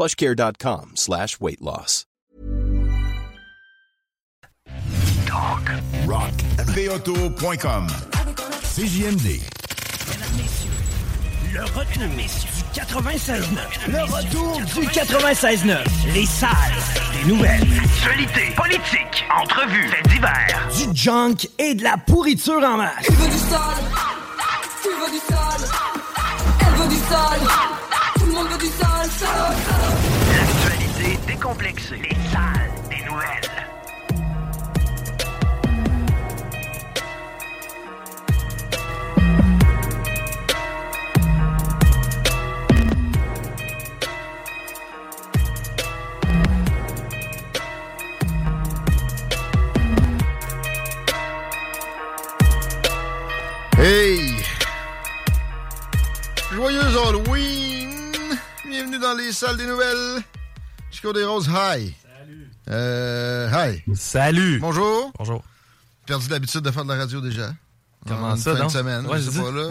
plushcare.com slash weight loss. Talk, rock, VOto.com. CJMD. Le retour du 96.9. Le retour du 96.9. Les salles des nouvelles. Actualité, politique, entrevues, faits divers. Du junk et de la pourriture en masse. Il veut du sale, tu veux du sale, elle veut du sale, tout le monde veut du sale, sale, sale. Les salles des nouvelles. Hey! Joyeux Halloween! Bienvenue dans les salles des nouvelles. Chico des Roses, hi! Salut! Euh, hi! Salut! Bonjour! Bonjour. Perdu l'habitude de faire de la radio déjà. Comment En ça, fin de semaine, Ouais, je sais pas, là.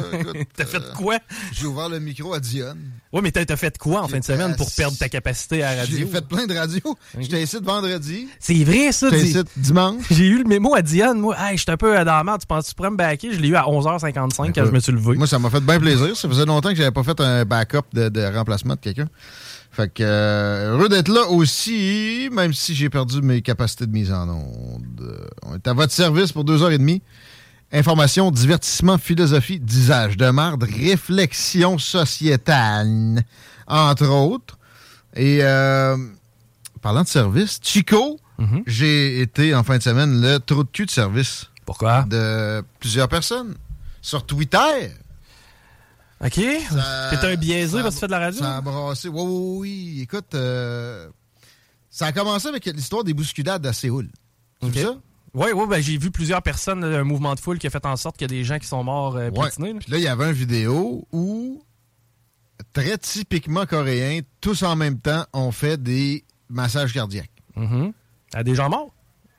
T'as euh, fait quoi? J'ai ouvert le micro à Dionne. Ouais, mais t'as fait quoi en fin de semaine pour perdre ta capacité à la J'ai radio? fait plein de radios. J'étais ici de vendredi. C'est vrai, ça, J'étais ici dimanche. J'ai eu le mémo à Diane, moi. Hey, j'étais un peu dans la merde. Tu penses que tu pourrais me backer? Je l'ai eu à 11h55 quand je me suis levé. Moi, ça m'a fait bien plaisir. Ça faisait longtemps que j'avais pas fait un backup de, de remplacement de quelqu'un. Fait que euh, heureux d'être là aussi, même si j'ai perdu mes capacités de mise en onde. On est à votre service pour deux heures et demie. Information, divertissement, philosophie, disage de marde, réflexion sociétale, entre autres. Et euh, parlant de service, Chico, Mhm. j'ai été en fin de semaine le trou de cul de service Pourquoi? de plusieurs personnes sur Twitter. OK. T'es un biaisé parce que tu fais de la radio? Ça a brassé. Oui, oui, oui. Écoute, euh, ça a commencé avec l'histoire des bousculades à Séoul. Tu Ok. vu ça? Oui, oui, ben, j'ai vu plusieurs personnes, un mouvement de foule qui a fait en sorte qu'il y a des gens qui sont morts euh, Ouais. là. Puis là, il y avait une vidéo où, très typiquement coréen, tous en même temps, ont fait des massages cardiaques. Mhm. À des gens morts?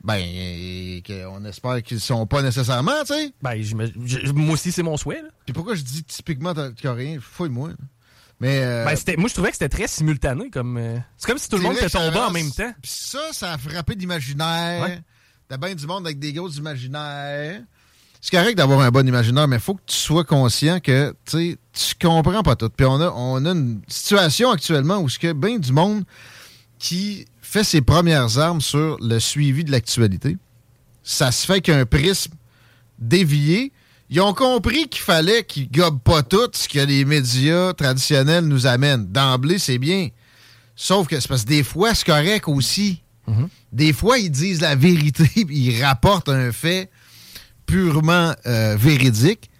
Ben, que- on espère qu'ils sont pas nécessairement, tu sais. Ben, je- moi aussi, c'est mon souhait. là. Puis pourquoi je dis typiquement coréen? Fouille-moi. Mais. euh, Ben, c'était- moi, je trouvais que c'était très simultané. comme euh, C'est comme si tout le monde était que tombé en même temps. Puis ça, ça a frappé d'imaginaire. Ouais. T'as bien du monde avec des gros imaginaires. C'est correct d'avoir un bon imaginaire, mais il faut que tu sois conscient que tu comprends pas tout. Puis on a, on a une situation actuellement où il y a bien du monde qui fait ses premières armes sur le suivi de l'actualité. Ça se fait qu'un prisme dévié. Ils ont compris qu'il fallait qu'ils gobent pas tout ce que les médias traditionnels nous amènent. D'emblée, c'est bien. Sauf que c'est parce que des fois, c'est correct aussi. Des fois, ils disent la vérité, ils rapportent un fait purement euh, véridique.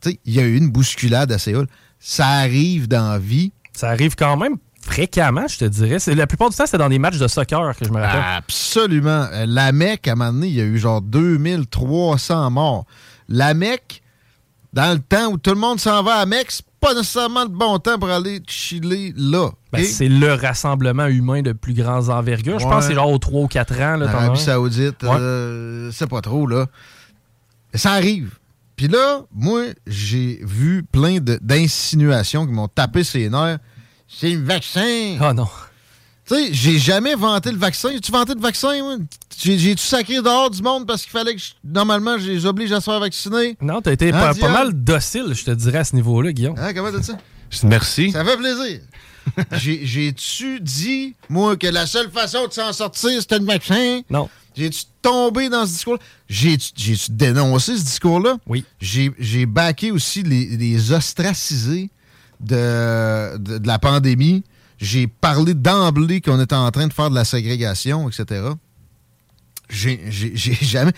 Tu sais, il y a eu une bousculade à Séoul. Ça arrive dans la vie. Ça arrive quand même fréquemment, je te dirais. La plupart du temps, c'était dans des matchs de soccer que je me rappelle. Absolument. Euh, La Mecque, à un moment donné, il y a eu genre 2300 morts. La Mecque, dans le temps où tout le monde s'en va à Mecque, c'est pas nécessairement le bon temps pour aller chiller là. Ben? C'est le rassemblement humain de plus grands envergures. Je pense que c'est genre aux 3 ou 4 ans. Là, t'en as un. Arabie Saoudite, Ouais. euh, c'est pas trop, là. Ça arrive. Puis là, moi, j'ai vu plein d'insinuations qui m'ont tapé ses nerfs. C'est le vaccin. Ah non. Tu sais, j'ai jamais vanté le vaccin. As-tu vanté le vaccin, moi? J'ai- J'ai-tu sacré dehors du monde parce qu'il fallait que, je- normalement, je les oblige à se faire vacciner? Non, t'as été Hein, pas, mal docile, je te dirais, à ce niveau-là, Guillaume. Hein, comment t'as dit ça? Merci. Ça fait plaisir. J'ai-tu dit, moi, que la seule façon de s'en sortir, c'était le vaccin? Non. J'ai-tu tombé dans ce discours-là? J'ai-tu dénoncé ce discours-là? Oui. J'ai baqué aussi les, ostracisés de, la pandémie. J'ai parlé d'emblée qu'on était en train de faire de la ségrégation, etc. J'ai jamais.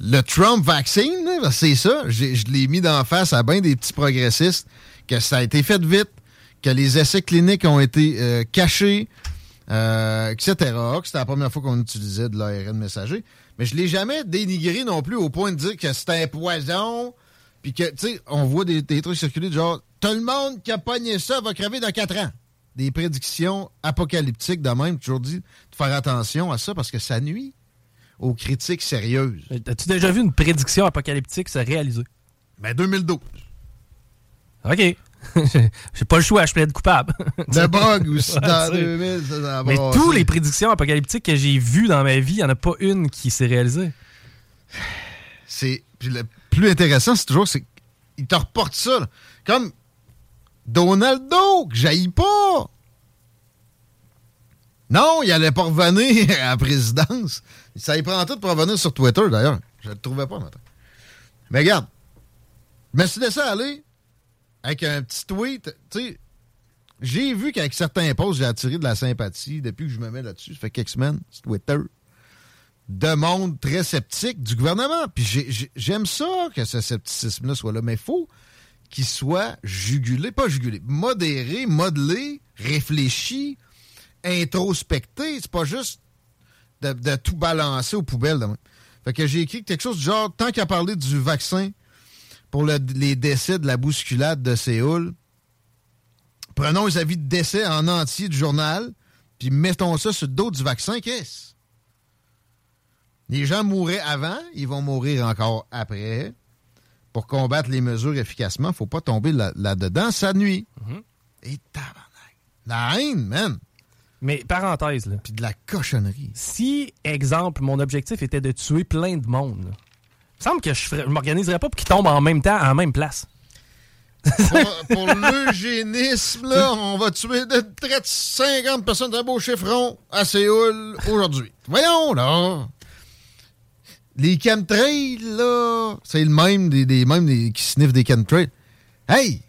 Le Trump vaccine, c'est ça. Je l'ai mis d'en face à bien des petits progressistes que ça a été fait vite, que les essais cliniques ont été euh, cachés, euh, etc. Que c'était la première fois qu'on utilisait de l'ARN messager. Mais je l'ai jamais dénigré non plus au point de dire que c'était un poison. Puis que, tu sais, on voit des, trucs circuler du genre, tout le monde qui a pogné ça va crever dans quatre ans. Des prédictions apocalyptiques de même, toujours dit de faire attention à ça parce que ça nuit aux critiques sérieuses. As-tu déjà vu une prédiction apocalyptique se réaliser? Ben, 2012. OK. J'ai pas le choix, je plaide coupable. Le bug aussi dans 2000, ça, Mais toutes les prédictions apocalyptiques que j'ai vues dans ma vie, il n'y en a pas une qui s'est réalisée. C'est. le plus intéressant, c'est toujours qu'il te reporte ça. Comme Donaldo, que j'aille pas. Non, il allait pas revenir à la présidence. Ça y prend tout pour revenir sur Twitter, d'ailleurs. Je le trouvais pas, maintenant. Mais regarde, je me suis laissé aller avec un petit tweet. Tu sais, j'ai vu qu'avec certains posts, j'ai attiré de la sympathie depuis que je me mets là-dessus. Ça fait quelques semaines, sur Twitter. De monde très sceptique du gouvernement. Puis j'aime ça que ce scepticisme-là soit là. Mais il faut qu'il soit jugulé, pas jugulé, modéré, modelé, réfléchi, introspecté. C'est pas juste de, tout balancer aux poubelles. Fait que j'ai écrit quelque chose du genre, tant qu'à parler du vaccin pour les décès de la bousculade de Séoul, prenons les avis de décès en entier du journal, puis mettons ça sur le dos du vaccin, qu'est-ce? Les gens mouraient avant, ils vont mourir encore après. Pour combattre les mesures efficacement, faut pas tomber là-dedans, ça nuit. Mm-hmm. Et tabarnak. La haine, man. Mais parenthèse, là. Puis de la cochonnerie. Si, exemple, mon objectif était de tuer plein de monde, il me semble que je ne m'organiserais pas pour qu'ils tombent en même temps, en même place. pour, l'eugénisme, là, on va tuer de 50 personnes d'un beau chiffron à Séoul aujourd'hui. Voyons, là. Les chemtrails, là, c'est le même des, des mêmes des, qui sniffent des chemtrails. Hey!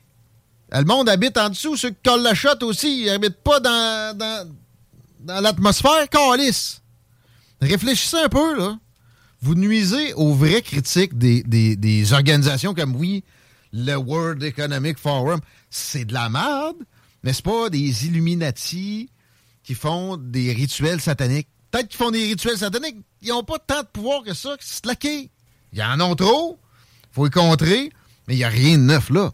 Le monde habite en dessous, ceux qui collent la shot aussi, ils habitent pas dans, dans, dans l'atmosphère calice. Réfléchissez un peu, là. Vous nuisez aux vraies critiques des, organisations comme, oui, le World Economic Forum. C'est de la merde, c'est pas des Illuminati qui font des rituels sataniques. Peut-être qu'ils font des rituels sataniques. Ils n'ont pas tant de pouvoir que ça, que se slacker. Ils en ont trop. faut les contrer, mais il n'y a rien de neuf là.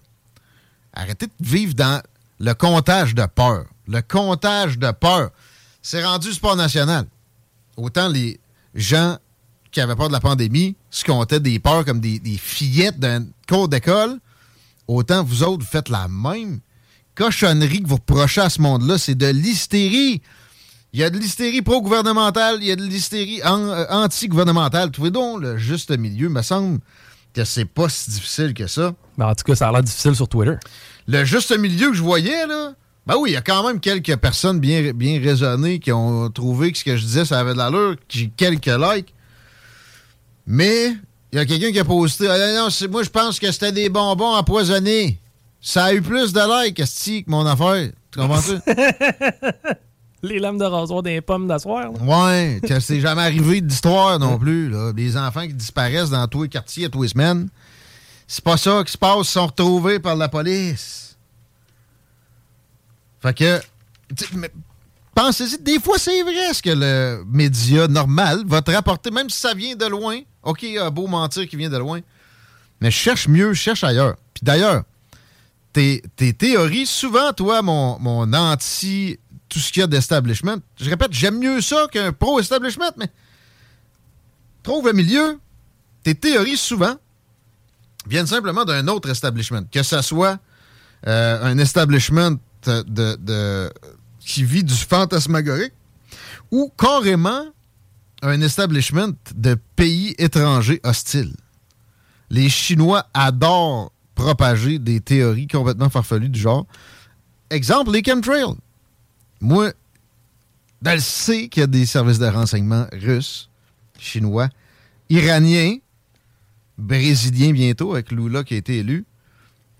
Arrêtez de vivre dans le comptage de peur. Le comptage de peur c'est rendu sport national. Autant les gens qui avaient peur de la pandémie se comptaient des peurs comme des, fillettes d'un cours d'école, autant vous autres, vous faites la même cochonnerie que vous reprochez à ce monde-là. C'est de l'hystérie. Il y a de l'hystérie pro-gouvernementale, il y a de l'hystérie euh, anti-gouvernementale. Trouvez donc le juste milieu. Il me semble que c'est pas si difficile que ça. Mais en tout cas, ça a l'air difficile sur Twitter. Le juste milieu que je voyais, là, ben oui, il y a quand même quelques personnes bien, bien raisonnées qui ont trouvé que ce que je disais, ça avait de l'allure, qui quelques likes. Mais il y a quelqu'un qui a posté ah, non, moi je pense que c'était des bonbons empoisonnés. Ça a eu plus de likes que mon affaire. Tu comprends ça? Les lames de rasoir des pommes d'asseoir. Ouais, que c'est jamais arrivé d'histoire non plus. Là. Les enfants qui disparaissent dans tous les quartiers à tous les semaines. C'est pas ça qui se passe, ils sont retrouvés par la police. Fait que, pensez-y, des fois, c'est vrai ce que le média normal va te rapporter, même si ça vient de loin. OK, il a beau mentir qui vient de loin. Mais cherche mieux, cherche ailleurs. Puis d'ailleurs, tes, théories, souvent, toi, mon, mon anti, tout ce qu'il y a d'establishment, je répète, j'aime mieux ça qu'un pro-establishment, mais trouve le milieu. Tes théories, souvent, viennent simplement d'un autre establishment. Que ce soit euh, un establishment de, qui vit du fantasmagorique ou carrément un establishment de pays étrangers hostiles. Les Chinois adorent propager des théories complètement farfelues du genre exemple, les chemtrails. Moi, je sais qu'il y a des services de renseignement russes, chinois, iraniens, brésiliens bientôt, avec Lula qui a été élu,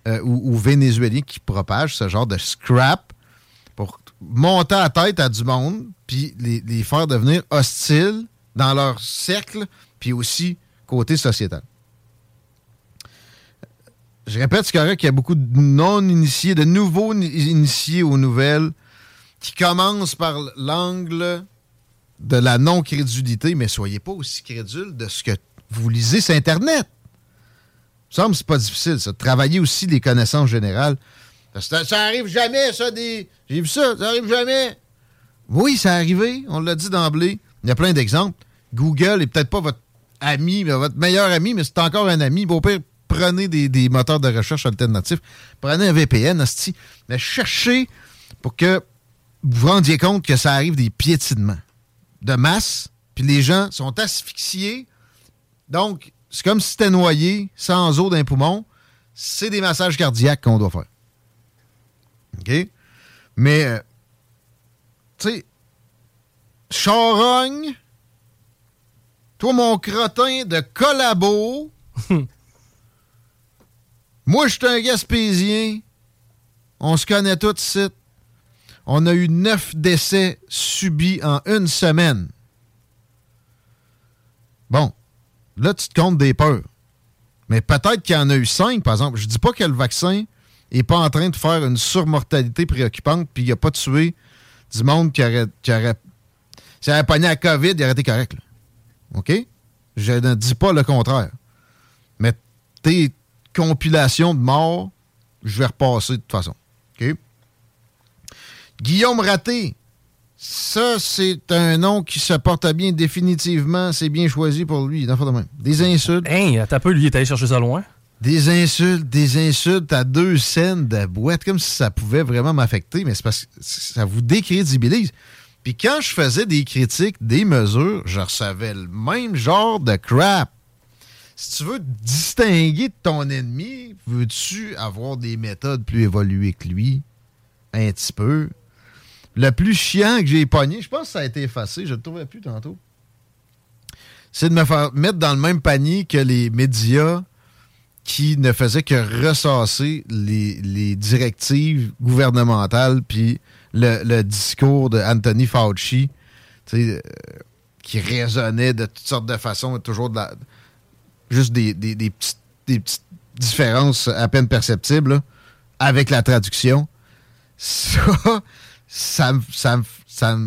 euh, ou, vénézuéliens qui propagent ce genre de scrap pour monter à tête à du monde, puis les, faire devenir hostiles dans leur cercle, puis aussi côté sociétal. Je répète, c'est qu'il y a beaucoup de non-initiés, de nouveaux initiés aux nouvelles qui commencent par l'angle de la non-crédulité, mais soyez pas aussi crédule de ce que vous lisez sur Internet. Ça me semble pas difficile, ça. Travailler aussi les connaissances générales. Ça, ça arrive jamais, ça, des. J'ai vu ça, ça arrive jamais. Oui, ça arrivé, on l'a dit d'emblée. Il y a plein d'exemples. Google est peut-être pas votre ami, votre meilleur ami, mais c'est encore un ami. Au pire, prenez des, moteurs de recherche alternatifs, prenez un VPN, mais cherchez pour que vous vous rendiez compte que ça arrive des piétinements de masse, puis les gens sont asphyxiés. Donc, c'est comme si c'était noyé, sans eau d'un poumon. C'est des massages cardiaques qu'on doit faire. OK? Mais, euh, tu sais, charogne, toi, mon crottin de collabo, Moi, je suis un Gaspésien. On se connaît tous ici. On a eu neuf décès subis en une semaine. Bon, là, tu te comptes des peurs. Mais peut-être qu'il y en a eu cinq, par exemple. Je dis pas que le vaccin n'est pas en train de faire une surmortalité préoccupante, puis il n'a pas tué du monde qui aurait. Qui aurait s'il avait pogné la COVID, il aurait été correct. OK? Je ne dis pas le contraire. Mais t'es compilation de morts, je vais repasser de toute façon. Guillaume Raté, ça, c'est un nom qui se porte bien définitivement. C'est bien choisi pour lui. Des insultes. Hein, t'as peu, lui, est allé chercher ça loin. Des insultes, des insultes à deux scènes de boîte, comme si ça pouvait vraiment m'affecter, mais c'est parce que ça vous décrédibilise. Puis quand je faisais des critiques, des mesures, je recevais le même genre de crap si tu veux distinguer de ton ennemi, veux-tu avoir des méthodes plus évoluées que lui? Un petit peu. Le plus chiant que j'ai pogné, je pense que ça a été effacé, je ne le trouvais plus tantôt. C'est de me faire mettre dans le même panier que les médias qui ne faisaient que ressasser les, directives gouvernementales puis le, discours de Anthony Fauci, euh, qui résonnait de toutes sortes de façons, toujours de la, juste des, petites, différences à peine perceptibles avec la traduction. Ça, ça, ça, ça,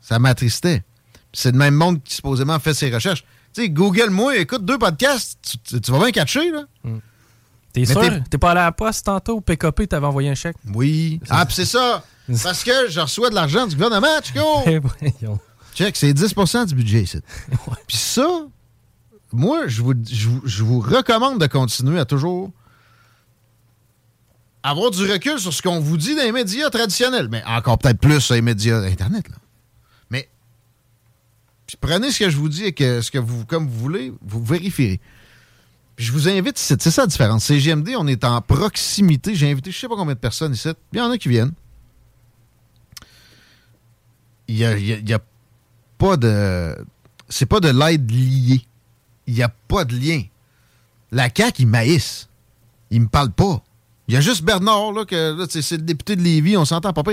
ça m'attristait. C'est le même monde qui supposément fait ses recherches. Tu sais, Google, moi, écoute deux podcasts, tu, vas bien catcher, là. Hmm. T'es sûr? T'es pas allé à la poste tantôt au PKP, t'avais envoyé un chèque? Oui. Ah, pis c'est ça! Parce que je reçois de l'argent du gouvernement, Chico! Check, c'est 10% du budget, ici. Puis ça, moi, je vous, je, vous recommande de continuer à toujours avoir du recul sur ce qu'on vous dit dans les médias traditionnels, mais encore peut-être plus sur les médias Internet. Là. Mais prenez ce que je vous dis et que, ce que vous, comme vous voulez, vous vérifierez. je vous invite, c'est ça la différence. CGMD, on est en proximité. J'ai invité je ne sais pas combien de personnes ici. Il y en a qui viennent. Il n'y a, y a pas de. C'est pas de l'aide liée il n'y a pas de lien. La CAQ, il maïs. Il me parle pas. Il y a juste Bernard, là, que c'est le député de Lévis, on s'entend pas.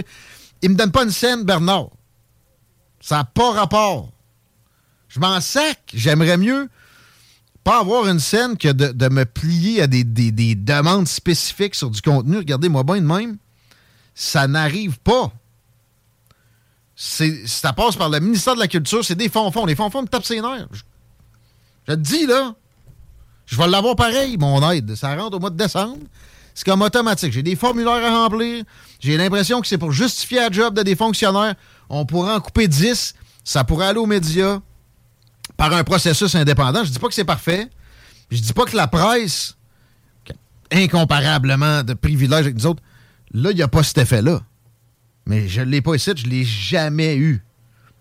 Il me donne pas une scène, Bernard. Ça n'a pas rapport. Je m'en sac. J'aimerais mieux pas avoir une scène que de, me plier à des, demandes spécifiques sur du contenu. Regardez-moi bien de même. Ça n'arrive pas. Ça passe par le ministère de la Culture. C'est des fonds-fonds. Les fonds-fonds me tapent ses nerfs. Je te dis, là, je vais l'avoir pareil, mon aide. Ça rentre au mois de décembre. C'est comme automatique. J'ai des formulaires à remplir. J'ai l'impression que c'est pour justifier la job de des fonctionnaires. On pourrait en couper 10. Ça pourrait aller aux médias par un processus indépendant. Je dis pas que c'est parfait. Je dis pas que la presse, incomparablement de privilèges avec nous autres, là, il n'y a pas cet effet-là. Mais je ne l'ai pas ici, je ne l'ai jamais eu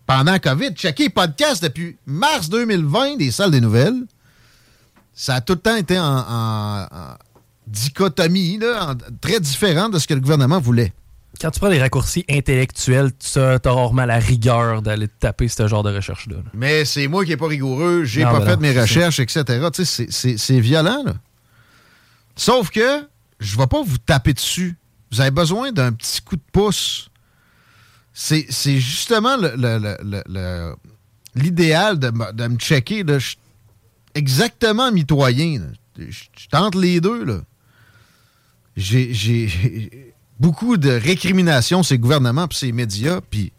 pendant COVID. Checker podcast depuis mars 2020 des salles des nouvelles. Ça a tout le temps été en, dichotomie là, très différente de ce que le gouvernement voulait. Quand tu prends des raccourcis intellectuels, tu as rarement la rigueur d'aller taper ce genre de recherche-là. Mais c'est moi qui n'ai pas rigoureux, j'ai pas fait mes recherches, etc. C'est violent. Là. Sauf que je ne vais pas vous taper dessus. Vous avez besoin d'un petit coup de pouce. C'est justement l'idéal de, de, me checker. Là. exactement mitoyen. Je tente les deux. là. J'ai beaucoup de récriminations ces gouvernements et ces médias, puis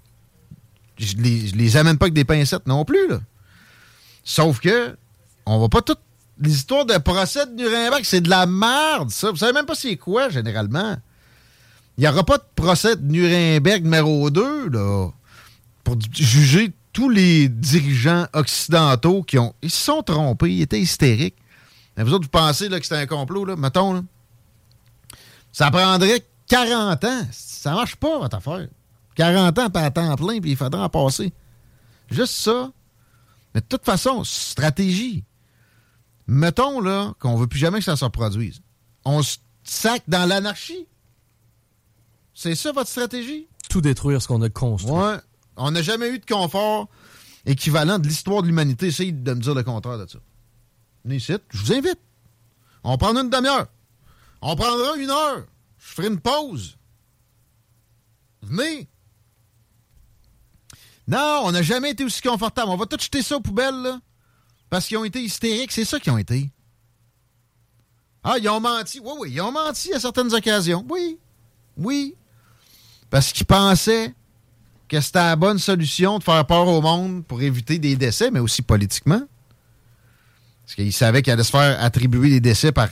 je les, les amène pas avec des pincettes non plus. Là. Sauf que on va pas toutes les histoires de procès de Nuremberg, c'est de la merde, ça. Vous savez même pas c'est quoi, généralement. Il n'y aura pas de procès de Nuremberg numéro 2, là, pour juger tous les dirigeants occidentaux qui ont. Ils se sont trompés, ils étaient hystériques. Mais vous autres, vous pensez là, que c'était un complot, là, mettons, là. Ça prendrait 40 ans. Ça marche pas, votre affaire. 40 ans, à temps plein, puis il faudra en passer. Juste ça. Mais de toute façon, stratégie. Mettons là qu'on veut plus jamais que ça se reproduise. On se sac dans l'anarchie. C'est ça votre stratégie? Tout détruire ce qu'on a construit. Ouais. On n'a jamais eu de confort équivalent de l'histoire de l'humanité. Essayez de me dire le contraire de ça. Venez ici, je vous invite. On prendra une demi-heure. On prendra une heure. Je ferai une pause. Venez. Non, on n'a jamais été aussi confortable. On va tout jeter ça aux poubelles, là. Parce qu'ils ont été hystériques, c'est ça qu'ils ont été. Ah, ils ont menti. Oui, oui, ils ont menti à certaines occasions. Oui, oui. Parce qu'ils pensaient que c'était la bonne solution de faire peur au monde pour éviter des décès, mais aussi politiquement. Parce qu'ils savaient qu'ils allaient se faire attribuer des décès par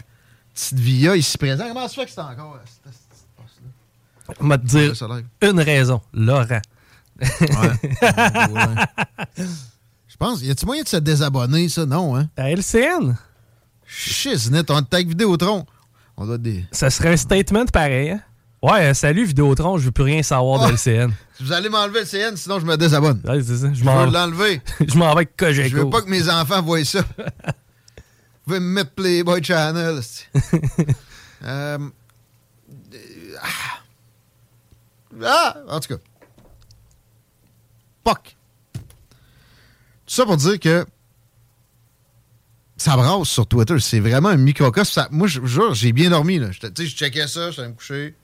petite via ici présent. Comment ça fait que c'est encore On va te dire une raison, Laurent. ouais. Je pense, y a-tu moyen de se désabonner, ça? Non, hein? À LCN? Shiznit, on avec Vidéotron. On doit des... Ça serait un statement pareil, hein? Ouais, euh, salut Vidéotron, je veux plus rien savoir de LCN. Vous allez m'enlever LCN, sinon je me désabonne. Ouais, c'est ça. Je, je veux l'enlever. je m'en vais avec Cogeco. Je veux pas que mes enfants voient ça. Vous pouvez me mettre Playboy Channel. euh... ah. ah! En tout cas. Poc. Tout ça pour dire que ça brasse sur Twitter. C'est vraiment un microcosme. moi, je jure, j'ai bien dormi. Là. Je, je checkais ça, je me coucher.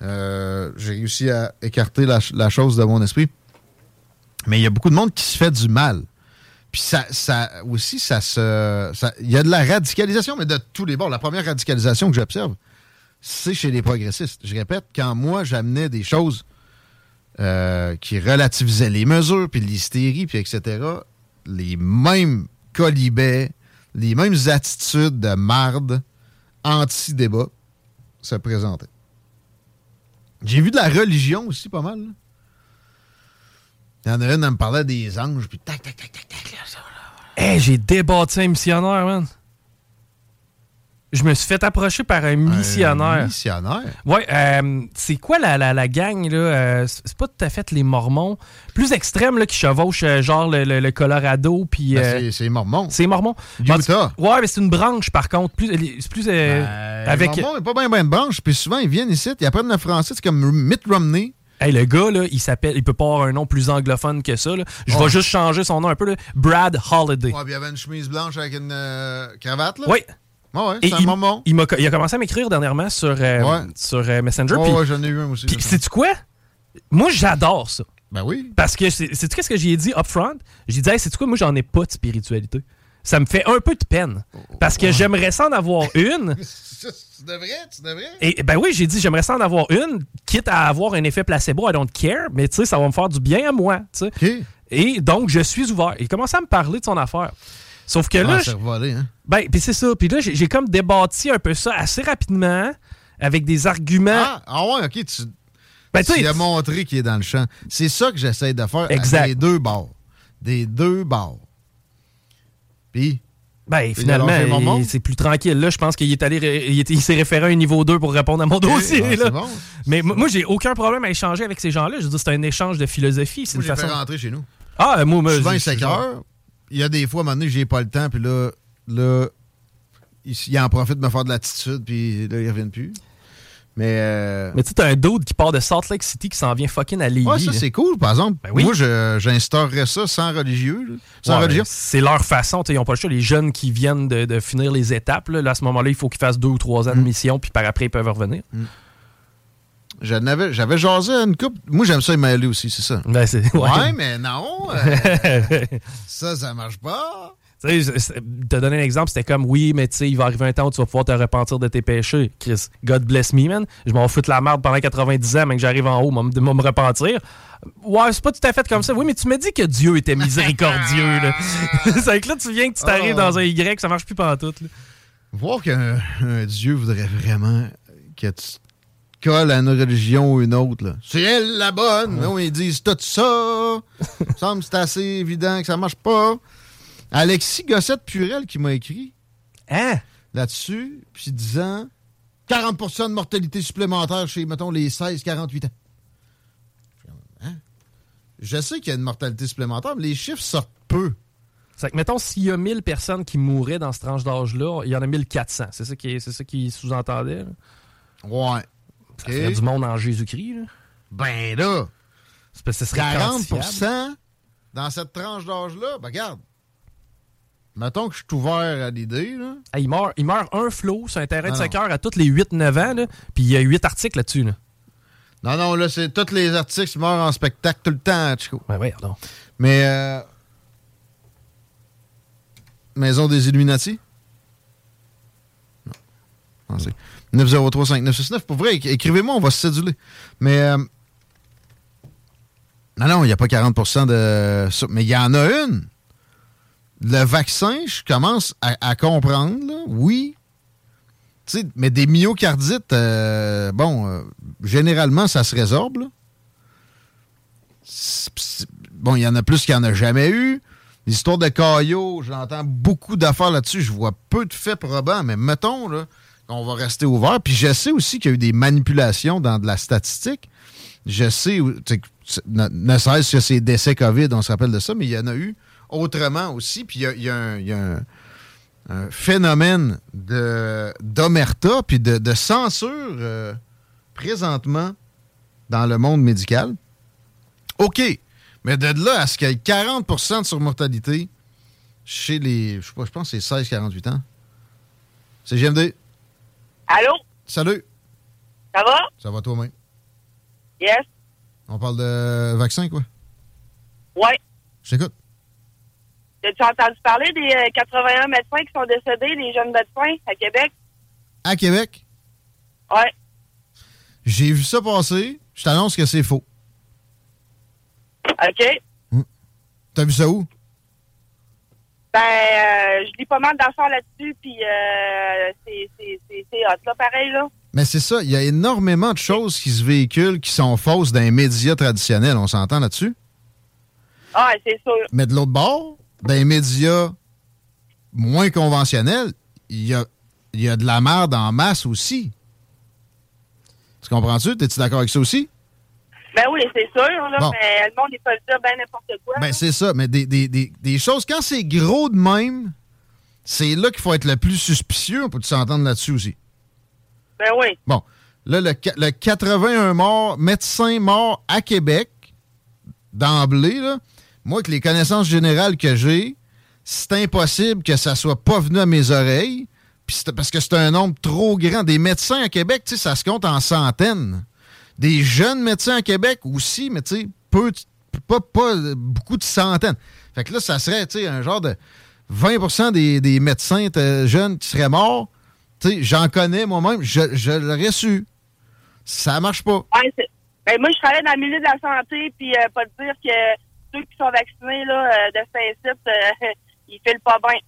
Euh, j'ai réussi à écarter la, chose de mon esprit. Mais il y a beaucoup de monde qui se fait du mal. Puis ça, ça aussi, ça se. Il y a de la radicalisation, mais de tous les bords. La première radicalisation que j'observe, c'est chez les progressistes. Je répète, quand moi, j'amenais des choses euh, qui relativisait les mesures, puis l'hystérie, puis etc., les mêmes colibets, les mêmes attitudes de marde anti-débat se présentaient. J'ai vu de la religion aussi pas mal. Il y en a une, elle me parlait des anges, puis tac, tac, tac, tac, tac. Hé, j'ai débattu un missionnaire, man je me suis fait approcher par un missionnaire. Un missionnaire? Oui, euh, c'est quoi la, la, la gang, là? Euh, c'est pas tout à fait les Mormons. Plus extrêmes, là, qui chevauchent, euh, genre le, Colorado, puis... Ben, c'est Mormons. C'est Mormons. Utah. Ouais, mais c'est une branche, par contre. Plus, c'est plus... Ben, avec... Les Mormons, pas bien, bien de branche, puis souvent, ils viennent ici, ils apprennent le français, c'est comme Mitt Romney. Hey, le gars, là, il s'appelle, il peut pas avoir un nom plus anglophone que ça. Là. Je vais juste changer son nom un peu. Là. Brad Holiday. Ouais, puis il avait une chemise blanche avec une cravate. Là. Oui. Ouais, un il, moment. Il, a, il, a, commencé à m'écrire dernièrement sur, euh, sur euh, Messenger. Ouais, j'en ai eu un aussi. Puis, sais-tu quoi? Moi, j'adore ça. Ben oui. Parce que, sais-tu qu'est-ce que j'ai dit up front? J'ai dit, hey, sais-tu quoi? Moi, j'en ai pas de spiritualité. Ça me fait un peu de peine. Parce que j'aimerais ça en avoir une. tu devrais, tu devrais. Et ben oui, j'ai dit, j'aimerais ça en avoir une, quitte à avoir un effet placebo, I don't care, mais tu sais, ça va me faire du bien à moi. tu sais. Et donc, je suis ouvert. Il commence à me parler de son affaire. Sauf que là. hein? Ben, puis c'est ça. Puis là, j'ai comme débattu un peu ça assez rapidement avec des arguments. Ah, ah ouais, ok. Tu, ben, tu as montré qu'il est dans le champ. C'est ça que j'essaie de faire exact. des deux bords. Des deux bords. Puis. Ben, finalement, c'est plus tranquille. Là, je pense qu'il est allé, il, s'est référé à un niveau 2 pour répondre à mon dossier. Ah, là. Bon. Mais moi, j'ai aucun problème à échanger avec ces gens-là. Je veux dire, c'est un échange de philosophie. C'est une façon. rentrer chez nous. Ah, moi, moi. Souvent, 5 heures il y a des fois, à un moment donné, j'ai pas le temps, puis là, là, il, en profite de me faire de l'attitude, puis là, ils reviennent plus. Mais, euh... mais tu sais, un dude qui part de Salt Lake City qui s'en vient fucking à Lévis. Ouais, ça, c'est cool, par exemple. Ben Moi, j'instaurerais ça sans religieux. sans religion. C'est leur façon. Ils n'ont pas le choix. Les jeunes qui viennent de, finir les étapes, là, à ce moment-là, il faut qu'ils fassent deux ou trois ans de mm. mission, puis par après, ils peuvent revenir. Mm. J'avais jasé une coupe. Moi, j'aime ça aller aussi, c'est ça. Ben, ouais. ouais. mais non. Euh, ça, ça marche pas. Tu sais, te donner un exemple, c'était comme oui, mais tu sais, il va arriver un temps où tu vas pouvoir te repentir de tes péchés. Chris, God bless me, man. Je m'en fous de la merde pendant 90 ans, mais que j'arrive en haut, de me repentir. Ouais, c'est pas tout à fait comme ça. Oui, mais tu me dis que Dieu était miséricordieux. là. c'est que là, tu viens que tu t'arrives dans un Y, ça marche plus pendant tout. Voir qu'un Dieu voudrait vraiment que tu colles à une religion ou une autre. C'est elle la bonne. Non, ils disent tout ça. Il me semble que c'est assez évident que ça marche pas. Alexis Gossette-Purel qui m'a écrit hein? là-dessus, puis disant 40% de mortalité supplémentaire chez, mettons, les 16-48 ans. Hein? Je sais qu'il y a une mortalité supplémentaire, mais les chiffres sortent peu. C'est que, mettons, s'il y a 1000 personnes qui mouraient dans ce tranche d'âge-là, il y en a 1400. C'est ça qui, c'est ça qui sous-entendait? Ouais. Ça ferait du monde en Jésus-Christ, Ben là! C'est ce serait 40% dans cette tranche d'âge-là, ben regarde, Mettons que je suis ouvert à l'idée. il, meurt, il meurt un flot sur un terrain de soccer à tous les 8-9 ans, là, puis il y a 8 articles là-dessus. Là. Non, non, là, c'est tous les articles qui meurent en spectacle tout le temps, Chico. Mais. Euh... Maison des Illuminati? Non. non c'est 903-5969. Pour vrai, écrivez-moi, on va se séduler. Mais. Euh... Non, non, il n'y a pas 40% de. Mais il y en a une le vaccin, je commence à, comprendre, oui. mais des myocardites, euh, bon, euh, généralement, ça se résorbe. Bon, il y en a plus qu'il n'y en a jamais eu. L'histoire de Caillot, j'entends beaucoup d'affaires là-dessus. Je vois peu de faits probants, mais mettons là, qu'on va rester ouvert. Puis je sais aussi qu'il y a eu des manipulations dans de la statistique. Je sais, ne, ne serait-ce que ces décès COVID, on se rappelle de ça, mais il y en a eu autrement aussi. Puis il y a, un, phénomène d'omerta puis de, censure euh, présentement dans le monde médical. OK. Mais de là à ce qu'il y ait 40% de surmortalité chez les. Je sais pas, je pense que c'est 16-48 ans. C'est GMD. Allô? Salut. Ça va? Ça va toi-même? Yes. On parle de vaccin, quoi? Ouais. Je t'écoute. As-tu entendu parler des 81 euh, médecins qui sont décédés, les jeunes médecins à Québec? À Québec? Ouais. J'ai vu ça passer. Je t'annonce que c'est faux. OK. Hum. T'as vu ça où? Ben, euh, je lis pas mal d'affaires là-dessus, puis euh, c'est hot, là, pareil, là. Mais c'est ça, il y a énormément de choses qui se véhiculent qui sont fausses dans les médias traditionnels. On s'entend là-dessus? Ah, c'est sûr. Mais de l'autre bord, dans les médias moins conventionnels, il y a, y a de la merde en masse aussi. Tu comprends-tu? Es-tu d'accord avec ça aussi? Ben oui, c'est sûr. Là, Mais le monde, il peut dire ben n'importe quoi. Ben c'est ça. Mais des, des, des, des, choses, quand c'est gros de même, c'est là qu'il faut être le plus suspicieux. On peut s'entendre là-dessus aussi. Ben oui. Bon. Là, le, le 81 morts, médecins morts à Québec, d'emblée, là, moi, avec les connaissances générales que j'ai, c'est impossible que ça soit pas venu à mes oreilles. Puis parce que c'est un nombre trop grand. Des médecins à Québec, ça se compte en centaines. Des jeunes médecins à Québec aussi, mais tu sais, pas, pas beaucoup de centaines. Fait que là, ça serait un genre de 20% des, médecins jeunes qui seraient morts. J'en connais moi-même, je, l'aurais su. Ça marche pas. ben, moi, je travaille dans le milieu de la santé, puis euh, pas dire que qui sont vaccinés là, euh, de principe, euh, ils filent pas bien.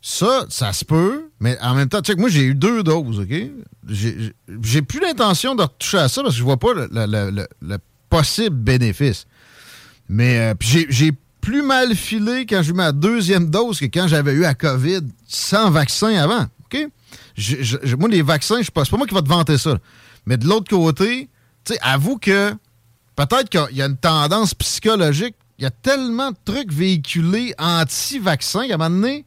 Ça, ça se peut, mais en même temps, check, moi j'ai eu deux doses, OK? J'ai plus l'intention de retoucher à ça parce que je vois pas le, possible bénéfice. Mais euh, j'ai plus mal filé quand j'ai eu ma deuxième dose que quand j'avais eu à COVID sans vaccin avant, OK? moi, les vaccins, je c'est pas moi qui va te vanter ça. Mais de l'autre côté, tu sais, avoue que peut-être qu'il y a une tendance psychologique il y a tellement de trucs véhiculés anti-vaccins qu'à un moment donné,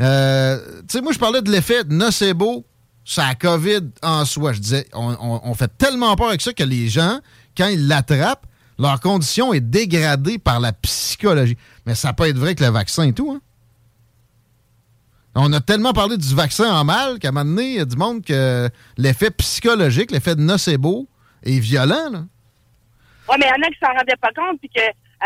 Euh, tu sais, moi, je parlais de l'effet nocebo sur la COVID en soi. Je disais, on, fait tellement peur avec ça que les gens, quand ils l'attrapent, leur condition est dégradée par la psychologie. Mais ça peut être vrai que le vaccin et tout. Hein? On a tellement parlé du vaccin en mal qu'à un moment donné, il y a du monde que l'effet psychologique, l'effet de nocebo est violent. Oui, mais il y en a qui s'en rendaient pas compte, puis que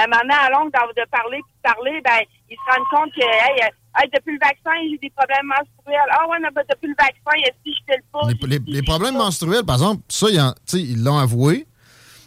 un moment donné, à longue, de parler, puis de parler, ben, ils se rendent compte que, hey, depuis le vaccin, j'ai des problèmes menstruels. Ah ouais, mais depuis le vaccin, si je fais le pas? Les, les, problèmes menstruels, par exemple, ça, ils l'ont avoué.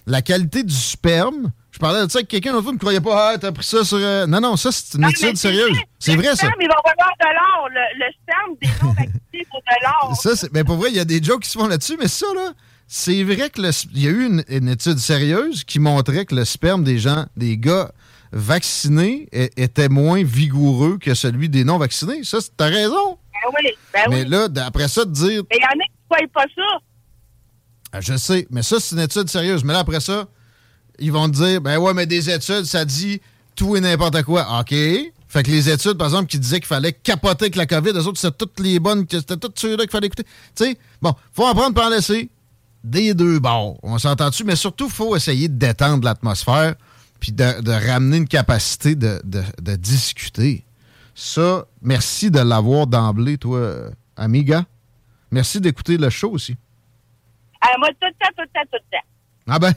La qualité du sperme, je parlais de ça avec quelqu'un l'autre fois, ne me croyait pas, ah, t'as pris ça sur. Euh, non, non, ça, c'est une étude sérieuse. C'est vrai, ça. il va avoir de l'or. Le, le, sperme des non-vaccinés pour de l'or. Ça, c'est. Mais pour vrai, il y a des jokes qui se font là-dessus, mais ça, là, c'est vrai que il y a eu une, une, étude sérieuse qui montrait que le sperme des gens, des gars vaccinés était moins vigoureux que celui des non-vaccinés. Ça, t'as raison. Ben oui, ben mais là, après ça, de dire. Mais il y en a qui ne pas ça. Ah, je sais, mais ça, c'est une étude sérieuse. Mais là, après ça, ils vont te dire, ben ouais, mais des études, ça dit tout et n'importe quoi. OK. Fait que les études, par exemple, qui disaient qu'il fallait capoter avec la COVID, eux autres, c'était toutes les bonnes, c'était toutes ceux-là qu'il fallait écouter. Tu sais, bon, faut en prendre par laisser des deux bords. On s'entend dessus, mais surtout, il faut essayer de détendre l'atmosphère puis de, ramener une capacité de, discuter. Ça, merci de l'avoir d'emblée, toi, amiga. Merci d'écouter le show aussi. Ah, moi, tout le temps, tout le temps, tout le temps. Ah ben,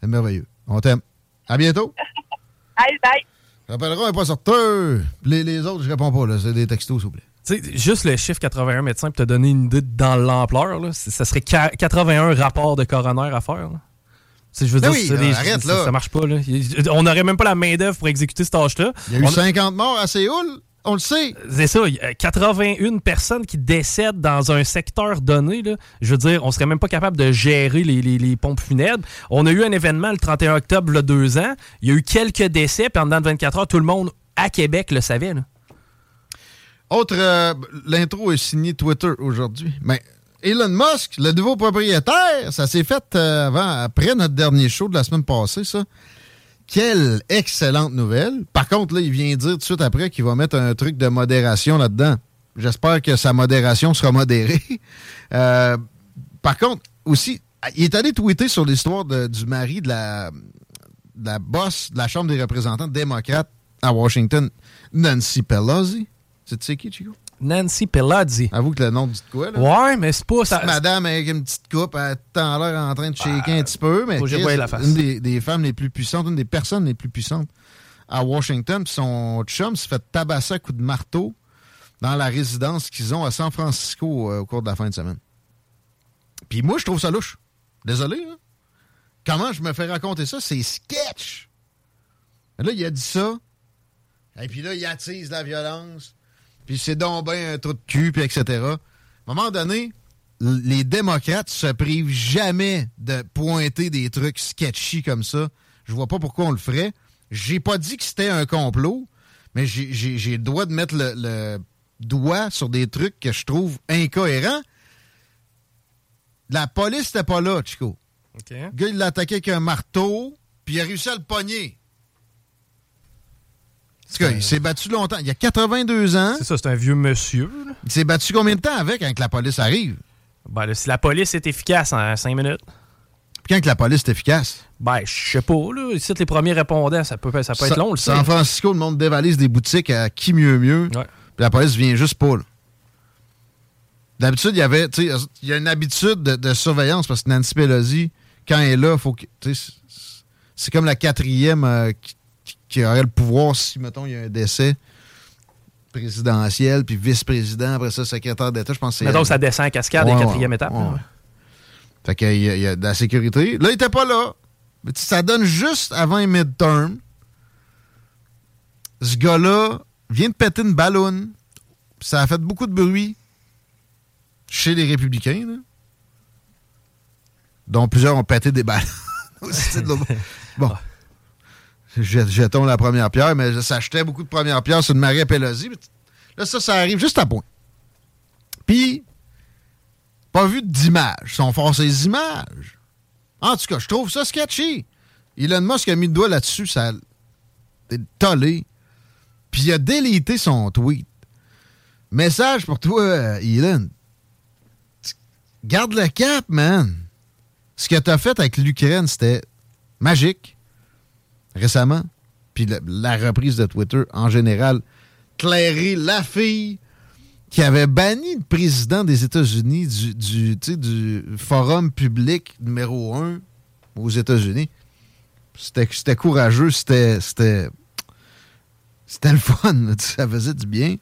c'est merveilleux. On t'aime. À bientôt. Allez, bye. Rappellerai un pas sorteur. Les, les autres, je réponds pas. C'est des textos, s'il vous plaît. Sais, juste le chiffre 81 médecins pour te donner une idée dans l'ampleur, ça serait 81 rapports de coroner à faire. Je veux ben dire, arrête, là. Ça, marche pas. Là. On n'aurait même pas la main-d'œuvre pour exécuter cette tâche-là. Il y a eu 50 morts à Séoul. On le sait. C'est ça. Il y a 81 personnes qui décèdent dans un secteur donné. Là. Je veux dire, on serait même pas capable de gérer les, les, pompes funèbres. On a eu un événement le 31 octobre, il y a deux ans. Il y a eu quelques décès, puis en 24 heures, tout le monde à Québec le savait. Là. Autre, euh, l'intro est signé Twitter aujourd'hui. Mais Elon Musk, le nouveau propriétaire, ça s'est fait euh, avant, après notre dernier show de la semaine passée, ça. Quelle excellente nouvelle. Par contre, là, il vient dire tout de suite après qu'il va mettre un truc de modération là-dedans. J'espère que sa modération sera modérée. Euh, par contre, aussi, il est allé tweeter sur l'histoire du mari de la, de la boss de la Chambre des représentants démocrate à Washington, Nancy Pelosi. Tu sais qui, Chico? Nancy Pelosi. Avoue que le nom dit quoi, là? Ouais, mais c'est pas ça. Madame avec une petite coupe, elle est en l'air en train de shaker un petit peu, mais c'est une des, des, femmes les plus puissantes, une des personnes les plus puissantes à Washington. Puis son chum s'est fait tabasser à coups de marteau dans la résidence qu'ils ont à San Francisco euh, au cours de la fin de semaine. Puis moi, je trouve ça louche. Désolé, hein? Comment je me fais raconter ça? C'est sketch! Là, il a dit ça. Et puis là, il attise la violence puis c'est donc bien un trou de cul, puis etc. À un moment donné, les démocrates se privent jamais de pointer des trucs sketchy comme ça. Je vois pas pourquoi on le ferait. J'ai pas dit que c'était un complot, mais j'ai le droit de mettre le, doigt sur des trucs que je trouve incohérents. La police n'était pas là, Chico. Le gars, il l'a attaqué avec un marteau, puis il a réussi à le pogner il s'est battu longtemps. Il y a 82 ans. C'est ça, c'est un vieux monsieur. Il s'est battu combien de temps avec quand la police arrive? Ben, si la police est efficace en 5 minutes. Puis quand la police est efficace? Ben, je sais pas. Là. Ici, les premiers répondants, ça peut, ça peut être long. Le San Francisco, le monde dévalise des boutiques à qui mieux mieux. Puis la police vient juste pas. D'habitude, il y avait, il y a une habitude de, surveillance parce que Nancy Pelosi, quand elle est là, faut que, c'est comme la quatrième euh, qui qui aurait le pouvoir si, mettons, il y a un décès présidentiel, puis vice-président, après ça, secrétaire d'État, je pense que c'est... Mettons, ça descend en cascade, ouais, quatrième étape. Fait qu'il y, y, a de la sécurité. Là, il était pas là. Mais ça donne juste avant un midterm. Ce gars-là vient de péter une ballonne. Ça a fait beaucoup de bruit chez les républicains, là, dont plusieurs ont pété des balles. bon jetons la première pierre, mais ça achetait beaucoup de premières pierres sur une Marie Pelosi. Là, ça, ça arrive juste à point. Puis, pas vu d'image. Sont forts ces images. En tout cas, je trouve ça sketchy. Elon Musk a mis le doigt là-dessus, ça a tollé. Puis il a délité son tweet. Message pour toi, Elon. Garde le cap, man. Ce que tu as fait avec l'Ukraine, c'était magique récemment. Puis la, reprise de Twitter en général. Clary, la fille qui avait banni le président des États-Unis du, forum public numéro un aux États-Unis. C'était courageux, c'était. C'était le fun, ça faisait du bien.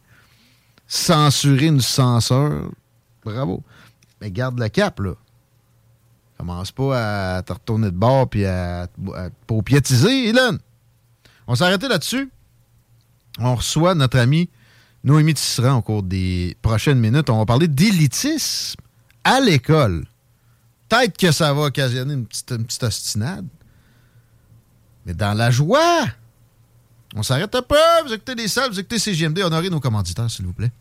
Censurer une censeur, bravo. Mais garde le cap, là. Commence pas à te retourner de bord puis à, à, paupiétiser, Elon. On s'est arrêté là-dessus. On reçoit notre ami Noémie Tisserand au cours des prochaines minutes. On va parler d'élitisme à l'école. Peut-être que ça va occasionner une petite, une petite ostinade. Mais dans la joie, on s'arrête un peu. Vous écoutez les salles, vous écoutez CGMD. Honorez nos commanditaires, s'il vous plaît.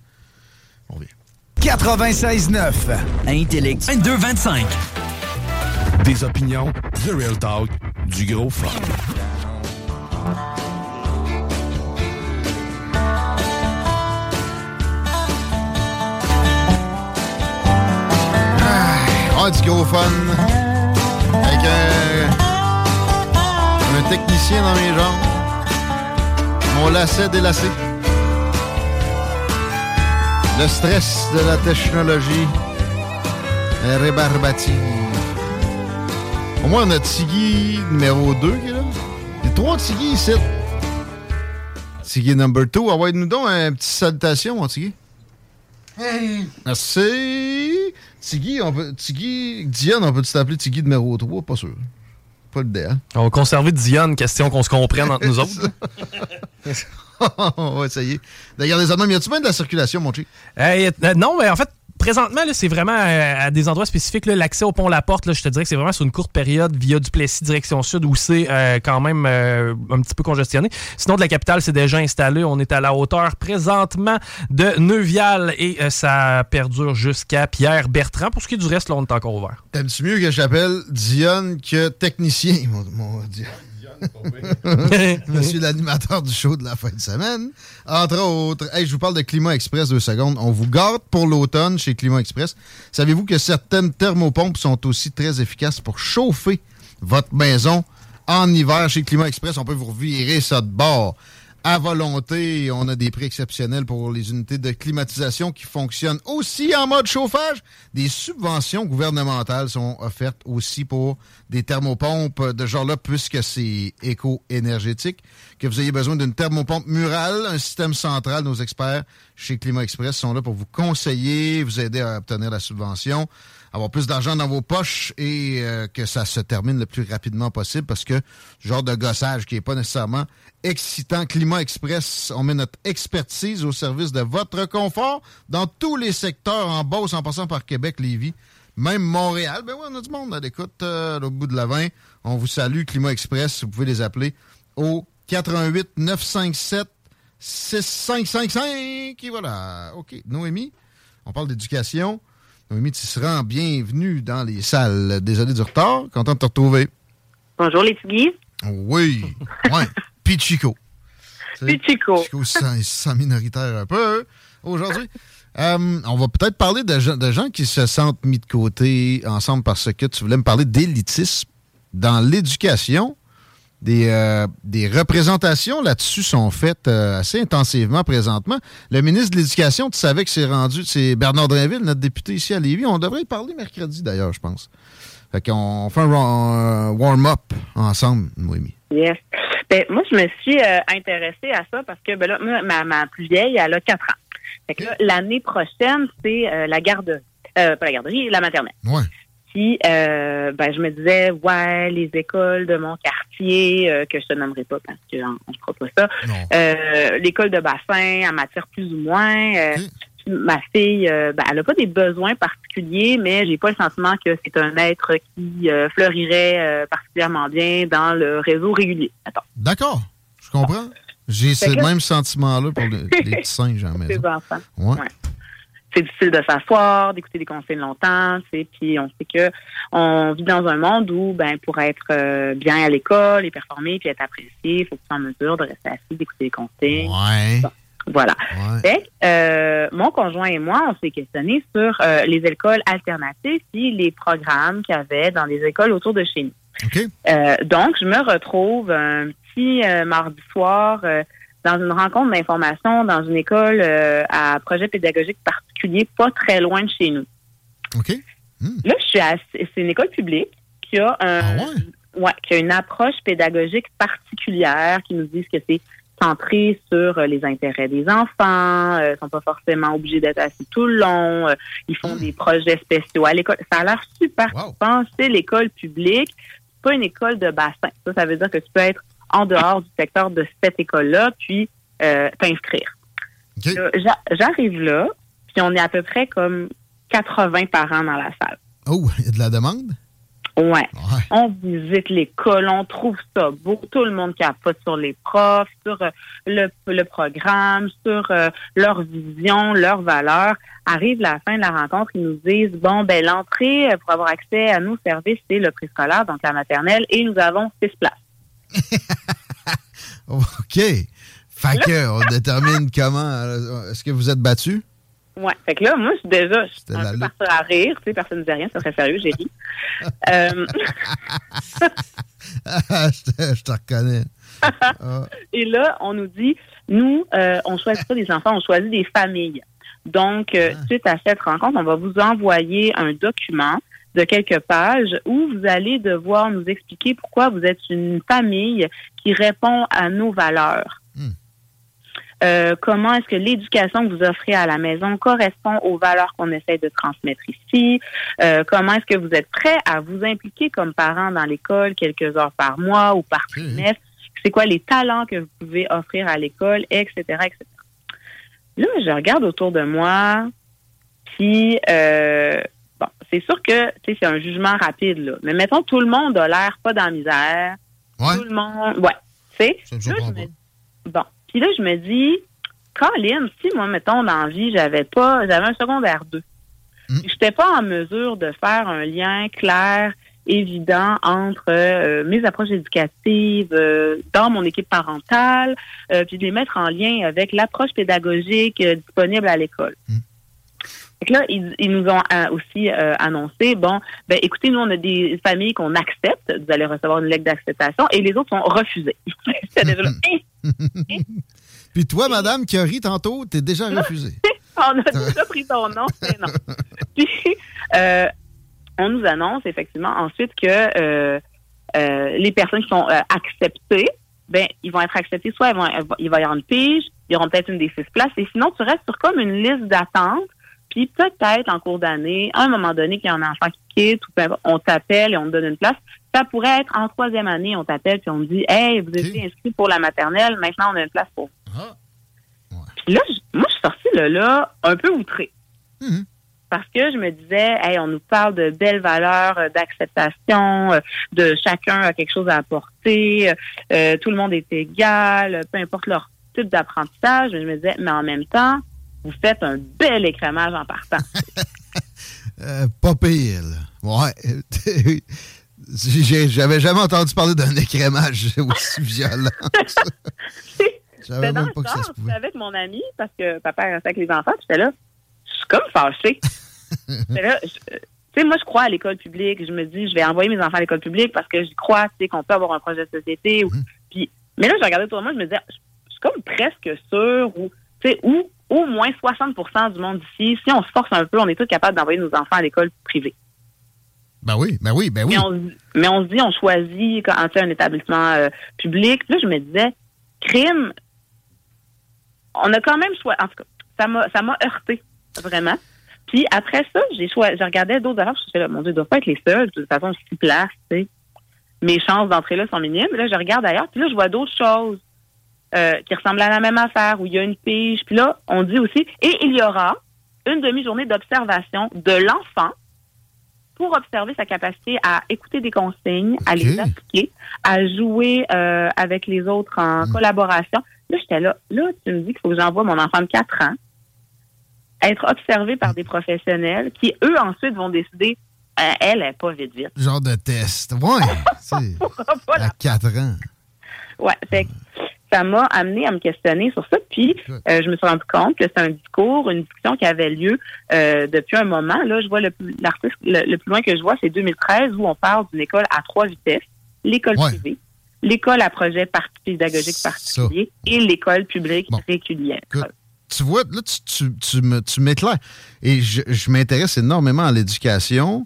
On revient. 96.9 Intellect 22-25 Des opinions, The Real Talk, du gros fun. Ah, du gros fun. Avec un, un technicien dans mes jambes. Mon lacet délacé. Le stress de la technologie est rébarbatif. Au moins, on a Tiggy numéro 2 qui est là. Il y a trois Tiggy ici. Tiggy number 2. Envoyez-nous donc une petite salutation, mon Tiggy. Hey. Merci. Tiggy, on peut, Tiggy, Diane, on peut-tu t'appeler Tiggy numéro 3? Pas sûr. Pas le dé, hein? On va conserver Diane, question qu'on se comprenne entre nous autres. on va essayer de garder ça. y a-tu bien de la circulation, mon chi? Euh, non, mais en fait, présentement, c'est vraiment euh, à, des endroits spécifiques. L'accès au pont La Porte, je te dirais que c'est vraiment sur une courte période via Duplessis, direction sud, où c'est euh, quand même un petit peu congestionné. Sinon, de la capitale, c'est déjà installé. On est à la hauteur présentement de Neuvial et ça perdure jusqu'à Pierre-Bertrand. Pour ce qui est du reste, là, on est encore ouvert. T'aimes-tu mieux que j'appelle Dionne que technicien, mon, mon Monsieur l'animateur du show de la fin de semaine. Entre autres, je vous parle de Climat Express deux secondes. On vous garde pour l'automne chez Climat Express. Savez-vous que certaines thermopompes sont aussi très efficaces pour chauffer votre maison en hiver chez Climat Express? On peut vous revirer ça de bord à volonté. On a des prix exceptionnels pour les unités de climatisation qui fonctionnent aussi en mode chauffage. Des subventions gouvernementales sont offertes aussi pour des thermopompes de genre-là, puisque c'est éco-énergétique. Que vous ayez besoin d'une thermopompe murale, un système central, nos experts chez Climat Express sont là pour vous conseiller, vous aider à obtenir la subvention avoir plus d'argent dans vos poches et euh, que ça se termine le plus rapidement possible parce que genre de gossage qui n'est pas nécessairement excitant. Climat Express, on met notre expertise au service de votre confort dans tous les secteurs, en Beauce, en passant par Québec, Lévis, même Montréal. Ben oui, on a du monde à l'écoute euh, au bout de la 20. On vous salue, Climat Express. Vous pouvez les appeler au 88 957 6555. Et voilà. OK. Noémie, on parle d'éducation. Noémie Tisserand, bienvenue dans les salles. Désolé du retard. Content de te retrouver. Bonjour les petits Oui. Ouais. Pichico. Pichico. Pichico sans, minoritaire un peu aujourd'hui. Euh, on va peut-être parler de, de, gens qui se sentent mis de côté ensemble parce que tu voulais me parler d'élitisme dans l'éducation. Des, euh, des représentations là-dessus sont faites euh, assez intensivement présentement. Le ministre de l'Éducation, tu savais que c'est rendu, c'est Bernard Drinville, notre député ici à Lévis. On devrait y parler mercredi d'ailleurs, je pense. Fait qu'on fait un warm-up ensemble, Noémie. Yes. Ben, moi, je me suis euh, intéressée à ça parce que ben là, ma, ma plus vieille, elle a 4 ans. Fait que l'année prochaine, c'est la garderie. pas la garderie, la maternelle. Ouais. Puis, euh, ben, je me disais, ouais, les écoles de mon quartier, euh, que je te nommerai pas parce qu'on ne fera pas ça, euh, l'école de bassin, en matière plus ou moins. Ma fille, ben, elle n'a pas des besoins particuliers, mais j'ai pas le sentiment que c'est un être qui fleurirait particulièrement bien dans le réseau régulier. D'accord, je comprends. J'ai ce même sentiment-là pour les, petits singes à la maison. enfants. ouais c'est difficile de s'asseoir, d'écouter des conseils longtemps, puis on sait que on vit dans un monde où, ben, pour être euh, bien à l'école et performer puis être apprécié, il faut que tu sois en mesure de rester assis, d'écouter des conseils. Ouais. Voilà. Fait que, euh, mon conjoint et moi, on s'est questionnés sur euh, les écoles alternatives et les programmes qu'il y avait dans les écoles autour de chez nous. Euh, donc, je me retrouve un petit mardi soir euh, dans une rencontre d'information dans une école euh, à projet pédagogique particulier, pas très loin de chez nous. OK. Là, je suis à, c'est une école publique qui a un, ouais, qui a une approche pédagogique particulière qui nous dit que c'est centré sur euh, les intérêts des enfants, euh, sont pas forcément obligés d'être assis tout le long, euh, ils font des projets spéciaux à l'école. Ça a l'air super pensé l'école publique, c'est pas une école de bassin. Ça, ça veut dire que tu peux être en dehors du secteur de cette école-là, puis euh, t'inscrire. J'a- J'arrive là, puis on est à peu près comme 80 parents dans la salle. Oh, il y a de la demande? Ouais. On visite l'école, on trouve ça beau. Tout le monde capote sur les profs, sur euh, le, le programme, sur euh, leur vision, leurs valeurs. Arrive la fin de la rencontre, ils nous disent bon ben l'entrée euh, pour avoir accès à nos services c'est le préscolaire, donc la maternelle, et nous avons six places. OK. Fait que, on détermine comment. euh, Est-ce que vous êtes battu? Ouais. Fait que là, moi, je suis déjà je suis un peu partie à rire. Tu sais, personne ne disait rien, c'est très sérieux, j'ai ri. Euh, je, te, je te reconnais. Ah. Et là, on nous dit, nous, euh, on choisit pas des enfants, on choisit des familles. Donc, euh, suite à cette rencontre, on va vous envoyer un document de quelques pages où vous allez devoir nous expliquer pourquoi vous êtes une famille qui répond à nos valeurs. Euh, comment est-ce que l'éducation que vous offrez à la maison correspond aux valeurs qu'on essaie de transmettre ici? Euh, comment est-ce que vous êtes prêt à vous impliquer comme parent dans l'école quelques heures par mois ou par trimestre? C'est quoi les talents que vous pouvez offrir à l'école, etc., etc. Là, je regarde autour de moi, puis euh, c'est sûr que c'est un jugement rapide, là. Mais mettons, tout le monde a l'air pas dans la misère. Tout le monde. Ouais. Tu sais, me- Bon. Puis là, je me dis, Colin, si moi, mettons, dans la vie, j'avais pas, j'avais un secondaire 2. Je n'étais pas en mesure de faire un lien clair, évident entre euh, mes approches éducatives euh, dans mon équipe parentale, euh, puis de les mettre en lien avec l'approche pédagogique disponible à l'école. Que là, ils, ils nous ont euh, aussi euh, annoncé, bon, ben écoutez, nous, on a des familles qu'on accepte, vous allez recevoir une lettre d'acceptation, et les autres sont refusées. Puis toi, madame, qui a ri tantôt, t'es déjà refusé. on a déjà pris ton nom, mais non. Puis, euh, on nous annonce effectivement ensuite que euh, euh, les personnes qui sont acceptées, ben, ils vont être acceptés, soit ils vont, il va y avoir une pige, il y aura peut-être une des six places, et sinon, tu restes sur comme une liste d'attente, puis peut-être en cours d'année, à un moment donné, qu'il y a un enfant qui quitte, ou on t'appelle et on te donne une place. Ça pourrait être en troisième année, on t'appelle puis on te dit, hey, vous étiez inscrit pour la maternelle, maintenant on a une place pour vous. Puis là, moi, je suis sortie de là un peu outrée. Parce que je me disais, hey, on nous parle de belles valeurs euh, d'acceptation, euh, de chacun a quelque chose à apporter, euh, tout le monde est égal, peu importe leur type d'apprentissage. Je me disais, mais en même temps, vous faites un bel écrémage en partant. Euh, pas pire, là. Ouais. J'avais jamais entendu parler d'un écrémage aussi violent. Je dans même le pas que ça se pouvait. avec mon ami parce que papa restait avec les enfants. J'étais là, je suis comme fâchée. Là, je- euh, tu sais, moi, je crois à l'école publique. Je me dis, je vais envoyer mes enfants à l'école publique parce que j'y crois, tu sais, qu'on peut avoir un projet de société. Ou, puis, mais là, je regardais autour de moi, je me disais, je je suis comme presque sûre ou, tu sais, ou au moins 60% du monde ici, si on se force un peu, on est tous capables d'envoyer nos enfants à l'école privée. Ben oui, ben oui, ben oui. Mais, on, se- mais on se dit, on choisit quand tu sais, un établissement euh, public. Puis là, je me disais, crime, on a quand même choisi. En tout cas, ça m'a, ça m'a heurté, vraiment. Puis après ça, j'ai choisi, je regardais d'autres affaires. Je me suis dit, là, mon Dieu, ils doivent pas être les seuls. De toute façon, six places, tu sais. Mes chances d'entrer là sont minimes. Là, je regarde ailleurs. Puis là, je vois d'autres choses euh, qui ressemblent à la même affaire, où il y a une pige. Puis là, on dit aussi, et il y aura une demi-journée d'observation de l'enfant pour observer sa capacité à écouter des consignes, à les appliquer, à jouer euh, avec les autres en collaboration. Là, j'étais là. Là, tu me dis qu'il faut que j'envoie mon enfant de 4 ans être observé par des professionnels qui, eux, ensuite, vont décider euh, elle est pas vite vite. Genre de test. Ouais. à 4 ans. Ouais, fait, ça m'a amené à me questionner sur ça. Puis, euh, je me suis rendu compte que c'est un discours, une discussion qui avait lieu euh, depuis un moment. Là, je vois le, l'artiste le, plus loin que je vois, c'est 2013, où on parle d'une école à trois vitesses, l'école privée, l'école à projet pédagogique particulier et l'école publique régulière. Tu vois, là, tu, tu, tu m'éclaires. Et je, je m'intéresse énormément à l'éducation,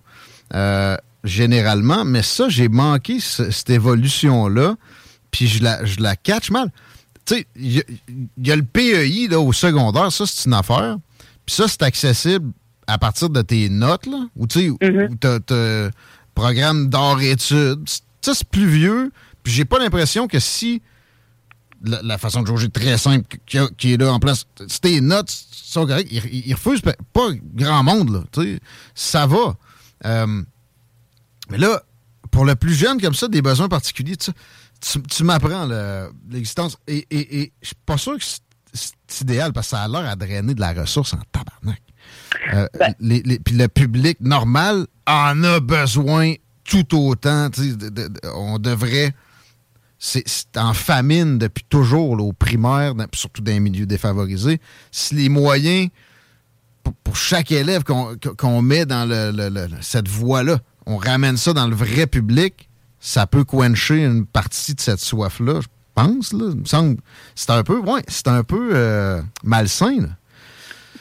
euh, généralement, mais ça, j'ai manqué cette évolution-là puis je la, je la catch mal. Tu sais, il y, a le PEI là, au secondaire, ça, c'est une affaire. Puis ça, c'est accessible à partir de tes notes, là, ou tu sais, mm-hmm. tu programme d'art-études. Ça, c'est plus vieux. Puis j'ai pas l'impression que si la, façon de jauger très simple qui, est là en place, si tes notes sont correctes, ils, refusent pas grand monde, là. Tu sais, ça va. Euh, mais là, pour le plus jeune comme ça, des besoins particuliers, tu sais, tu, m'apprends l'existence. Et, et, et je suis pas sûr que c'est idéal parce que ça a l'air à drainer de la ressource en tabarnak. Euh, ben. Puis le public normal en a besoin tout autant. on devrait. C'est en famine depuis toujours au primaire, surtout dans les milieux défavorisés. Si les moyens pour, chaque élève qu'on met dans cette voie-là, on ramène ça dans le vrai public, ça peut quencher une partie de cette soif-là, je pense. Là. Il me semble c'est un peu, ouais, c'est un peu euh, malsain. Là.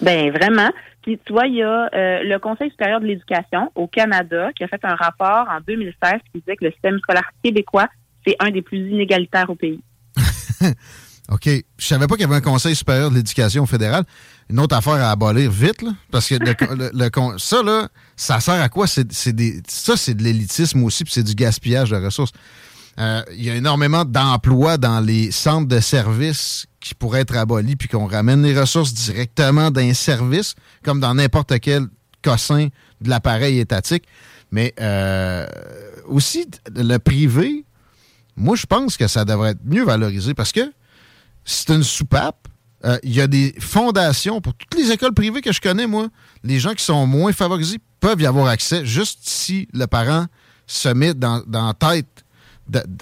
Ben vraiment. Puis tu vois, il y a euh, le Conseil supérieur de l'éducation au Canada qui a fait un rapport en 2016 qui disait que le système scolaire québécois, c'est un des plus inégalitaires au pays. OK. Je savais pas qu'il y avait un Conseil supérieur de l'éducation fédéral. Une autre affaire à abolir vite, là, parce que le, ça, là, ça sert à quoi? C'est, ça, c'est de l'élitisme aussi, puis c'est du gaspillage de ressources. Euh, il y a énormément d'emplois dans les centres de services qui pourraient être abolis, puis qu'on ramène les ressources directement d'un service, comme dans n'importe quel cossin de l'appareil étatique. Mais euh, aussi, le privé, moi, je pense que ça devrait être mieux valorisé parce que c'est une soupape. Euh, il y a des fondations pour toutes les écoles privées que je connais, moi. Les gens qui sont moins favorisés peuvent y avoir accès juste si le parent se met dans, dans la tête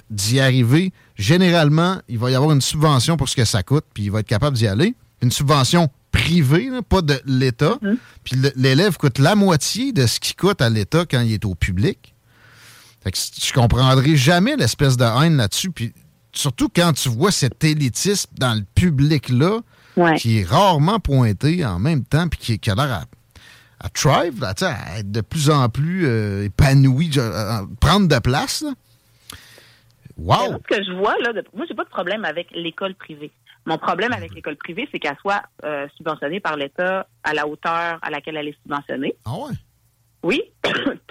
d'y arriver. Généralement, il va y avoir une subvention pour ce que ça coûte, puis il va être capable d'y aller. Une subvention privée, pas de l'État. Mm-hmm. Puis l'élève coûte la moitié de ce qu'il coûte à l'État quand il est au public. Fait que je comprendrai jamais l'espèce de haine là-dessus. Puis surtout quand tu vois cet élitisme dans le public-là, qui est rarement pointé en même temps, puis qui, a l'air à, thrive, à, être de plus en plus euh, épanoui, prendre de place. Wow! Ce que je vois, là, moi, j'ai pas de problème avec l'école privée. Mon problème avec l'école privée, c'est qu'elle soit euh, subventionnée par l'État à la hauteur à laquelle elle est subventionnée. Ah ouais? Oui.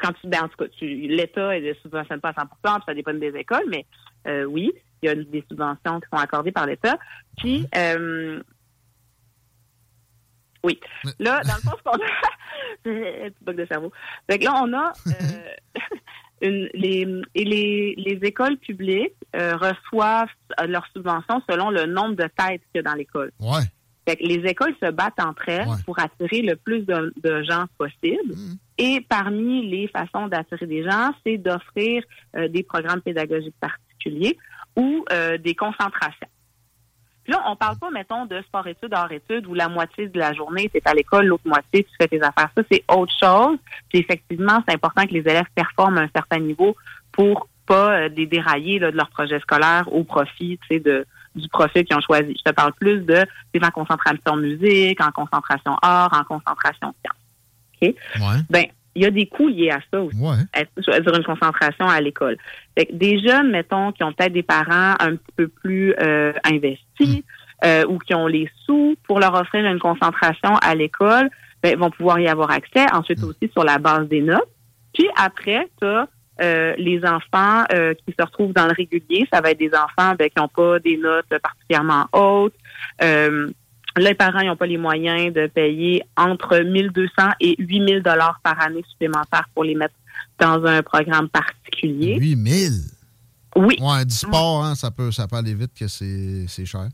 Quand tu, ben, en tout cas, l'État ne subventionne pas à 100 puis ça dépend des écoles, mais euh, oui il y a des subventions qui sont accordées par l'État. Puis, euh, oui. Là, dans le fond, ce qu'on a, petit bug de cerveau. Fait là, on a euh, une, les, et les, les écoles publiques euh, reçoivent leurs subventions selon le nombre de têtes qu'il y a dans l'école. Ouais. Fait que les écoles se battent entre elles pour attirer le plus de, de gens possible. Mm. Et parmi les façons d'attirer des gens, c'est d'offrir des programmes pédagogiques particuliers ou euh, des concentrations. Puis là, on parle pas, mettons, de sport-études, hors-études, où la moitié de la journée, c'est à l'école, l'autre moitié, tu fais tes affaires. Ça, c'est autre chose. Puis effectivement, c'est important que les élèves performent à un certain niveau pour pas euh, des dérailler de leur projet scolaire au profit, tu sais, de du profil qu'ils ont choisi. Je te parle plus de c'est en concentration musique, en concentration art, en concentration sciences. OK? Ouais. Ben, il y a des coûts liés à ça aussi. Ouais. Une concentration à l'école. Des jeunes, mettons, qui ont peut-être des parents un petit peu plus euh, investis hmm. euh, ou qui ont les sous pour leur offrir une concentration à l'école, ben, vont pouvoir y avoir accès. Ensuite hmm. aussi sur la base des notes. Puis après, tu as euh, les enfants qui se retrouvent dans le régulier. Ça va être des enfants ben, qui n'ont pas des notes particulièrement hautes les parents n'ont pas les moyens de payer entre 1200 et 8000 dollars par année supplémentaires pour les mettre dans un programme particulier. 8000 Oui. Ouais, du sport, hein, ça peut ça peut aller vite que c'est cher.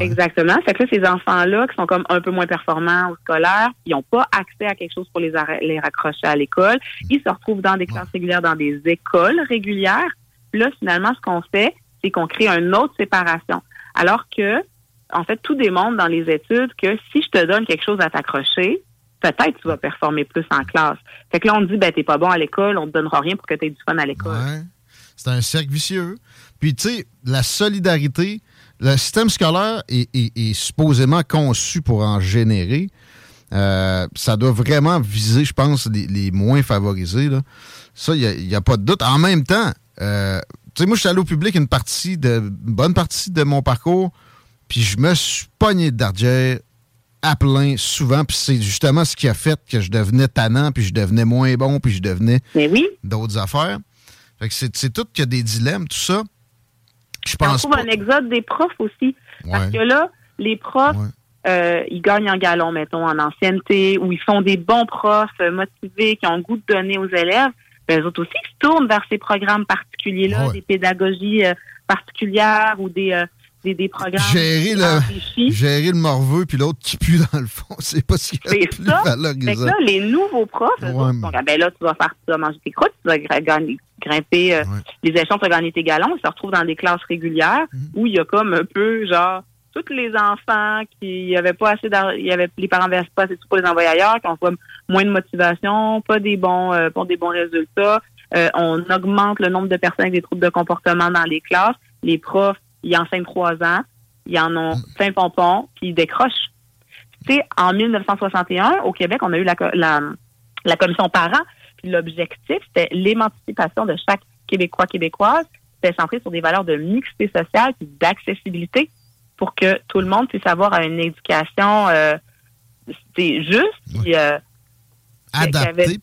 Exactement. Fait que là, ces enfants-là, qui sont comme un peu moins performants au scolaire, ils n'ont pas accès à quelque chose pour les, les raccrocher à l'école. Ils se retrouvent dans des classes régulières, dans des écoles régulières. Là, finalement, ce qu'on fait, c'est qu'on crée une autre séparation. Alors que, en fait, tout démontre dans les études que si je te donne quelque chose à t'accrocher, peut-être tu vas performer plus en classe. Fait que là, on dit, ben, t'es pas bon à l'école, on te donnera rien pour que tu aies du fun à l'école. C'est un cercle vicieux. Puis, tu sais, la solidarité, le système scolaire est, supposément conçu pour en générer. Euh, ça doit vraiment viser, je pense, les, moins favorisés. Ça, il n'y a, pas de doute. En même temps, euh, tu sais, moi, je suis allé au public une partie de une bonne partie de mon parcours, puis je me suis pogné d'argent à plein souvent, puis c'est justement ce qui a fait que je devenais tannant, puis je devenais moins bon, puis je devenais d'autres affaires. Fait que c'est c'est tout qu'il y a des dilemmes, tout ça. Je on pense trouve pas. un exode des profs aussi. Parce que là, les profs, euh, ils gagnent en galon, mettons, en ancienneté, ou ils sont des bons profs euh, motivés, qui ont le goût de donner aux élèves. Ben, eux autres aussi ils se tournent vers ces programmes particuliers-là, des pédagogies euh, particulières ou des, euh, des, des programmes Gérer le, gérer le morveux puis l'autre qui pue dans le fond, c'est pas ce C'est plus ça. Fait que valorisant. là, les nouveaux profs, eux Ouais, autres, mais- sont, ben là, tu vas faire, tu vas manger tes croûtes, tu vas gagner- grimper euh, les échelons, tu vas gagner tes galons. Ils se retrouvent dans des classes régulières Mhm. où il y a comme un peu, genre, tous les enfants qui avaient pas assez il y avait les parents n'avaient pas assez de pour les envoyer ailleurs, qui ont comme moins de motivation, pas des bons euh, pas des bons résultats. Euh, on augmente le nombre de personnes avec des troubles de comportement dans les classes. Les profs, ils enseignent trois ans, ils en ont plein pompon, puis ils décrochent. Tu sais, en 1961, au Québec, on a eu la, la, la commission parents, puis l'objectif, c'était l'émancipation de chaque Québécois, Québécoise. C'était centré sur des valeurs de mixité sociale puis d'accessibilité pour que tout le monde puisse avoir une éducation euh, juste, puis, euh,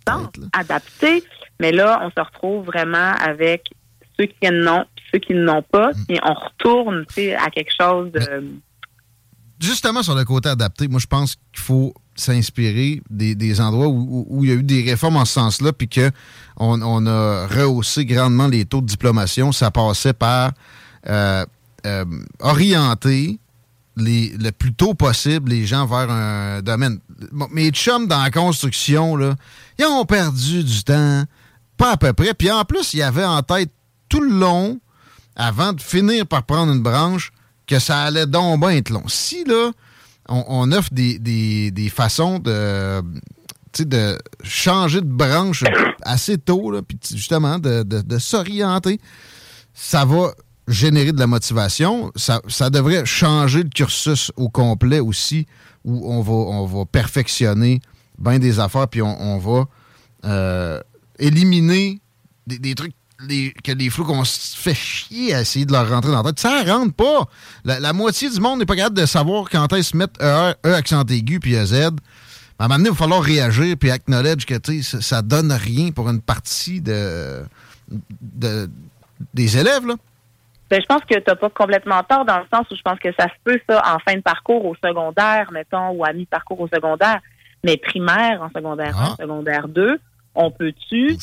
sens, adapté. Mais là, on se retrouve vraiment avec ceux qui en ont, puis ceux qui n'en ont pas, et on retourne à quelque chose de... Justement, sur le côté adapté, moi, je pense qu'il faut s'inspirer des, des endroits où, où- où il y a eu des réformes en ce sens-là, puis qu'on on a rehaussé grandement les taux de diplomation. Ça passait par euh, euh, orienter les, le plus tôt possible les gens vers un domaine. Bon, Mes chums dans la construction, là, ils ont perdu du temps, pas à peu près. Puis en plus, il y avait en tête tout le long, avant de finir par prendre une branche, que ça allait donc bien être long. Si, là, on, offre des, des- des façons de, de changer de branche assez tôt, puis justement de, de- de s'orienter, ça va générer de la motivation. Ça, ça devrait changer le cursus au complet aussi, où on va, on va perfectionner bien des affaires, puis on, on va euh, éliminer des, des trucs les- que les flous qu'on se fait chier à essayer de leur rentrer dans la tête. Ça rentre pas. La, la moitié du monde n'est pas capable de savoir quand est-ce mettre E, e accent aigu puis EZ. À un moment donné, il va falloir réagir puis acknowledge que ça, ça donne rien pour une partie de, de- des élèves. Là. Ben, je pense que tu n'as pas complètement tort dans le sens où je pense que ça se peut, ça, en fin de parcours au secondaire, mettons, ou à mi-parcours au secondaire. Mais primaire, en secondaire 1, secondaire 2, on peut-tu,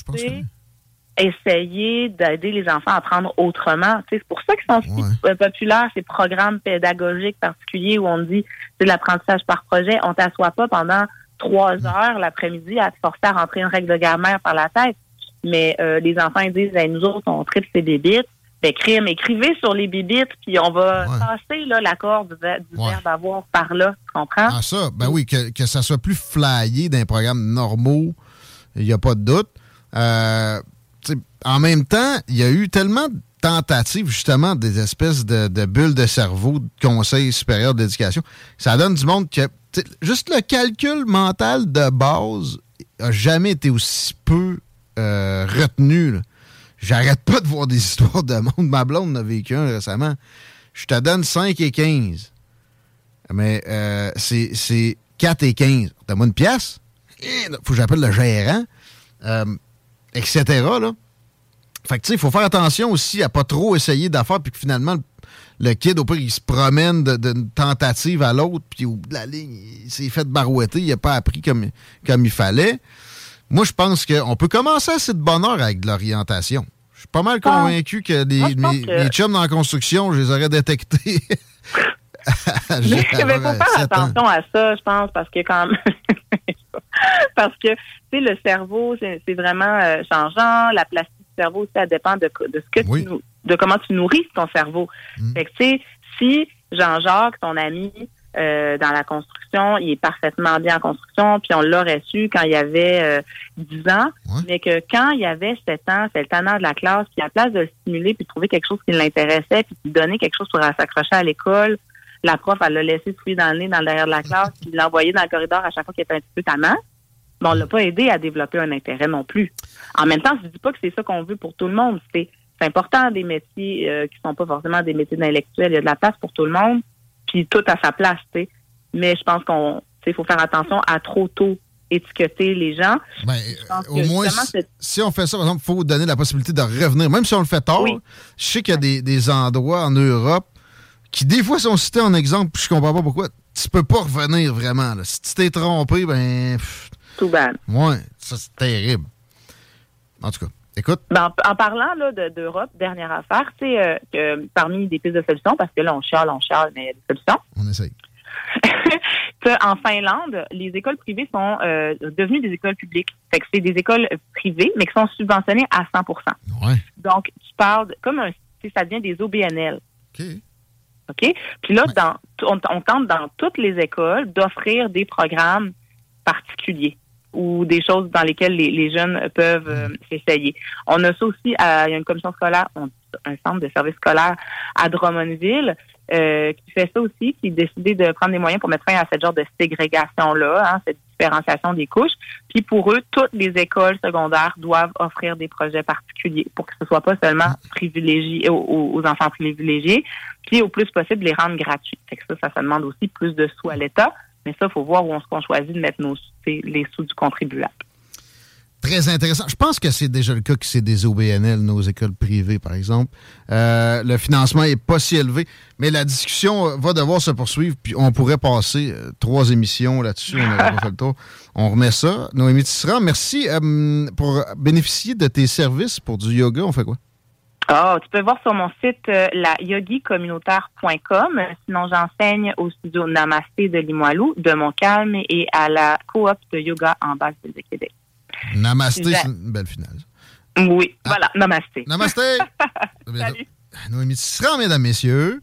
essayer d'aider les enfants à apprendre autrement? C'est pour ça qu'ils sont si euh, populaires, ces programmes pédagogiques particuliers où on dit c'est de l'apprentissage par projet. On t'assoit pas pendant trois heures l'après-midi à te forcer à rentrer une règle de grammaire par la tête. Mais euh, les enfants ils disent Hey, nous autres, on tripe ces bébites. Ben, crime, écrivez sur les bébites, puis on va passer là, l'accord du, ver- du Ouais. verbe avoir par là. Tu comprends? Ah, ça, ben oui, que, que ça soit plus flyé d'un programme normaux, il n'y a pas de doute. Euh, en même temps, il y a eu tellement de tentatives, justement, des espèces de, bulles de cerveau de Conseil supérieur d'éducation. Ça donne du monde que juste le calcul mental de base a jamais été aussi peu euh, retenu. J'arrête pas de voir des histoires de monde. Ma blonde en a vécu un récemment. Je te donne 5 et 15. Mais euh, c'est c'est 4 et 15. Donne-moi une pièce. Eh, Faut que j'appelle le gérant. Euh, etc. Là. Fait que tu sais, il faut faire attention aussi à pas trop essayer d'affaires, puis que finalement, le, kid, au pire, il se promène d'une tentative à l'autre, puis au bout de la ligne, il s'est fait barouetter, il n'a pas appris comme, comme il fallait. Moi, je pense qu'on peut commencer assez de bonheur avec de l'orientation. Je suis pas mal convaincu que les, Moi, mes, que- chums dans la construction, je les aurais détectés. Mais il faut faire ans. attention à ça, je pense, parce que quand même, parce que tu sais, le cerveau, c'est vraiment euh, changeant. La plastique du cerveau, ça dépend de, de ce que tu de comment tu nourris ton cerveau. Fait que tu sais, si Jean-Jacques, ton ami, euh, dans la construction, il est parfaitement bien en construction, puis on l'aurait su quand il y avait euh, 10 ans, mais que quand il y avait 7 ans, c'est le tannant de la classe, puis à la place de le stimuler, puis de trouver quelque chose qui l'intéressait, puis de donner quelque chose pour s'accrocher à l'école, la prof, elle l'a laissé fouiller dans le nez, dans le derrière de la classe, puis l'a envoyé dans le corridor à chaque fois qu'il était un petit peu tannant. Mais on l'a pas aidé à développer un intérêt non plus. En même temps, je dis pas que c'est ça qu'on veut pour tout le monde. C'est c'est important des métiers euh, qui sont pas forcément des métiers d'intellectuels. Il y a de la place pour tout le monde, puis tout à sa place, tu sais. Mais je pense qu'on, il faut faire attention à trop tôt étiqueter les gens. Ben, au moins, si, si on fait ça, par exemple, il faut donner la possibilité de revenir, même si on le fait tard. Je sais qu'il y a des, des endroits en Europe qui, des fois, sont cités en exemple, puis je comprends pas pourquoi. Tu peux pas revenir vraiment. Là. Si tu t'es trompé, ben. pff, Tout bad. Ouais, ça, c'est terrible. En tout cas, écoute. Ben, en, en parlant là, de- d'Europe, dernière affaire, tu sais, euh, que parmi des pistes de solutions, parce que là, on chiale, on chiale, mais il y a des solutions. On essaye. en Finlande, les écoles privées sont euh, devenues des écoles publiques. Fait que c'est des écoles privées, mais qui sont subventionnées à 100% Donc, tu parles de- comme un, ça devient des OBNL. OK? Puis là, dans, on, on tente dans toutes les écoles d'offrir des programmes particuliers ou des choses dans lesquelles les, les jeunes peuvent euh, s'essayer. On a ça aussi, à, il y a une commission scolaire, on- un centre de services scolaires à Drummondville euh, qui fait ça aussi, qui a décidé de prendre des moyens pour mettre fin à ce genre de ségrégation-là, hein, cette des couches. Puis pour eux, toutes les écoles secondaires doivent offrir des projets particuliers pour que ce soit pas seulement privilégié aux, enfants privilégiés, puis au plus possible les rendre gratuits. Ça, ça, demande aussi plus de sous à l'État, mais ça, il faut voir où on, choisit de mettre nos, les sous du contribuable. Très intéressant. Je pense que c'est déjà le cas que c'est des OBNL, nos écoles privées, par exemple. Euh, le financement est pas si élevé, mais la discussion euh, va devoir se poursuivre, puis on pourrait passer euh, trois émissions là-dessus. On remet ça. Noémie Tisserand, merci pour bénéficier de tes services pour du yoga. On fait quoi? Ah, tu peux voir sur mon site euh, la yogicommunautaire.com. Sinon, j'enseigne au studio Namasté de Limoilou, de Montcalm et à la coop de yoga en ville de Québec. Namasté, c'est une belle finale. Oui, voilà, Namasté. Namasté! Salut. Noémie Tisserand, mesdames, messieurs.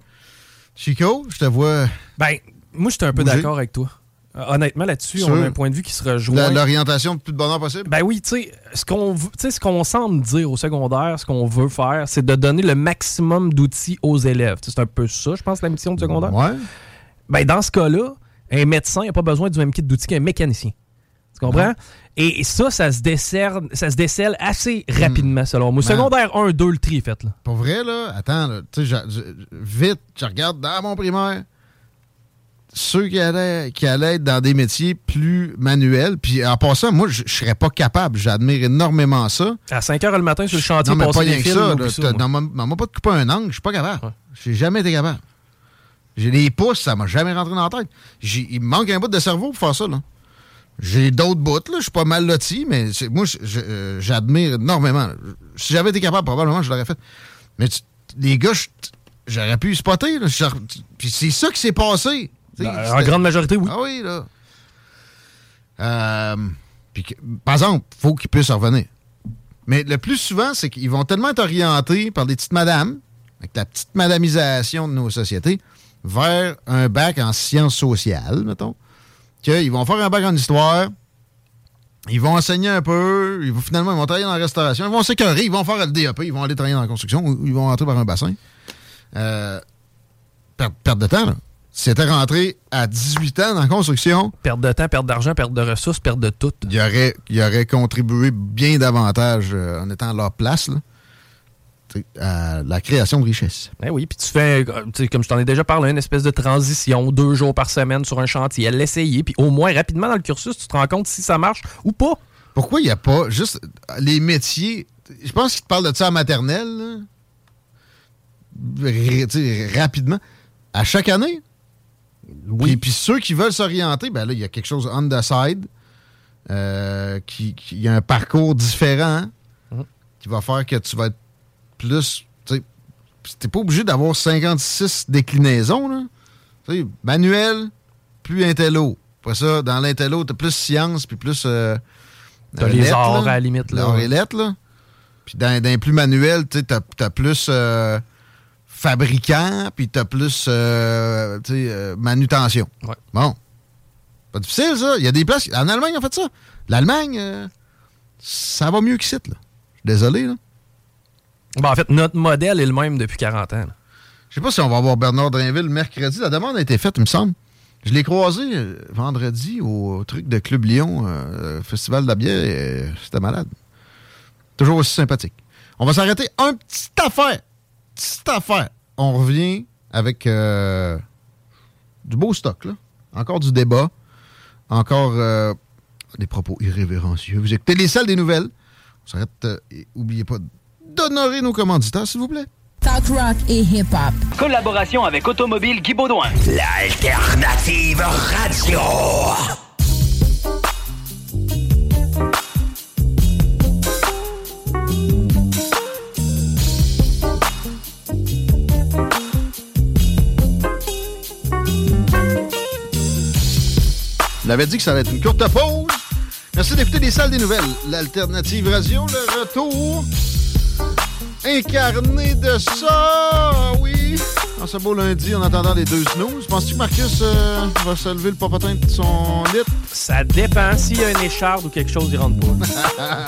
Chico, je te vois. Ben, moi, j'étais un peu d'accord avec toi. Euh, honnêtement, là-dessus, on a un point de vue qui se rejoint. L'orientation le plus de bonheur possible? Ben oui, tu sais, ce qu'on veut- tu sais, ce qu'on semble dire au secondaire, ce qu'on veut faire, c'est de donner le maximum d'outils aux élèves. C'est un peu ça, je pense, la mission du secondaire. Ouais. Ben dans ce cas-là, un médecin n'a pas besoin du même kit d'outils qu'un mécanicien. Tu comprends? Et ça, ça se décerne, ça se décèle assez rapidement, selon moi. Ben. Secondaire 1, 2, le tri est fait, là. Pour vrai, là, attends, là, tu sais, je- je- vite, je regarde dans mon primaire, ceux qui allaient, qui allaient être dans des métiers plus manuels, puis en passant, moi, je je serais pas capable. J'admire énormément ça. À 5 h le matin sur le chantier, non, mais pas rien que ça. ma- pas de couper un angle, je suis pas capable. J'ai jamais été capable. J'ai les pouces, ça m'a jamais rentré dans la tête. Il me manque un bout de cerveau pour faire ça, là. J'ai d'autres bouts, là. Je suis pas mal loti, mais moi, euh, j'admire énormément. Si j'avais été capable, probablement, je l'aurais fait. Mais tu- les gars, j'aurais pu spotter, Puis c'est ça qui s'est passé. Ben, en grande majorité, oui. Ah oui, là. Euh, puis par exemple, faut qu'ils puissent revenir. Mais le plus souvent, c'est qu'ils vont tellement être orientés par des petites madames, avec la petite madamisation de nos sociétés, vers un bac en sciences sociales, mettons, qu'ils vont faire un bac en histoire, ils vont enseigner un peu, ils vont, finalement, ils vont travailler dans la restauration, ils vont s'écœurer, ils vont faire le DAP, ils vont aller travailler dans la construction, ou ils vont rentrer par un bassin. Euh, perte, perte de temps, là. C'était rentré à 18 ans dans la construction, Perte de temps, perte d'argent, perte de ressources, perte de tout. il aurait, il aurait contribué bien davantage euh, en étant à leur place là, à la création de richesse. Ben oui, puis tu fais, euh, tu sais, comme je t'en ai déjà parlé, une espèce de transition, deux jours par semaine sur un chantier, à l'essayer, puis au moins rapidement dans le cursus, tu te rends compte si ça marche ou pas. Pourquoi il n'y a pas juste les métiers. Je pense qu'ils te parlent de ça à maternelle. rapidement. À chaque année. Oui. Puis ceux qui veulent s'orienter, ben là, il y a quelque chose on the side. euh, qui, qui- il y a un parcours différent Mhm. qui va faire que tu vas être plus. T'es pas obligé d'avoir 56 déclinaisons. Là. Tu sais, manuel, plus intello. Après ça, dans l'intello, t'as plus science, puis plus. euh, T'as euh, les lettres, arts là. à la limite, là. Et lettres, là. Puis dans, dans les plus sais, t'as, t'as plus euh, fabricant, puis t'as plus euh, euh, manutention. Ouais. Bon. Pas difficile, ça. Il y a des places. En Allemagne, on fait ça. L'Allemagne, euh, ça va mieux qu'ici, là. Je suis désolé, là. Bon, en fait, notre modèle est le même depuis 40 ans. là. Je sais pas si on va voir Bernard Drinville mercredi. La demande a été faite, il me semble. Je l'ai croisé euh, vendredi au truc de Club Lyon, euh, Festival de C'était malade. Toujours aussi sympathique. On va s'arrêter. Un petit affaire. Petite affaire. On revient avec euh, du beau stock, là. Encore du débat. Encore euh, des propos irrévérencieux. Vous écoutez les salles des nouvelles. On s'arrête. euh, oubliez pas d'honorer nos commanditaires, s'il vous plaît. Talk rock et hip-hop. Collaboration avec Automobile Guy Baudouin. L'alternative radio. On avait dit que ça allait être une courte pause. Merci d'écouter les salles des nouvelles. L'alternative radio, le retour incarné de ça, oui. En ce beau lundi, en attendant les deux snooze. Penses-tu que Marcus euh, va se lever le popotin de son lit? Ça dépend. S'il y a une écharde ou quelque chose, il rentre pas.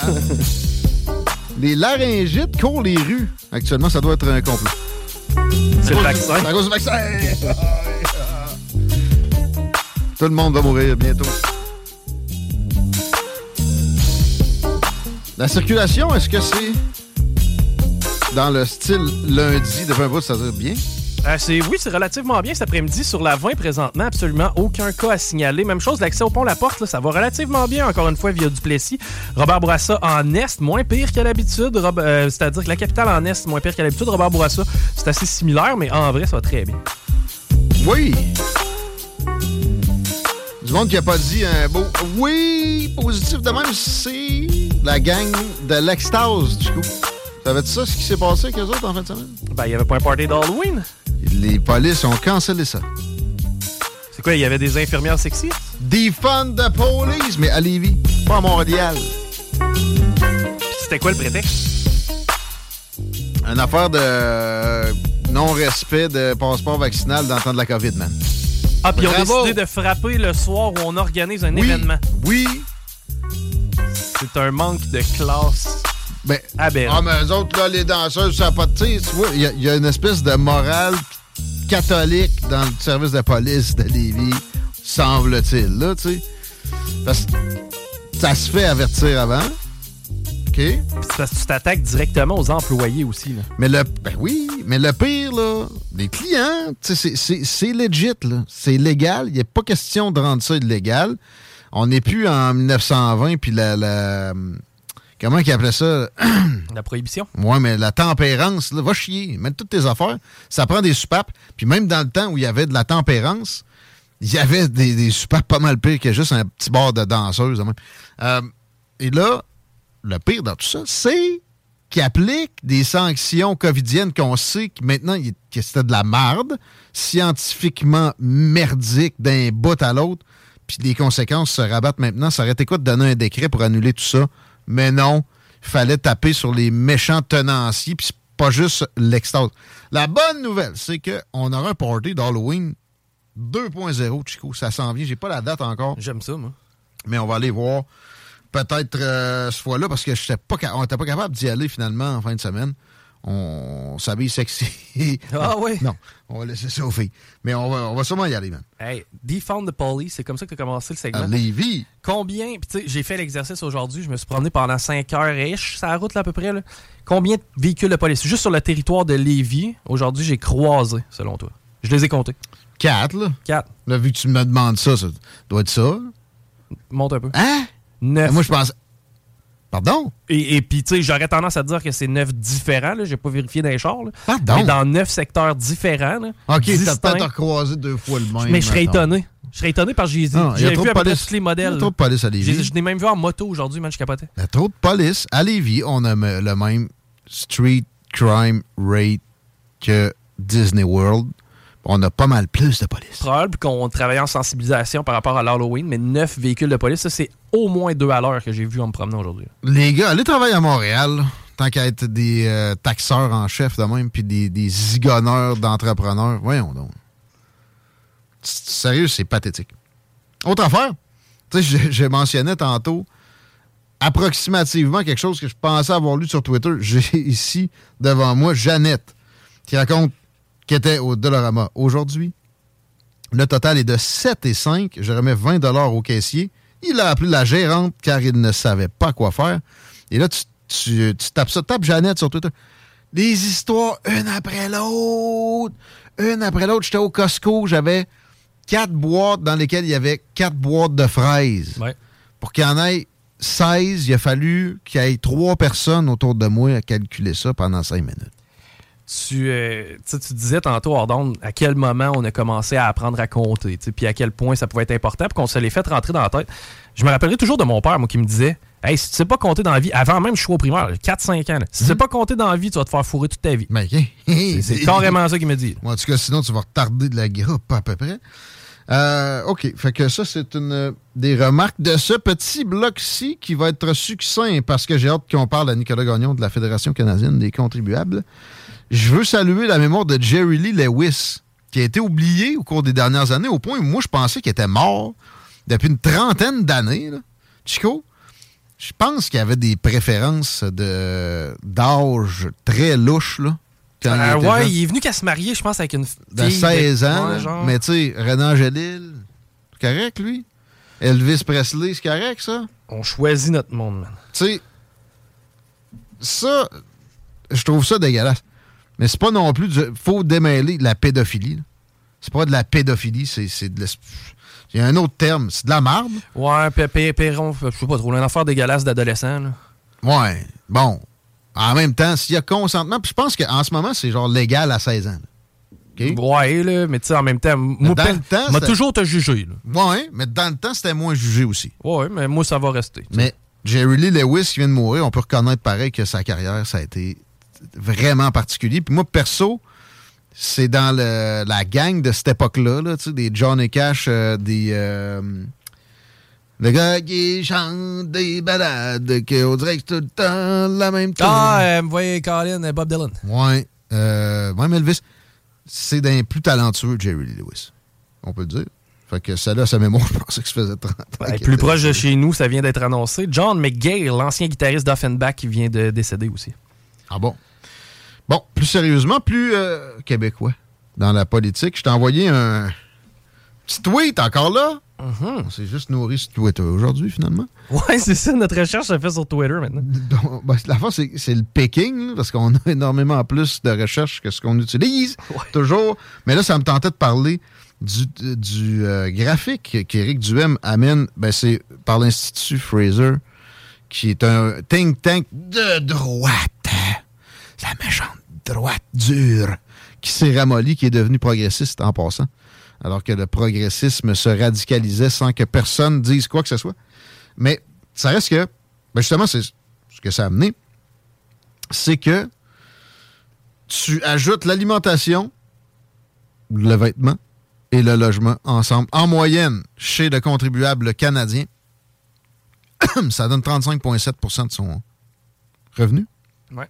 Les laryngites courent les rues. Actuellement, ça doit être un complot. C'est le vaccin. C'est à cause du vaccin. Tout le monde va mourir bientôt. La circulation, est-ce que c'est dans le style lundi de 20 bout, ça veut dire bien? Euh, c'est, oui, c'est relativement bien cet après-midi. Sur la 20, présentement, absolument aucun cas à signaler. Même chose, l'accès au pont La Porte, là, ça va relativement bien, encore une fois, via Duplessis. Robert Bourassa en Est, moins pire qu'à l'habitude. Euh, c'est-à-dire que la capitale en Est, moins pire qu'à l'habitude. Robert Bourassa, c'est assez similaire, mais en vrai, ça va très bien. Oui! Du monde qui a pas dit un beau oui positif de même, c'est la gang de l'extase, du coup. Savais-tu ça, ce qui s'est passé avec eux autres en fin de semaine? Ben, il y avait pas un party d'Halloween. Les polices ont cancellé ça. C'est quoi, il y avait des infirmières sexy? Defund the police, mais à Lévis, pas à Montréal. C'était quoi le prétexte? Une affaire de euh, non-respect de passeport vaccinal dans le temps de la COVID, man. Ah, puis ils ont décidé de frapper le soir où on organise un Oui. événement. Oui. C'est un manque de classe. Ben, aberrant. Ah, mais eux autres, là, les danseuses, ça n'a pas de... Tu vois, il y, a- il y a une espèce de morale catholique dans le service de police de Lévis, semble-t-il, là, tu sais. Parce que ça se fait avertir avant. OK? Parce que tu t'attaques directement aux employés aussi. Là. Mais le... Ben oui, mais le pire, là, les clients, tu sais, c'est- legit, là. C'est légal. Il n'y a pas question de rendre ça illégal. On n'est plus en 1920, puis la... la comment qu'ils appelaient ça? La prohibition. Ouais, mais la tempérance, là, va chier. Mets toutes tes affaires. Ça prend des soupapes. Puis même dans le temps où il y avait de la tempérance, il y avait des, des soupapes pas mal pires que juste un petit bar de danseuse. Euh, et là, le pire dans tout ça, c'est qu'ils appliquent des sanctions covidiennes qu'on sait que maintenant, que c'était de la marde, scientifiquement merdique d'un bout à l'autre, puis les conséquences se rabattent maintenant. Ça aurait été quoi de donner un décret pour annuler tout ça? Mais non, il fallait taper sur les méchants tenanciers, puis c'est pas juste l'extase. La bonne nouvelle, c'est qu'on aura un party d'Halloween 2.0, Chico. Ça s'en vient. J'ai pas la date encore. J'aime ça, moi. Mais on va aller voir peut-être euh, ce fois-là, parce que j'étais pas ca- on n'était pas capable d'y aller finalement en fin de semaine. On s'habille sexy. Ah oui? Non, on va laisser ça aux filles. Mais on va, on va sûrement y aller, man. Hey, defund the police, c'est comme ça que tu as commencé le segment. À Lévis. Combien, tu sais, j'ai fait l'exercice aujourd'hui, je me suis promené pendant 5 heures ish, ça la route là à peu près. Là. Combien de véhicules de police? Juste sur le territoire de Lévis, aujourd'hui, j'ai croisé, selon toi. Je les ai comptés. Quatre, là. Quatre. Là, vu que tu me demandes ça, ça doit être ça. Monte un peu. Hein? Neuf. Moi, je pense. Pardon? Et, et puis, tu sais, j'aurais tendance à dire que c'est neuf différents, là. J'ai pas vérifié dans les chars, là. Pardon? Mais dans neuf secteurs différents, là. OK, t'as peut-être recroisé deux fois le même. Mais je serais étonné. Je serais étonné parce que j'ai Non, il y a j'ai trop vu à peu près tous les modèles. Il y a trop de police à Lévis. Je l'ai même vu en moto aujourd'hui, man, je capotais. Il y a trop de police. À Lévis, on a le même street crime rate que Disney World. On a pas mal plus de police. Probable qu'on travaillait en sensibilisation par rapport à l'Halloween, mais neuf véhicules de police, ça, c'est au moins deux à l'heure que j'ai vu en me promenant aujourd'hui. Les gars, allez travailler à Montréal. Tant qu'à être des euh, taxeurs en chef de même, puis des, des zigonneurs d'entrepreneurs. Voyons donc. Sérieux, c'est pathétique. Autre affaire, tu sais, je, je mentionnais tantôt approximativement quelque chose que je pensais avoir lu sur Twitter. J'ai ici devant moi Jeannette qui raconte qu'elle était au Dollarama aujourd'hui. Le total est de 7 et 5. Je remets 20 au caissier. Il a appelé la gérante car il ne savait pas quoi faire. Et là, tu, tu- tu tapes ça. Tape Jeannette sur Twitter. Des histoires une après l'autre. Une après l'autre. J'étais au Costco. J'avais quatre boîtes dans lesquelles il y avait quatre boîtes de fraises. Pour qu'il y en ait 16, il a fallu qu'il y ait trois personnes autour de moi à calculer ça pendant cinq minutes. Tu, euh, tu sais, tu disais tantôt, Ordon, à quel moment on a commencé à apprendre à compter, puis à quel point ça pouvait être important, puis qu'on se l'ait fait rentrer dans la tête. Je me rappellerai toujours de mon père, moi, qui me disait Hey, si tu sais pas compter dans la vie, avant même je suis au primaire, 4-5 ans, là, si tu sais pas compter dans la vie, tu vas te faire fourrer toute ta vie. C'est- C'est carrément ça qu'il me dit. En tout cas, sinon, tu vas retarder de la groupe à peu près. Euh, OK. Fait que ça, c'est une des remarques de ce petit bloc-ci qui va être succinct parce que j'ai hâte qu'on parle à Nicolas Gagnon de la Fédération canadienne des contribuables. Je veux saluer la mémoire de Jerry Lee Lewis, qui a été oublié au cours des dernières années, au point où moi, je pensais qu'il était mort depuis une trentaine d'années. Chico, je pense qu'il avait des préférences de d'âge très louches, là. quand il Euh, ouais, jeune il est venu qu'à se marier, je pense, avec une fille. de 16 ans. Ouais, là. genre. mais tu sais, Renan Gélil, c'est correct, lui? Elvis Presley, c'est correct, ça? On choisit notre monde, man. Tu sais, ça, je trouve ça dégueulasse. Mais c'est pas non plus. du- faut démêler la pédophilie. C'est pas de la pédophilie, c'est de Il y a un autre terme, c'est de la marde. Ouais, pé- pé- Perron, je sais pas trop, une affaire dégueulasse d'adolescent. là. Ouais, bon. En même temps, s'il y a consentement, puis je pense qu'en ce moment, c'est genre légal à 16 ans. là. Ouais, là, mais tu sais, en même temps, moi, dans pe- le temps, m'a toujours te jugé. Là. Ouais, mais dans le temps, c'était moins jugé aussi. Ouais, mais moi, ça va rester. Mais Jerry Lee Lewis qui vient de mourir, on peut reconnaître pareil que sa carrière, ça a été vraiment particulier. Puis moi, perso, c'est dans le- la gang de cette époque-là, là, des Johnny Cash, euh, des... euh, le gars qui chante des balades, qu'on dirait que c'est tout le temps la même chose. Ah, euh, vous voyez, Colin, euh, Bob Dylan. Ouais. Euh, ouais, Elvis, c'est d'un plus talentueux Jerry Lee Lewis. On peut le dire. Fait que celle-là, sa mémoire, je pensais que ça faisait 30 ans. Plus proche de chez nous, ça vient d'être annoncé. John McGill, l'ancien guitariste d'Offenbach, qui vient de décéder aussi. Ah bon? Bon, plus sérieusement, plus euh, québécois dans la politique. Je t'ai envoyé un petit tweet encore là. On s'est juste nourri sur Twitter aujourd'hui, finalement. Ouais, c'est ça, notre recherche se fait sur Twitter maintenant. Donc, ben, la fois, c'est le picking, parce qu'on a énormément plus de recherches que ce qu'on utilise, toujours. Mais là, ça me tentait de parler du, du euh, graphique qu'Éric Duhem amène. Ben, c'est par l'Institut Fraser, qui est un think tank de droite. La méchante droite dure, qui s'est ramollie, qui est devenue progressiste en passant. Alors que le progressisme se radicalisait sans que personne dise quoi que ce soit. Mais ça reste que, ben justement, c'est ce que ça a amené, c'est que tu ajoutes l'alimentation, le vêtement et le logement ensemble. En moyenne, chez le contribuable canadien, ça donne 35,7% de son revenu. Ouais.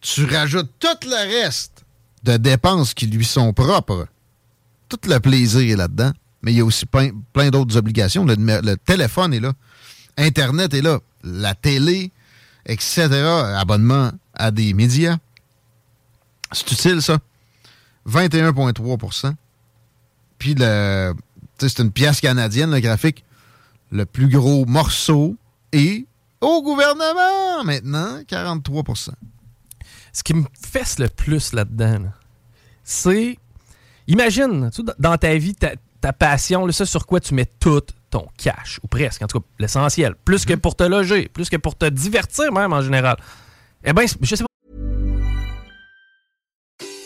Tu rajoutes tout le reste de dépenses qui lui sont propres. Tout le plaisir est là-dedans, mais il y a aussi plein, plein d'autres obligations. Le, téléphone est là, Internet est là, la télé, etc. Abonnement à des médias. C'est utile, ça. 21,3% Puis, le, c'est une pièce canadienne, le graphique. Le plus gros morceau est au gouvernement maintenant, 43 Ce qui me fesse le plus là-dedans, là, c'est. Imagine, tu dans ta vie, ta, ta passion, là, ça sur quoi tu mets tout ton cash, ou presque, en tout cas, l'essentiel. Plus que pour te loger, plus que pour te divertir, même en général. Eh bien, je sais pas.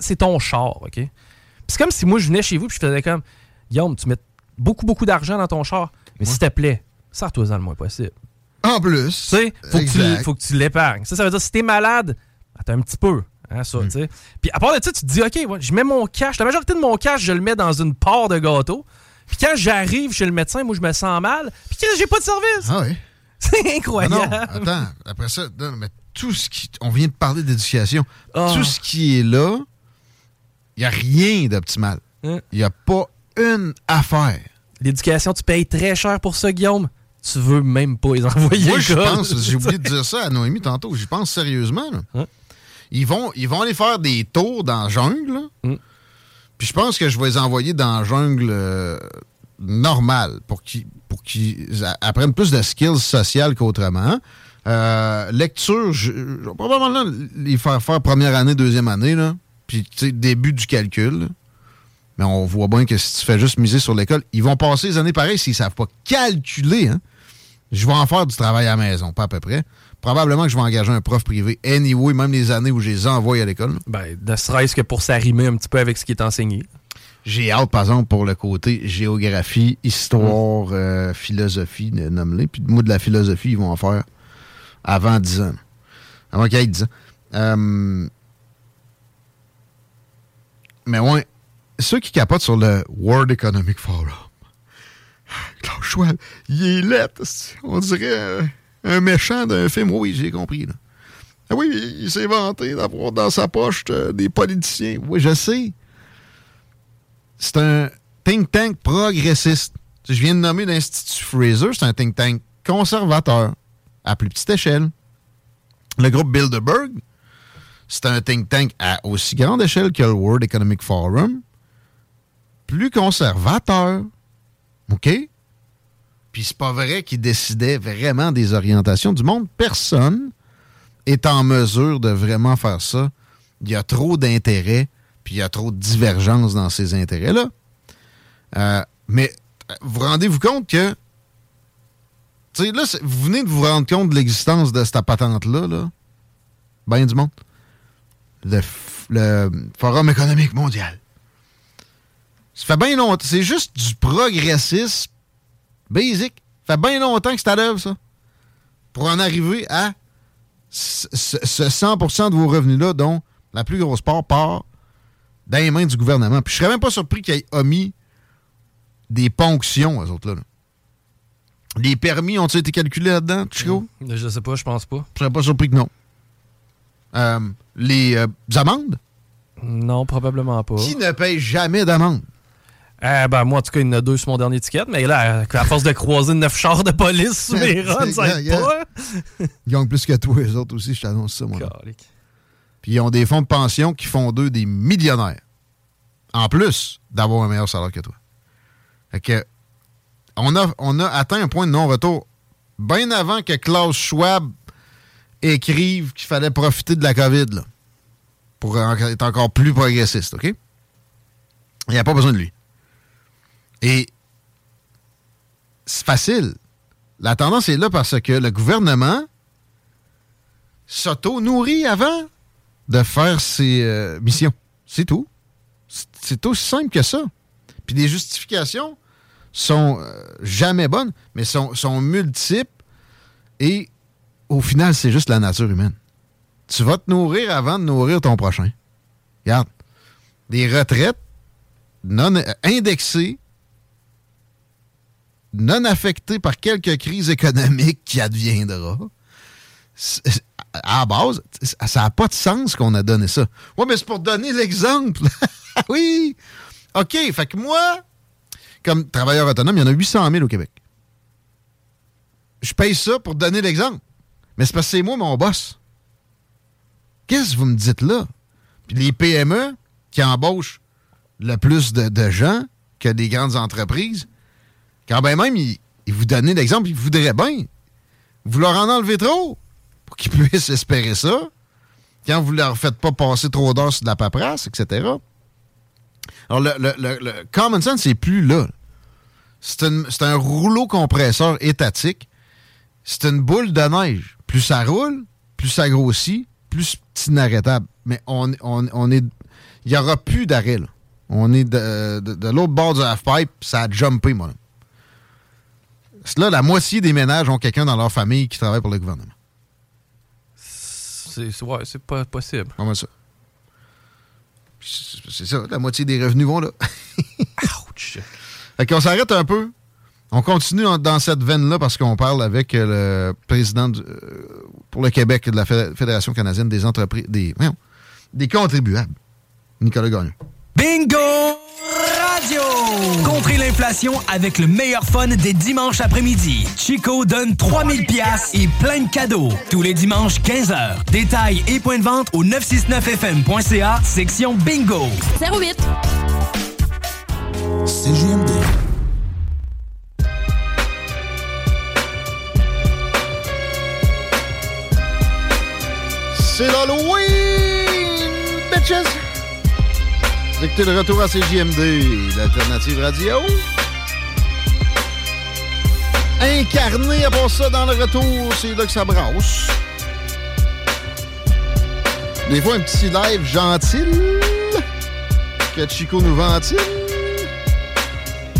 C'est ton char, OK? Puis c'est comme si moi, je venais chez vous puis je faisais comme Guillaume, tu mets beaucoup, beaucoup d'argent dans ton char, mais s'il te plaît, sors-toi-en le moins possible. En plus. Tu sais, faut, que tu- faut que tu l'épargnes. Ça, ça veut dire si t'es malade, attends un petit peu. Hein, ça, tu sais. Puis à part de ça, tu te dis, OK, ouais, je mets mon cash. La majorité de mon cash, je le mets dans une part de gâteau. Puis quand j'arrive chez le médecin, moi, je me sens mal. Puis j'ai pas de service. Ah oui. C'est incroyable. Non, attends, après ça, non, mais tout ce qui. On vient de parler d'éducation. Ah. Tout ce qui est là, il n'y a rien d'optimal. Il n'y a pas une affaire. L'éducation, tu payes très cher pour ça, Guillaume. Tu veux même pas les envoyer. Moi, je pense, j'ai oublié de dire ça à Noémie tantôt, j'y pense sérieusement. là. Ils, vont, ils vont aller faire des tours dans la jungle. Mm. Puis je pense que je vais les envoyer dans la jungle euh, normale pour qu'ils apprennent plus de skills sociales qu'autrement. Euh, lecture, je, je vais probablement les faire faire première année, deuxième année, là. Puis, tu sais, début du calcul. là. Mais on voit bien que si tu fais juste miser sur l'école, ils vont passer les années pareilles s'ils savent pas calculer. Hein? Je vais en faire du travail à la maison, pas à peu près. Probablement que je vais engager un prof privé. Anyway, même les années où je les envoie à l'école. là. Ben, ne serait-ce que pour s'arrimer un petit peu avec ce qui est enseigné. J'ai hâte, par exemple, pour le côté géographie, histoire, euh, philosophie, nomme-les. Puis moi, de la philosophie, ils vont en faire avant 10 ans. Avant qu'il ait 10 ans. Euh, mais ouais, ceux qui capotent sur le World Economic Forum, Klaus Schwab, il est lettre. On dirait euh, un méchant d'un film. Oui, j'ai compris. Ah oui, il, il s'est vanté d'avoir dans sa poche euh, des politiciens. Oui, je sais c'est un think tank progressiste. Je viens de nommer l'Institut Fraser, c'est un think tank conservateur, à plus petite échelle. Le groupe Bilderberg, c'est un think tank à aussi grande échelle que le World Economic Forum, plus conservateur. OK? Puis c'est pas vrai qu'ils décidaient vraiment des orientations du monde. Personne est en mesure de vraiment faire ça. Il y a trop d'intérêts, puis il y a trop de divergences dans ces intérêts-là. Euh, mais vous rendez-vous compte que. Là, vous venez de vous rendre compte de l'existence de cette patente-là, là? Ben du monde. Le, Forum économique mondial. Ça fait bien longtemps. C'est juste du progressisme basic. Ça fait bien longtemps que c'est à l'œuvre, ça. Pour en arriver à ce ce- ce 100% de vos revenus-là, dont la plus grosse part part dans les mains du gouvernement. Puis je serais même pas surpris qu'ils aient omis des ponctions, eux autres-là. là. Les permis ont-ils été calculés là-dedans, Chico? Je sais pas, je pense pas. Je serais pas surpris que non. Euh, les euh, amendes? Non, probablement pas. Qui ne paye jamais d'amende? Eh ben, moi, en tout cas, il y en a deux sur mon dernier ticket, mais là, à force de croiser neuf chars de police sous mes runs, ça aide pas. Ils gagnent plus que toi, les autres aussi, je t'annonce ça, moi. Puis ils ont des fonds de pension qui font d'eux des millionnaires. En plus d'avoir un meilleur salaire que toi. Fait que, on a, atteint un point de non-retour bien avant que Klaus Schwab écrive qu'il fallait profiter de la COVID, pour être encore plus progressiste, OK? Il n'y a pas besoin de lui. Et c'est facile. La tendance est là parce que le gouvernement s'auto-nourrit avant de faire ses euh, missions. C'est tout. C'est- aussi simple que ça. Puis les justifications sont euh, jamais bonnes, mais sont, sont multiples. Et au final, c'est juste la nature humaine. Tu vas te nourrir avant de nourrir ton prochain. Regarde. Des retraites non euh, indexées, non affectées par quelque crise économique qui adviendra. À la base, ça n'a pas de sens qu'on a donné ça. Oui, mais c'est pour donner l'exemple. oui. OK, fait que moi, comme travailleur autonome, il y en a 800 000 au Québec. Je paye ça pour donner l'exemple. Mais c'est parce que c'est moi mon boss. Qu'est-ce que vous me dites là? Puis les PME qui embauchent le plus de, gens que des grandes entreprises, quand ben même ils, vous donnent l'exemple, ils voudraient bien. Vous leur en enlevez trop pour qu'ils puissent espérer ça. Quand vous leur faites pas passer trop d'heures sur de la paperasse, etc. Alors, le, le- le- le common sense, c'est plus là. C'est un rouleau compresseur étatique. C'est une boule de neige. Plus ça roule, plus ça grossit, plus c'est inarrêtable. Mais on, on- on est. Il n'y aura plus d'arrêt. On est de, de- de l'autre bord du half-pipe, ça a jumpé, moi. Là, la moitié des ménages ont quelqu'un dans leur famille qui travaille pour le gouvernement. C'est ouais, pas possible. Comment ça? C'est c'est ça, la moitié des revenus vont là. Ouch! Fait qu'on s'arrête un peu. On continue dans cette veine-là parce qu'on parle avec euh, le président du- euh, pour le Québec de la Fé- Fédération canadienne des entreprises, des, voyons, des contribuables, Nicolas Gagnon. Bingo Radio! Contrer l'inflation avec le meilleur fun des dimanches après-midi. Chico donne 3000 pièces et plein de cadeaux. Tous les dimanches 15h. Détails et points de vente au 969fm.ca, section Bingo. 08. CJMD. C'est l'Halloween, bitches! Dictez le retour à CJMD, l'alternative radio. Incarné à ça dans le retour, c'est là que ça brasse. Des fois, un petit live gentil que Chico nous ventile.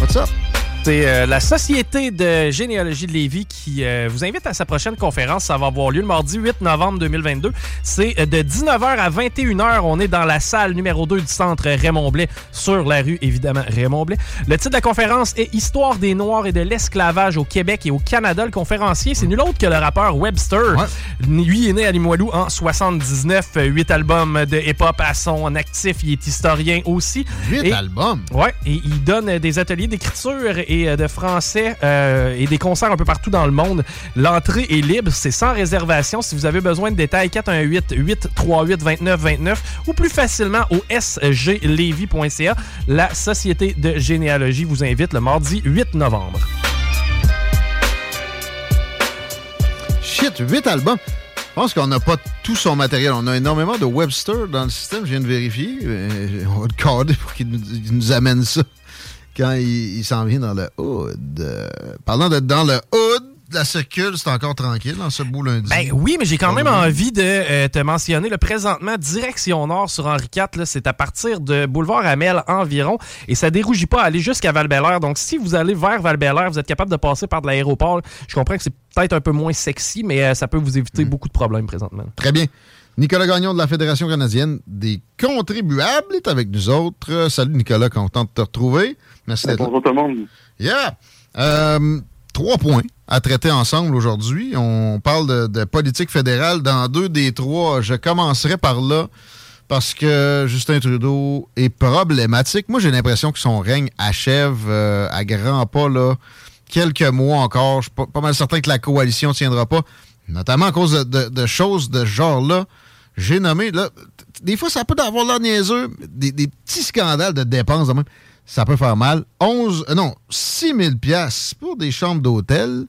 What's up? C'est euh, la Société de généalogie de Lévis qui euh, vous invite à sa prochaine conférence. Ça va avoir lieu le mardi 8 novembre 2022. C'est euh, de 19h à 21h. On est dans la salle numéro 2 du centre Raymond Blais, sur la rue, évidemment, Raymond Blais. Le titre de la conférence est Histoire des Noirs et de l'esclavage au Québec et au Canada. Le conférencier, c'est nul autre que le rappeur Webster. Lui est né à Limoilou en 79. euh, Huit albums de hip-hop à son actif. Il est historien aussi. Huit albums? Ouais, et il donne des ateliers d'écriture et euh, de français euh, et des concerts un peu partout dans le monde. L'entrée est libre, c'est sans réservation. Si vous avez besoin de détails, 418-838-2929 ou plus facilement au sglevy.ca. La Société de généalogie vous invite le mardi 8 novembre. Shit, 8 albums. Je pense qu'on n'a pas tout son matériel. On a énormément de Webster dans le système, je viens de vérifier. Euh, On va le cadrer pour qu'il nous, nous amène ça quand il, il s'en vient dans le hood. Parlant d'être dans le hood, la circule, c'est encore tranquille dans ce beau lundi. Ben oui, mais j'ai quand même envie de euh, te mentionner. Le présentement, direction nord sur Henri IV, c'est à partir de boulevard Amel environ. Et ça dérougit pas à aller jusqu'à val donc si vous allez vers val vous êtes capable de passer par de l'aéroport. Je comprends que c'est peut-être un peu moins sexy, mais euh, ça peut vous éviter beaucoup de problèmes présentement. Très bien. Nicolas Gagnon de la Fédération canadienne des contribuables est avec nous autres. Euh, Salut Nicolas, content de te retrouver. Merci d'être là. Bonjour tout le monde. Yeah! Euh, trois points à traiter ensemble aujourd'hui. On parle de, de politique fédérale dans deux des trois. Je commencerai par là parce que Justin Trudeau est problématique. Moi, j'ai l'impression que son règne achève euh, à grands pas là, quelques mois encore. Je suis pas, pas mal certain que la coalition ne tiendra pas, notamment à cause de, de- de choses de ce genre-là. J'ai nommé, là, des fois, ça peut avoir l'air niaiseux, des, des petits scandales de dépenses de même ça peut faire mal. 11, euh, non, 6 000 piastres pour des chambres d'hôtel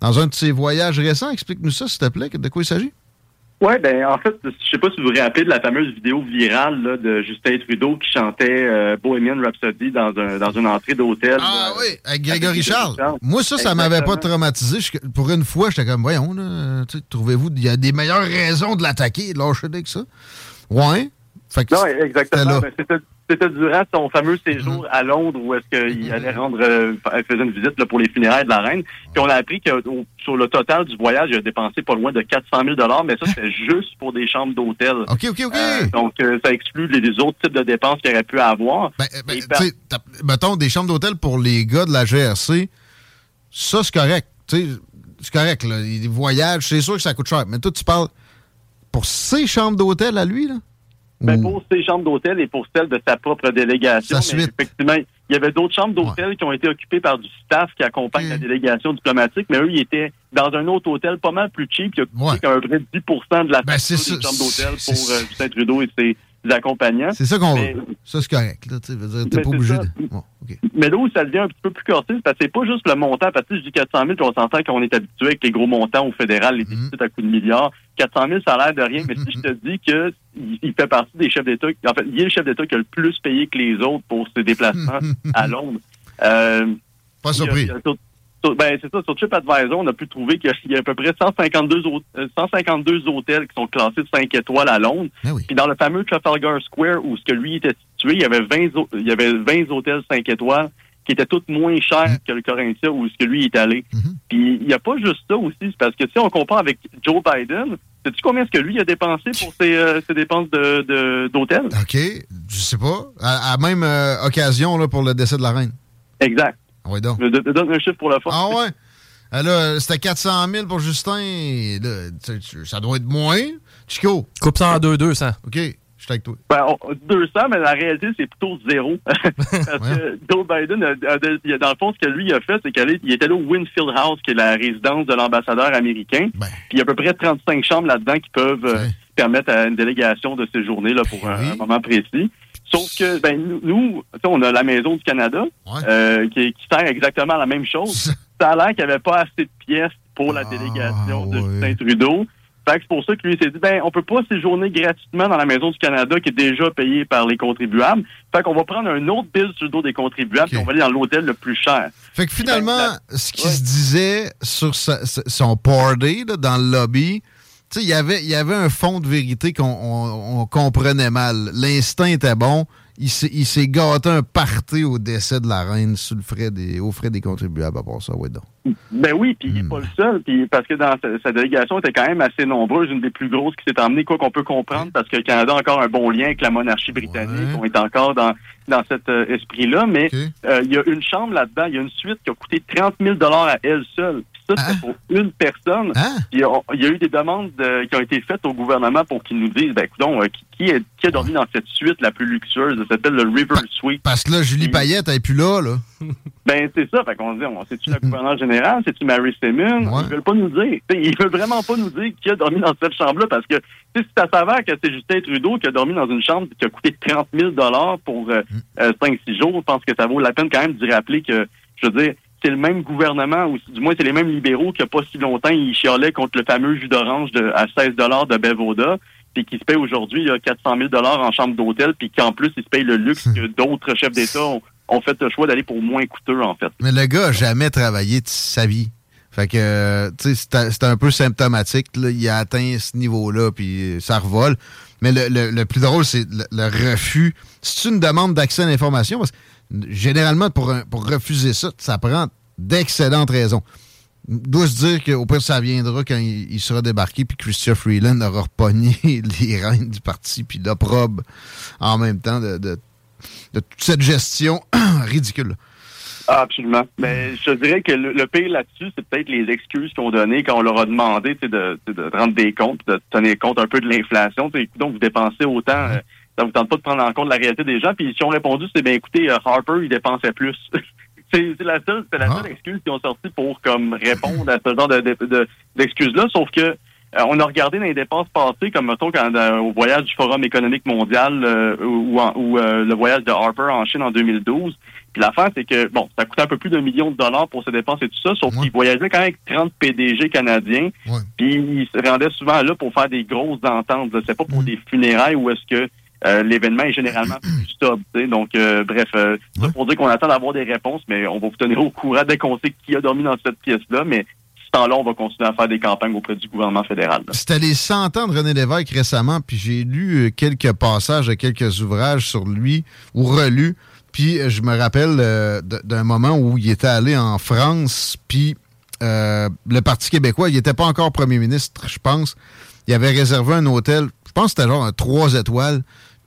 dans un de ces voyages récents. Explique-nous ça, s'il te plaît, de quoi il s'agit? Ouais, ben en fait, je sais pas si vous vous rappelez de la fameuse vidéo virale là, de Justin Trudeau qui chantait euh, Bohemian Rhapsody dans, un, dans une entrée d'hôtel. Ah là. oui, avec Grégory Charles. Moi, ça, ça m'avait pas traumatisé. Je- pour une fois, j'étais comme, voyons, euh, trouvez-vous, il y a des meilleures raisons de l'attaquer, de lâcher que ça. Ouais. Fait que Non, exactement. Ben, C'était durant son fameux séjour à Londres où est-ce qu'il allait rendre, euh, il faisait une visite là, pour les funérailles de la reine. Puis on a appris que au- sur le total du voyage, il a dépensé pas loin de 400 000 mais ça c'était juste pour des chambres d'hôtel. OK, OK, OK. Euh, donc euh, ça exclut les, les autres types de dépenses qu'il aurait pu avoir. Ben, t'as- mettons, des chambres d'hôtel pour les gars de la GRC, ça, c'est correct. C'est correct, là. Les voyages, c'est sûr que ça coûte cher. Mais toi, tu parles pour ses chambres d'hôtel à lui, là? Ben, pour ses chambres d'hôtel et pour celles de sa propre délégation. Sa mais effectivement, Il y avait d'autres chambres d'hôtel qui ont été occupées par du staff qui accompagne la délégation diplomatique, mais eux, ils étaient dans un autre hôtel pas mal plus cheap, qui a coûté qu'à peu près 10% de la Ben, facture des chambres d'hôtel pour euh, Justin Trudeau et ses accompagnants. C'est ça qu'on veut. Ça, c'est correct. Là, veux dire, T'es pas obligé de. Bon, OK. Mais là où ça devient un petit peu plus corsé, c'est parce que c'est pas juste le montant. Parce que je dis 400 000, puis on s'entend qu'on est habitué avec les gros montants au fédéral, les déficits à coups de milliards. 400 000, ça a l'air de rien. Mais si je te dis que il fait partie des chefs d'État, en fait, il est le chef d'État qui a le plus payé que les autres pour ses déplacements à Londres. Euh, Pas surpris. il y a sur- sur- ben, c'est ça, sur TripAdvisor, on a pu trouver qu'il y a à peu près 152, hô- euh, 152 hôtels qui sont classés de 5 étoiles à Londres. Puis dans le fameux Trafalgar Square où ce que lui était situé, il y avait 20, hô- il y avait 20 hôtels 5 étoiles qui étaient tous moins chers que le Corinthia où ce que lui est allé. Puis il n'y a pas juste ça aussi, c'est parce que si on compare avec Joe Biden, sais-tu combien est-ce que lui a dépensé pour ses, euh, ses dépenses de, de- d'hôtel? OK. Je sais pas. À, à même euh, occasion là, pour le décès de la reine. Exact. Oui, donc. Je te donne un chiffre pour la fois. Ah ouais? Ah, là, c'était 400 000 pour Justin. Là, tu sais, tu- ça doit être moins. Chico. Coupe ça en deux, 200. OK. Je suis avec toi. Ben, on- 200, mais la réalité, c'est plutôt zéro. Parce que Joe Biden, a- a- il a- dans le fond, ce que lui a fait, c'est qu'il est allé au Winfield House, qui est la résidence de l'ambassadeur américain. Ben. Puis il y a à peu près 35 chambres là-dedans qui peuvent euh, permettre à une délégation de séjourner là, pour un, un moment précis. Sauf que, ben, nous, on a la Maison du Canada, euh, qui, qui sert exactement à la même chose. Ça a l'air qu'il n'y avait pas assez de pièces pour la délégation de Justin Trudeau. Fait que c'est pour ça que lui s'est dit, ben, on peut pas séjourner gratuitement dans la Maison du Canada qui est déjà payée par les contribuables. Fait qu'on va prendre un autre bill sur le dos des contribuables et on va aller dans l'hôtel le plus cher. Fait que finalement, ce qui se disait sur sa- son party là, dans le lobby, tu sais, il y avait- y avait un fond de vérité qu'on on- on comprenait mal. L'instinct était bon. Il s'est gâté un party au décès de la reine sous le frais des, aux frais des contribuables à part ça. Ouais, donc. Ben oui, puis il n'est pas le seul, puis parce que dans sa, sa délégation était quand même assez nombreuse, une des plus grosses qui s'est emmenée, quoi qu'on peut comprendre, parce que le Canada a encore un bon lien avec la monarchie britannique, on est encore dans dans cet euh, esprit-là, mais euh, il y a une chambre là-dedans, il y a une suite qui a coûté 30 000 à elle seule. Ça, c'est pour une personne. Puis on- il y a eu des demandes de- qui ont été faites au gouvernement pour qu'ils nous disent, ben euh, qui, qui, est- qui a dormi dans cette suite la plus luxueuse, ça s'appelle le River Suite. Parce que là, Julie Payette, elle est plus là, là. Ben, c'est ça. Fait qu'on dit, on- c'est-tu la gouverneure générale? C'est-tu Mary Simmons? Ils veulent pas nous dire. T'sais, ils veulent vraiment pas nous dire qui a dormi dans cette chambre-là parce que, tu sais, si ça s'avère que c'est Justin Trudeau qui a dormi dans une chambre qui a coûté 30 000 pour euh, euh, 5-6 jours, je pense que ça vaut la peine quand même d'y rappeler que, je veux dire, c'est le même gouvernement, ou du moins c'est les mêmes libéraux qui, il a pas si longtemps, ils chialaient contre le fameux jus d'orange à 16 de Bevoda, puis qui se paye aujourd'hui il y a 400 000 en chambre d'hôtel, puis qu'en plus, ils se payent le luxe que d'autres chefs d'État ont, ont fait le choix d'aller pour moins coûteux, en fait. Mais le gars a jamais travaillé de sa vie. Fait que, tu sais, c'était un peu symptomatique. Là. Il a atteint ce niveau-là, puis ça revole. Mais le, le- le plus drôle, c'est le, le refus. C'est une demande d'accès à l'information. Parce que généralement, pour, un- pour refuser ça, ça prend d'excellentes raisons. Doit se dire qu'au pire, ça viendra quand il, il sera débarqué, puis Christian Freeland aura repogné les rênes du parti, puis l'opprobe en même temps de, de- de toute cette gestion ridicule. Ah, absolument. Mais je dirais que le, le pire là-dessus, c'est peut-être les excuses qu'ils ont données quand on leur a demandé de, rendre des comptes, de tenir compte un peu de l'inflation. Donc, vous dépensez autant, euh, ça vous tente pas de prendre en compte la réalité des gens. Puis, si on répondu, c'est bien, écoutez, euh, Harper, il dépensait plus. c'est c'est la seule, c'est la seule excuse qu'ils ont sorti pour comme répondre à ce genre de, de- de- d'excuses-là. Sauf que euh, on a regardé dans les dépenses passées, comme mettons quand, euh, au voyage du Forum économique mondial euh, ou, en- ou, euh, le voyage de Harper en Chine en 2012. Puis l'affaire, c'est que, bon, ça coûtait un peu plus d'un million de dollars pour ses dépenses et tout ça, sauf qu'il voyageait quand même avec 30 PDG canadiens. Puis il se rendait souvent là pour faire des grosses ententes. C'est pas pour des funérailles où est-ce que euh, l'événement est généralement plus sais. Donc, euh, bref, euh, ça pour dire qu'on attend d'avoir des réponses, mais on va vous tenir au courant dès qu'on sait qui a dormi dans cette pièce-là. Mais ce temps-là, on va continuer à faire des campagnes auprès du gouvernement fédéral. C'était les 100 ans de René Lévesque récemment, puis j'ai lu euh, quelques passages de quelques ouvrages sur lui, ou relus. Puis je me rappelle d'un moment où il était allé en France, puis euh, le Parti québécois, il n'était pas encore premier ministre, je pense. Il avait réservé un hôtel, je pense que c'était genre un 3 étoiles,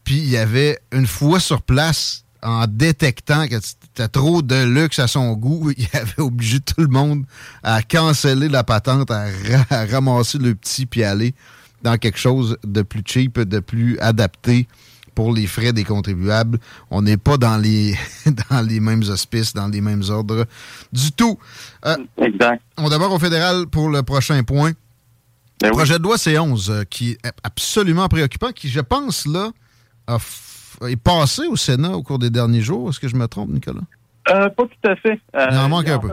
puis il y avait une fois sur place, en détectant que c'était trop de luxe à son goût, il avait obligé tout le monde à canceller la patente, à, ra- à ramasser le petit puis aller dans quelque chose de plus cheap, de plus adapté pour les frais des contribuables. On n'est pas dans les, dans les mêmes auspices, dans les mêmes ordres du tout. Euh, exact. On d'abord au fédéral pour le prochain point. Ben le projet de loi C11, euh, qui est absolument préoccupant, qui, je pense, là, a est passé au Sénat au cours des derniers jours. Est-ce que je me trompe, Nicolas? Euh, pas tout à fait. Euh, Il en manque un peu.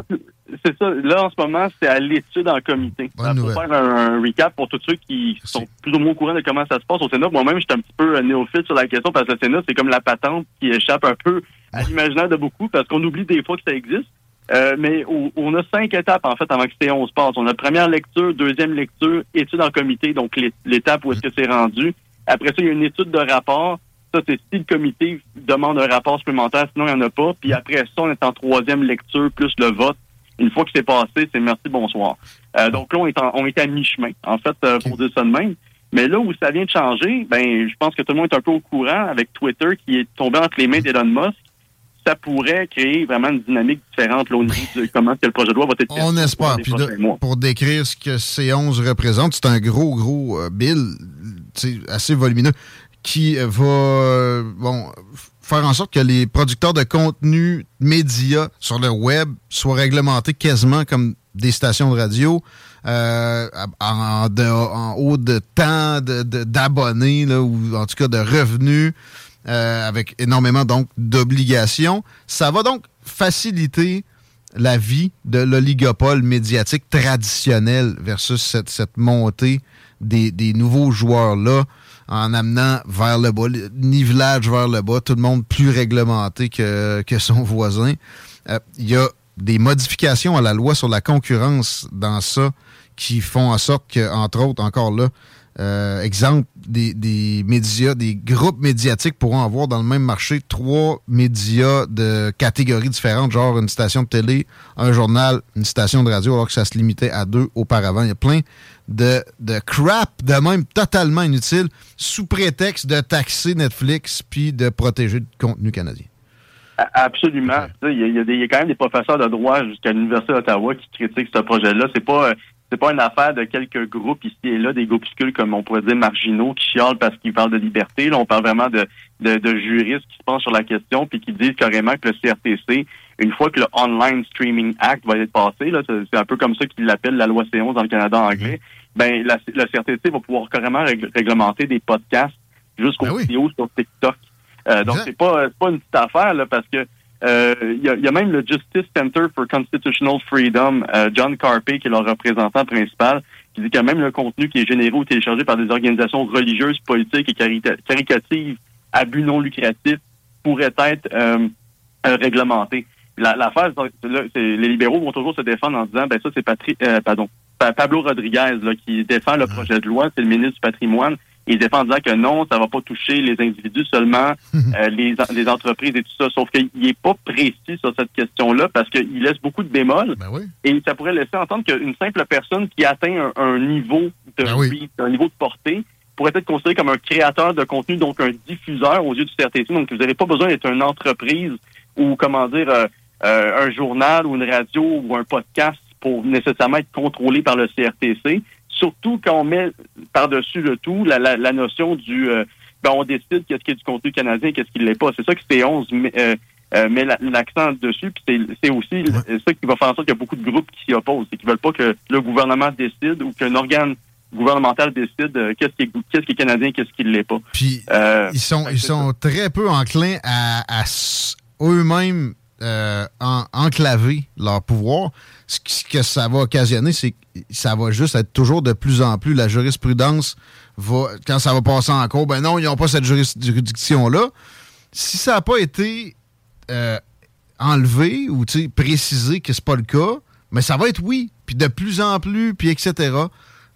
C'est ça. Là, en ce moment, c'est à l'étude en comité. Bonne Euh, pour faire un, un recap pour tous ceux qui sont plus ou moins au courant de comment ça se passe au Sénat, moi-même, j'étais un petit peu euh, néophyte sur la question parce que le Sénat, c'est comme la patente qui échappe un peu à l'imaginaire de beaucoup parce qu'on oublie des fois que ça existe. Euh, mais on, on a cinq étapes, en fait, avant que C11 passe. On a première lecture, deuxième lecture, étude en comité, donc l'é- l'étape où est-ce que c'est rendu. Après ça, il y a une étude de rapport. Ça, c'est si le comité demande un rapport supplémentaire, sinon il n'y en a pas. Puis après ça, on est en troisième lecture, plus le vote. Une fois que c'est passé, c'est merci, bonsoir. Euh, donc là, on est, en- on est à mi-chemin, en fait, euh, pour dire ça de même. Mais là où ça vient de changer, ben, je pense que tout le monde est un peu au courant avec Twitter qui est tombé entre les mains d'Elon Musk. Ça pourrait créer vraiment une dynamique différente là, au niveau de comment est-ce que le projet de loi va être On espère. Puis de- pour décrire ce que C11 représente, c'est un gros, gros euh, bill assez volumineux qui va euh, bon, faire en sorte que les producteurs de contenu médias sur le web soient réglementés quasiment comme des stations de radio. euh, en, de- en haut de temps de- d'abonnés ou en tout cas de revenus euh, avec énormément donc d'obligations. Ça va donc faciliter la vie de l'oligopole médiatique traditionnel versus cette, montée des, nouveaux joueurs-là en amenant vers le bas, le nivelage vers le bas, tout le monde plus réglementé que, que son voisin. Euh, Il y a des modifications à la loi sur la concurrence dans ça qui font en sorte que, entre autres, encore là, euh, exemple, des, des médias, des groupes médiatiques pourront avoir dans le même marché trois médias de catégories différentes, genre une station de télé, un journal, une station de radio, alors que ça se limitait à deux auparavant. Il y a plein de, de crap, de même totalement inutile, sous prétexte de taxer Netflix puis de protéger le contenu canadien. Absolument. Il y, y a quand même des professeurs de droit jusqu'à l'Université d'Ottawa qui critiquent ce projet-là. C'est pas euh, c'est pas une affaire de quelques groupes ici et là, des groupuscules comme on pourrait dire marginaux qui chialent parce qu'ils parlent de liberté. Là, on parle vraiment de, de, de juristes qui se penchent sur la question puis qui disent carrément que le CRTC, une fois que le Online Streaming Act va être passé, là, c'est un peu comme ça qu'ils l'appellent la loi C11 dans le Canada anglais, ben la, le CRTC va pouvoir carrément rég- réglementer des podcasts jusqu'aux vidéos sur TikTok. Euh, donc, c'est pas, c'est pas une petite affaire, là, parce que euh, il y, a, il y a même le Justice Center for Constitutional Freedom, euh, John Carpey, qui est leur représentant principal, qui dit que même le contenu qui est généré ou téléchargé par des organisations religieuses, politiques et caricatives à but non lucratif pourrait être euh, euh, réglementé. La- là, c'est- les libéraux vont toujours se défendre en disant, ben ça, c'est Patri euh, pardon, Pa- Pablo Rodriguez là, qui défend le projet de loi, c'est le ministre du patrimoine. Il défend en disant que non, ça va pas toucher les individus seulement, euh, les, les entreprises et tout ça. Sauf qu'il est pas précis sur cette question-là parce qu'il laisse beaucoup de bémols. Et ça pourrait laisser entendre qu'une simple personne qui atteint un, un niveau de reach, un niveau de portée, pourrait être considéré comme un créateur de contenu, donc un diffuseur aux yeux du CRTC. Donc, vous n'avez pas besoin d'être une entreprise ou, comment dire, euh, euh, un journal ou une radio ou un podcast pour nécessairement être contrôlé par le CRTC. Surtout quand on met par-dessus le tout la, la, la notion du... euh, ben, on décide qu'est-ce qui est du contenu canadien et qu'est-ce qui ne l'est pas. C'est ça que C11 met, euh, euh, met la- l'accent dessus. Puis c'est- aussi ça qui va faire en sorte qu'il y a beaucoup de groupes qui s'y opposent. C'est qu'ils veulent pas que le gouvernement décide ou qu'un organe gouvernemental décide euh, qu'est-ce qui est qui canadien, qu'est-ce qui ne l'est pas. Puis Euh, ils sont, ils sont très peu enclins à, à s- eux-mêmes euh, en- enclaver leur pouvoir. Ce que ça va occasionner, c'est que ça va juste être toujours de plus en plus. La jurisprudence va, quand ça va passer en cours, ben non, ils n'ont pas cette juridiction-là. Si ça n'a pas été euh, enlevé ou précisé que c'est pas le cas, mais ça va être oui. Puis de plus en plus, puis etc.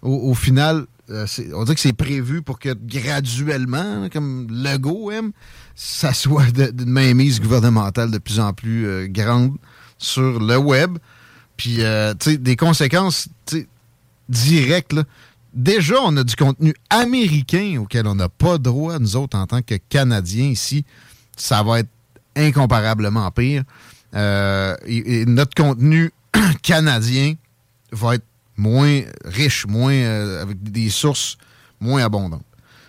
Au final, euh, on dirait que c'est prévu pour que graduellement, comme Legault aime, ça soit d'une mainmise gouvernementale de plus en plus euh, grande sur le web. Puis, euh, tu sais, des conséquences directes. Déjà, on a du contenu américain auquel on n'a pas droit, nous autres, en tant que Canadiens ici. Ça va être incomparablement pire. Et notre contenu canadien va être moins riche, moins euh, avec des sources moins abondantes.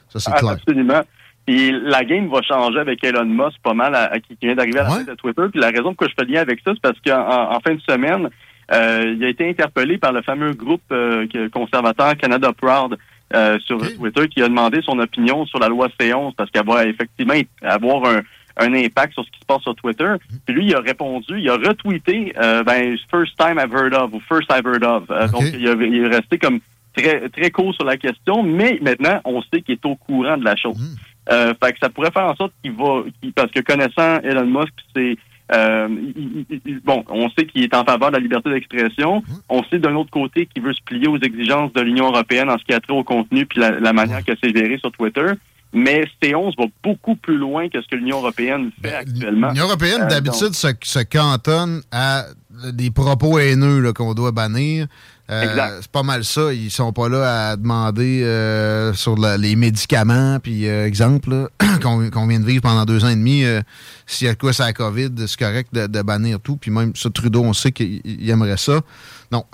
Ça, c'est Ah, clair. Absolument. Puis la game va changer avec Elon Musk pas mal, à- à- qui vient d'arriver à la tête de Twitter. Puis la raison pourquoi je fais le lien avec ça, c'est parce qu'en en, en fin de semaine, euh, il a été interpellé par le fameux groupe euh, que- conservateur Canada Proud euh, sur Twitter qui a demandé son opinion sur la loi C11 parce qu'elle va effectivement avoir un, un impact sur ce qui se passe sur Twitter. Puis lui, il a répondu, il a retweeté euh, ben, First time I've heard of ou First I've heard of. Euh, Donc, il, a- il est resté comme très, très court sur la question, mais maintenant, on sait qu'il est au courant de la chose. Euh, fait que ça pourrait faire en sorte qu'il va, parce que connaissant Elon Musk, c'est euh, il- il- il- bon, on sait qu'il est en faveur de la liberté d'expression. On sait d'un autre côté qu'il veut se plier aux exigences de l'Union européenne en ce qui a trait au contenu puis la, la manière que c'est géré sur Twitter. Mais C11 va beaucoup plus loin que ce que l'Union européenne fait actuellement. L'Union européenne, Euh, d'habitude, se, se cantonne à des propos haineux qu'on doit bannir. Euh, Exact. c'est pas mal ça. Ils sont pas là à demander euh, sur la- les médicaments. Puis, euh, exemple, qu'on vient de vivre pendant deux ans et demi, s'il y a quoi c'est la COVID, c'est correct de, de bannir tout. Puis même ça, Trudeau, on sait qu'il il aimerait ça. Non.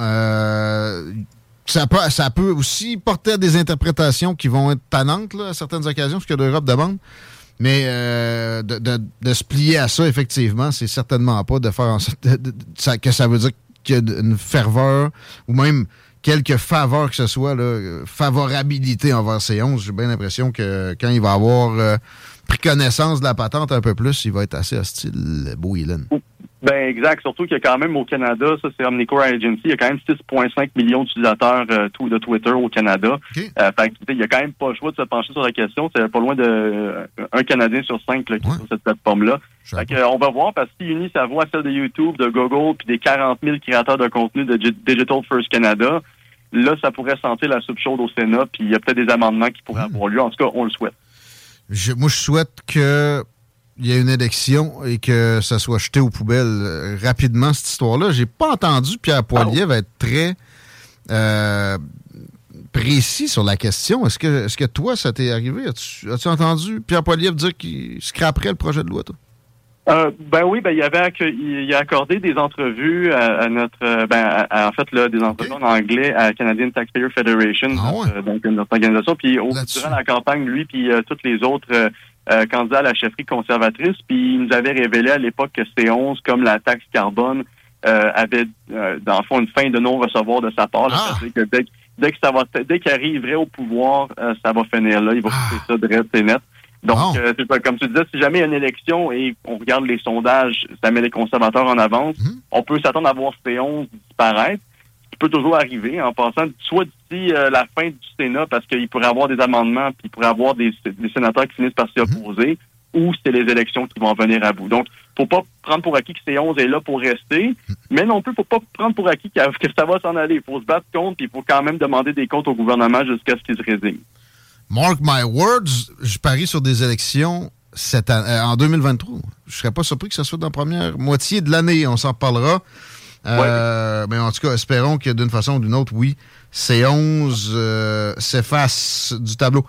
Ça peut, aussi porter à des interprétations qui vont être tannantes là, à certaines occasions, ce que l'Europe demande. Mais euh, de, de- de se plier à ça, effectivement, c'est certainement pas de faire en sorte de- que ça veut dire qu'il y a une ferveur ou même quelque faveur que ce soit, là, favorabilité envers C11. J'ai bien l'impression que quand il va avoir euh, pris connaissance de la patente un peu plus, il va être assez hostile, beau Elon. Ben exact. Surtout qu'il y a quand même au Canada, ça c'est Omnicore Agency, il y a quand même 6,5 millions d'utilisateurs euh, de Twitter au Canada. Euh, fait il y a quand même pas le choix de se pencher sur la question. C'est pas loin de euh, un Canadien sur cinq là, qui est sur cette plateforme-là. Fait que, on va voir parce qu'il unit sa voix à celle de YouTube, de Google, puis des 40 000 créateurs de contenu de Gi- Digital First Canada. Là, ça pourrait sentir la soupe chaude au Sénat, puis il y a peut-être des amendements qui pourraient avoir lieu. En tout cas, on le souhaite. Je- moi, je souhaite que il y ait une élection et que ça soit jeté aux poubelles euh, rapidement, cette histoire-là. J'ai pas entendu Pierre Poilievre être très euh, précis sur la question. Est-ce que, est-ce que toi, ça t'est arrivé? As-tu, entendu Pierre Poilievre dire qu'il scraperait le projet de loi, toi? Euh, ben oui, ben il avait il a accordé des entrevues à, à notre ben à- à- en fait là des entrevues en anglais à Canadian Taxpayer Federation notre, euh, donc notre organisation puis au, durant la campagne lui puis euh, tous les autres euh, candidats à la chefferie conservatrice puis il nous avait révélé à l'époque que C11 comme la taxe carbone euh, avait euh, dans le fond une fin de non recevoir de sa part. Là, c'est-à-dire que dès, dès que ça va dès qu'il arriverait au pouvoir euh, ça va finir là. Il va couper ça direct et net. Donc, euh, comme tu disais, si jamais il y a une élection et on regarde les sondages, ça met les conservateurs en avance, on peut s'attendre à voir C11 disparaître. Qui peut toujours arriver en passant soit d'ici euh, la fin du Sénat, parce qu'il pourrait y avoir des amendements, puis il pourrait y avoir des, des sénateurs qui finissent par s'y opposer, ou c'est les élections qui vont venir à bout. Donc, faut pas prendre pour acquis que C11 est là pour rester, mais non plus, faut pas prendre pour acquis que que ça va s'en aller. Il faut se battre contre, puis il faut quand même demander des comptes au gouvernement jusqu'à ce qu'il se résigne. Mark my words, je parie sur des élections cette année, euh, en 2023. Je serais pas surpris que ce soit dans la première moitié de l'année. On s'en reparlera. Euh, Mais en tout cas, espérons que d'une façon ou d'une autre, oui, C11 euh, s'efface du tableau.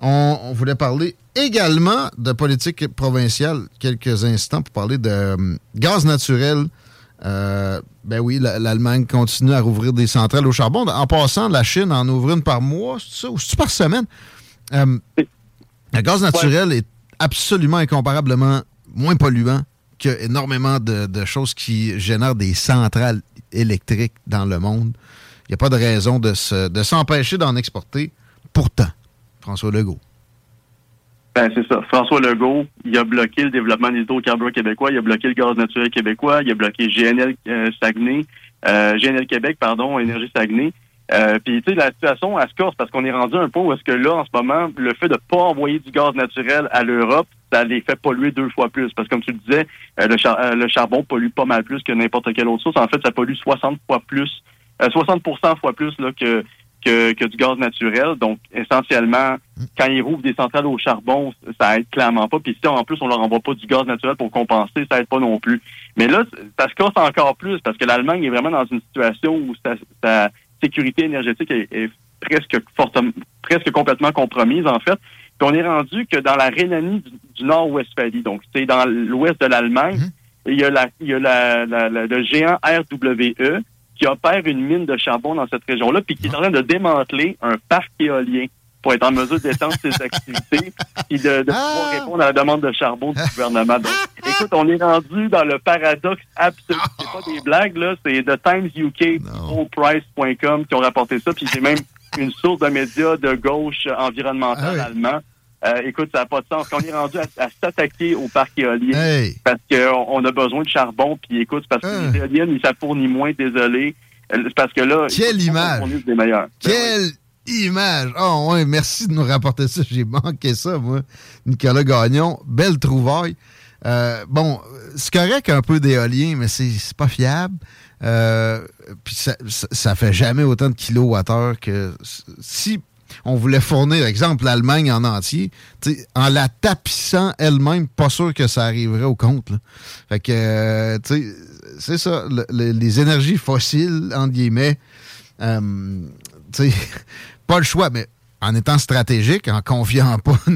On, on voulait parler également de politique provinciale quelques instants pour parler de euh, gaz naturel. Euh, ben oui, la- l'Allemagne continue à rouvrir des centrales au charbon. En passant, la Chine en ouvre une par mois, c'est ça, ou c'est par semaine? Euh, le gaz naturel est absolument incomparablement moins polluant que énormément de, choses qui génèrent des centrales électriques dans le monde. Il n'y a pas de raison de se- de s'empêcher d'en exporter. Pourtant, François Legault. Ben, c'est ça. François Legault, il a bloqué le développement des hydrocarbures québécois, il a bloqué le gaz naturel québécois, il a bloqué GNL euh, Saguenay, euh, GNL Québec, pardon, Énergie Saguenay. Euh, Puis, tu sais, la situation, elle se corse parce qu'on est rendu un point où est-ce que là, en ce moment, le fait de pas envoyer du gaz naturel à l'Europe, ça les fait polluer deux fois plus. Parce que, comme tu le disais, euh, euh, le charbon pollue pas mal plus que n'importe quelle autre source. En fait, ça pollue 60 fois plus, euh, 60% fois plus là, que, que, que du gaz naturel. Donc, essentiellement, quand ils rouvrent des centrales au charbon, ça aide clairement pas. Puis si en plus on leur envoie pas du gaz naturel pour compenser, ça aide pas non plus. Mais là, ça se casse encore plus parce que l'Allemagne est vraiment dans une situation où sa, sa sécurité énergétique est, est presque fortement, presque complètement compromise en fait. Puis on est rendu que dans la Rhénanie du, du Nord-Westphalie, donc c'est dans l'ouest de l'Allemagne, il y a, la, il y a la, la- la- le géant RWE qui opère une mine de charbon dans cette région-là, puis qui est en train de démanteler un parc éolien pour être en mesure d'étendre ses activités et de, de Ah! pouvoir répondre à la demande de charbon du gouvernement. Donc, écoute, on est rendu dans le paradoxe absolu. C'est pas des blagues, là. C'est The Times UK, Price.com qui ont rapporté ça. Puis j'ai même une source de médias de gauche environnementale allemand. Euh, écoute, ça n'a pas de sens. Quand on est rendu à, à s'attaquer au parc éolien, Hey. parce qu'on on a besoin de charbon, puis écoute, parce que les éoliennes, ça fournit moins, désolé. Euh, parce que là, Quelle écoute, on image! fournit des meilleurs. Quelle image! Oh, ouais, merci de nous rapporter ça. J'ai manqué ça, moi. Nicolas Gagnon, belle trouvaille. Euh, bon, c'est correct un peu d'éolien, mais c'est pas fiable. Euh, Puis ça, ça, fait jamais autant de kilowattheures que si on voulait fournir, exemple, l'Allemagne en entier, en la tapissant elle-même, pas sûr que ça arriverait au compte. Fait que, euh, c'est ça, le- le- les énergies fossiles, entre guillemets, euh, pas le choix, mais en étant stratégique, en confiant pas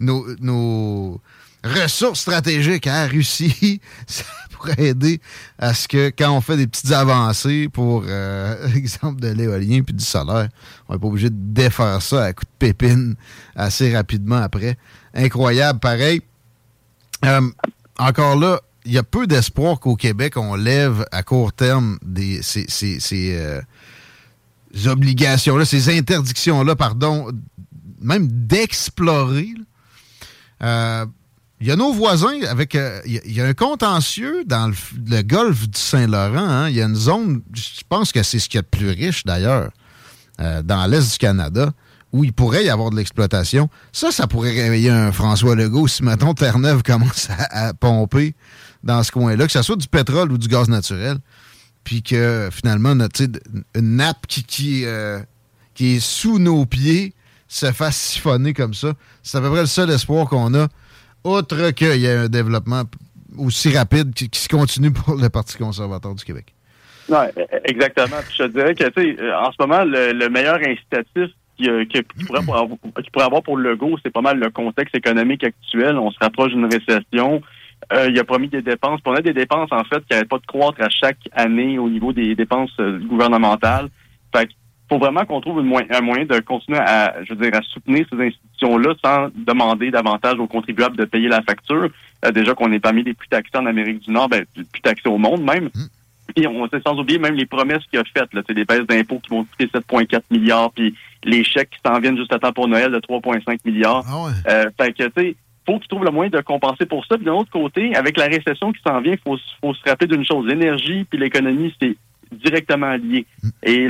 nos, nos ressources stratégiques à Russie, ça pourrait aider à ce que quand on fait des petites avancées pour, euh, exemple, de l'éolien puis du solaire, on n'est pas obligé de défaire ça à coup de pépine assez rapidement après. Incroyable, pareil. Euh, encore là, il y a peu d'espoir qu'au Québec, on lève à court terme des, ces, ces- ces, euh, obligations-là, ces interdictions-là, pardon, même d'explorer. Il y a nos voisins avec. euh, Il y a- il y, a un contentieux dans le, golfe du Saint-Laurent. hein. Il y a une zone, je pense que c'est ce qu'il y a de plus riche d'ailleurs, euh, dans l'est du Canada, où il pourrait y avoir de l'exploitation. Ça, ça pourrait réveiller un François Legault si, mettons, Terre-Neuve commence à, pomper dans ce coin-là, que ce soit du pétrole ou du gaz naturel, puis que finalement, notre, une nappe euh, qui est sous nos pieds se fasse siphonner comme ça. C'est à peu près le seul espoir qu'on a, outre qu'il y ait un développement aussi rapide qui, se continue pour le Parti conservateur du Québec. Ouais, e- exactement. Puis je te dirais que, tu sais, euh, en ce moment, le, le meilleur incitatif qui, euh, qui pourrait pourrait avoir pour Legault, c'est pas mal le contexte économique actuel. On se rapproche d'une récession. Euh, il a promis des dépenses. Puis on a des dépenses, en fait, qui n'arrêtent pas de croître à chaque année au niveau des dépenses euh, gouvernementales. Fait faut vraiment qu'on trouve une moyen- un moyen de continuer à, je veux dire, à soutenir ces institutions-là sans demander davantage aux contribuables de payer la facture. Euh, déjà qu'on est parmi les plus taxés en Amérique du Nord, ben, plus taxés au monde même. Puis on sait sans oublier même les promesses qu'il a faites, là, c'est des baisses d'impôts qui vont coûter 7,4 milliards, puis les chèques qui s'en viennent juste à temps pour Noël de 3,5 milliards. Euh, fait que tu sais, faut qu'ils trouvent le moyen de compenser pour ça. Puis d'un autre côté, avec la récession qui s'en vient, il faut, faut se rappeler d'une chose l'énergie puis l'économie, c'est directement lié. Et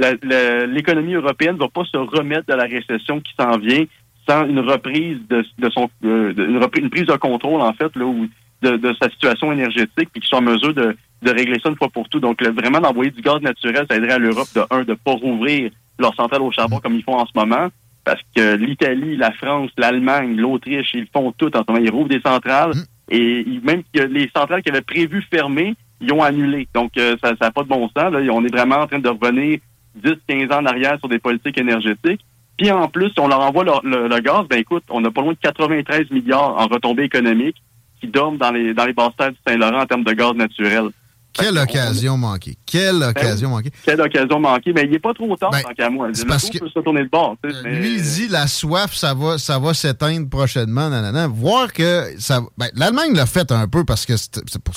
l'économie européenne va pas se remettre de la récession qui s'en vient sans une reprise de, de son de- une, reprise- une prise de contrôle en fait là où de, de sa situation énergétique puis qu'ils soient en mesure de, de régler ça une fois pour tout. Donc vraiment d'envoyer du gaz naturel, ça aiderait à l'Europe de un de pas rouvrir leurs centrales au charbon comme ils font en ce moment. Parce que l'Italie, la France, l'Allemagne, l'Autriche, ils font tout en ce moment. Ils rouvrent des centrales et ils- même que les centrales qui avaient prévu fermer, ils ont annulé. Donc euh, ça n'a pas de bon sens. Là. On est vraiment en train de revenir 10-15 ans en arrière sur des politiques énergétiques. Puis en plus, si on leur envoie le, le- le gaz, ben écoute, on a pas loin de 93 milliards en retombées économiques qui dorment dans les dans les basses du Saint-Laurent en termes de gaz naturel. Quelle occasion manquée. Quelle occasion manquée. Quelle occasion manquée. Mais il n'est pas trop tard, tant qu'à moi. Ben, c'est parce que- peut se tourner le bord. tu sais, mais- Lui, il dit la soif, ça va, ça va s'éteindre prochainement. Nanana. Voir que ça. ben, L'Allemagne l'a fait un peu parce que c'est pour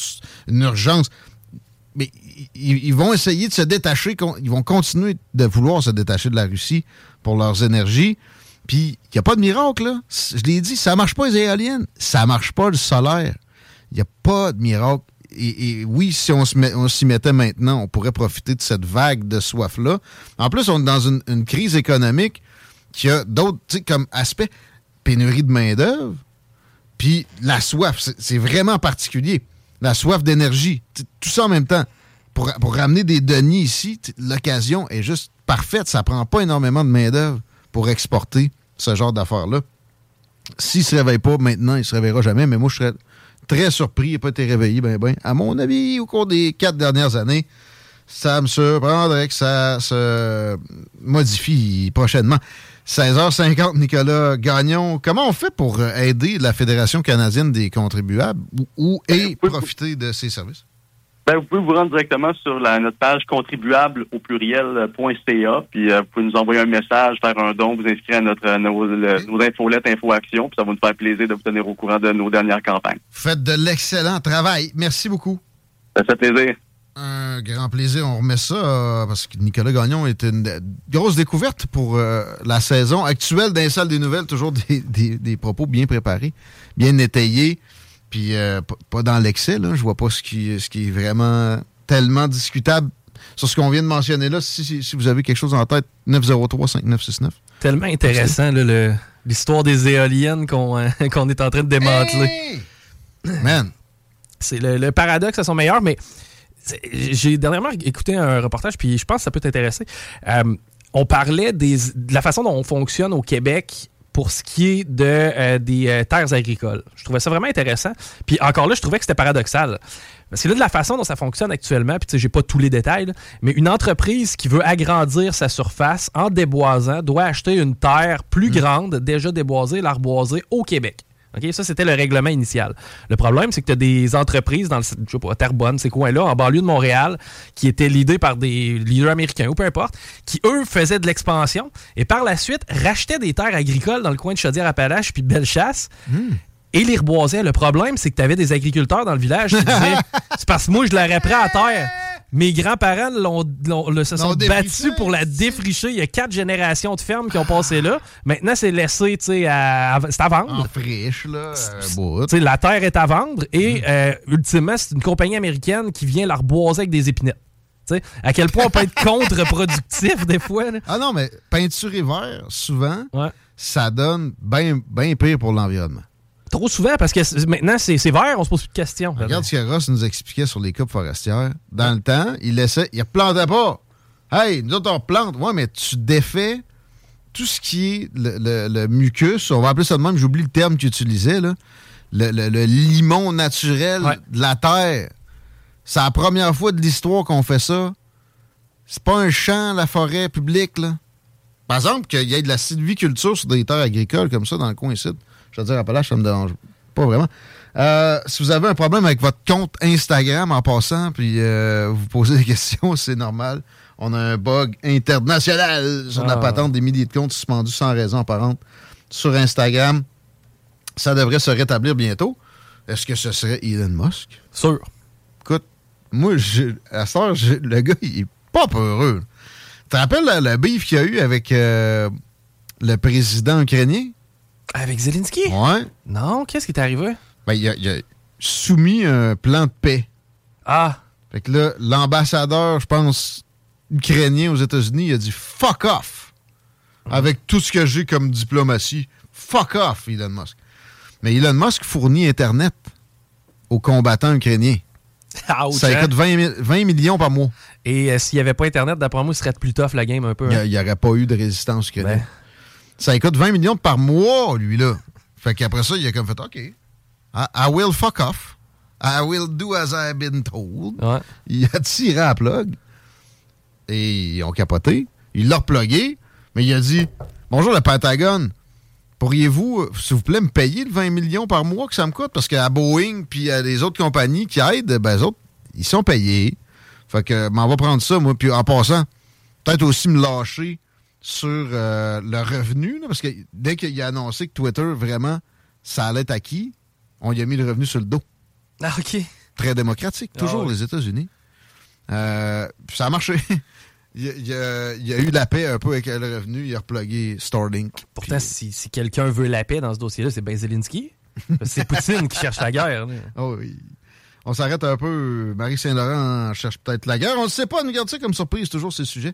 une urgence. Mais ils, ils vont essayer de se détacher. Ils vont continuer de vouloir se détacher de la Russie pour leurs énergies. Puis, il n'y a pas de miracle, là. Je l'ai dit, ça marche pas les éoliennes. Ça marche pas le solaire. Il n'y a pas de miracle. Et, oui, si on s'y mettait maintenant, on pourrait profiter de cette vague de soif-là. En plus, on est dans une, crise économique qui a d'autres, comme aspect, pénurie de main-d'œuvre, puis la soif. C'est vraiment particulier. La soif d'énergie. Tout ça en même temps. Pour, ramener des deniers ici, l'occasion est juste parfaite. Ça prend pas énormément de main-d'œuvre pour exporter ce genre d'affaires-là. S'il se réveille pas maintenant, il se réveillera jamais. Mais moi, je serais très surpris. Il n'a pas été réveillé, ben, ben. À mon avis, au cours des quatre dernières années, ça me surprendrait que ça se modifie prochainement. 16h50, Nicolas Gagnon. Comment on fait pour aider la Fédération canadienne des contribuables ou, ou- et profiter de ses services? Ben, vous pouvez vous rendre directement sur la, notre page contribuable au pluriel.ca, puis euh, vous pouvez nous envoyer un message, faire un don, vous inscrire à notre à nos, le- nos infolettes Info Action, puis ça va nous faire plaisir de vous tenir au courant de nos dernières campagnes. Faites de l'excellent travail. Merci beaucoup. Ça fait plaisir. Un grand plaisir. On remet ça euh, parce que Nicolas Gagnon est une euh, grosse découverte pour euh, la saison actuelle d'un salle des nouvelles. Toujours des, des- des propos bien préparés, bien étayés, puis euh, pas dans l'excès. là. Je vois pas ce qui, ce qui est vraiment tellement discutable sur ce qu'on vient de mentionner là. Si, si- si vous avez quelque chose en tête, 903-5969. Tellement intéressant, là, le- l'histoire des éoliennes qu'on euh, qu'on est en train de démanteler. Man! C'est le, le paradoxe à son meilleur, mais j'ai dernièrement écouté un reportage, puis je pense que ça peut t'intéresser. Euh, on parlait des, de la façon dont on fonctionne au Québec pour ce qui est de, euh, des euh, terres agricoles. Je trouvais ça vraiment intéressant. Puis encore là, je trouvais que c'était paradoxal. Parce que là, de la façon dont ça fonctionne actuellement, puis tu sais, j'ai pas tous les détails, là, mais une entreprise qui veut agrandir sa surface en déboisant doit acheter une terre plus grande, déjà déboisée, l'arboiser au Québec. OK? Ça, c'était le règlement initial. Le problème, c'est que tu as des entreprises dans le, je sais pas, Terrebonne, ces coins-là, en banlieue de Montréal, qui étaient leadées par des leaders américains ou peu importe, qui, eux, faisaient de l'expansion et par la suite rachetaient des terres agricoles dans le coin de Chaudière-Appalaches puis Bellechasse et les reboisaient. Le problème, c'est que tu avais des agriculteurs dans le village qui disaient C'est parce que moi, je l'aurais pris à terre. Mes grands-parents se sont battus pour la défricher. Il y a quatre générations de fermes qui ont passé là. Maintenant, c'est laissé, tu sais, à, à- c'est à vendre. En friche, là. sais, la terre est à vendre et euh, ultimement, c'est une compagnie américaine qui vient la reboiser avec des épinettes. Tu sais, à quel point on peut être contre-productif des fois. là. Ah non, mais peinture et vert, souvent, ça donne bien pire pour l'environnement. Trop souvent, parce que maintenant, c'est vert, on se pose plus de questions. Regarde ce que Ross nous expliquait sur les coupes forestières. Dans le temps, il laissait, il replantait pas. Hey, nous autres, on plante. Ouais, mais tu défais tout ce qui est le, le- le mucus, on va appeler ça de même, j'oublie le terme qu'il utilisait, là. Le, le- le limon naturel de la terre. C'est la première fois de l'histoire qu'on fait ça. C'est pas un champ, la forêt publique, là. Par exemple, qu'il y ait de la sylviculture sur des terres agricoles comme ça dans le coin ici. Je veux dire, Appalaches, ça me dérange pas vraiment. Euh, si vous avez un problème avec votre compte Instagram en passant, puis euh, vous posez des questions, c'est normal. On a un bug international sur la Ah. patente des milliers de comptes suspendus sans raison apparente sur Instagram. Ça devrait se rétablir bientôt. Est-ce que ce serait Elon Musk? Sûr. Écoute, moi, je- à ce heure, je- le gars, il est pas peureux. Tu te rappelles le, le beef qu'il y a eu avec euh, le président ukrainien? Avec Zelensky? Ouais. Non, qu'est-ce qui est arrivé? Ben, il, a, il a soumis un plan de paix. Ah. Fait que là, l'ambassadeur, je pense, ukrainien aux États-Unis, il a dit fuck off. Avec tout ce que j'ai comme diplomatie. Fuck off, Elon Musk. Mais Elon Musk fournit Internet aux combattants ukrainiens. Ouch, Ça hein? coûte 20, mi- 20 millions par mois. Et euh, s'il n'y avait pas Internet, d'après moi, ce serait plus tough la game un peu. hein? Il n'y aurait pas eu de résistance ukrainienne. Ben. Ça coûte 20 millions par mois, lui, là. Fait qu'après ça, il a comme fait OK. I, I will fuck off. I will do as I've been told. Il a tiré à la plug. Et ils ont capoté. Il l'a replugué. Mais il a dit Bonjour, le Pentagone. Pourriez-vous, euh, s'il vous plaît, me payer le 20 millions par mois que ça me coûte? Parce qu'à Boeing puis à les autres compagnies qui aident, ben, eux autres, ils sont payés. Fait que, m'en va prendre ça, moi. Puis en passant, peut-être aussi me lâcher sur euh, le revenu, là, parce que dès qu'il a annoncé que Twitter, vraiment, ça allait être acquis, on y a mis le revenu sur le dos. Ah, OK. Très démocratique, Ah, toujours oui. les États-Unis. Euh, puis ça a marché. il, y a, il y a- eu la paix un peu avec le revenu, il a replugué Starlink. Pourtant, si, si quelqu'un veut la paix dans ce dossier-là, c'est ben Zelensky. C'est Poutine qui cherche la guerre. là. Oh oui. On s'arrête un peu. Marie Saint-Laurent cherche peut-être la guerre. On ne sait pas, nous garde ça comme surprise, toujours ces sujets.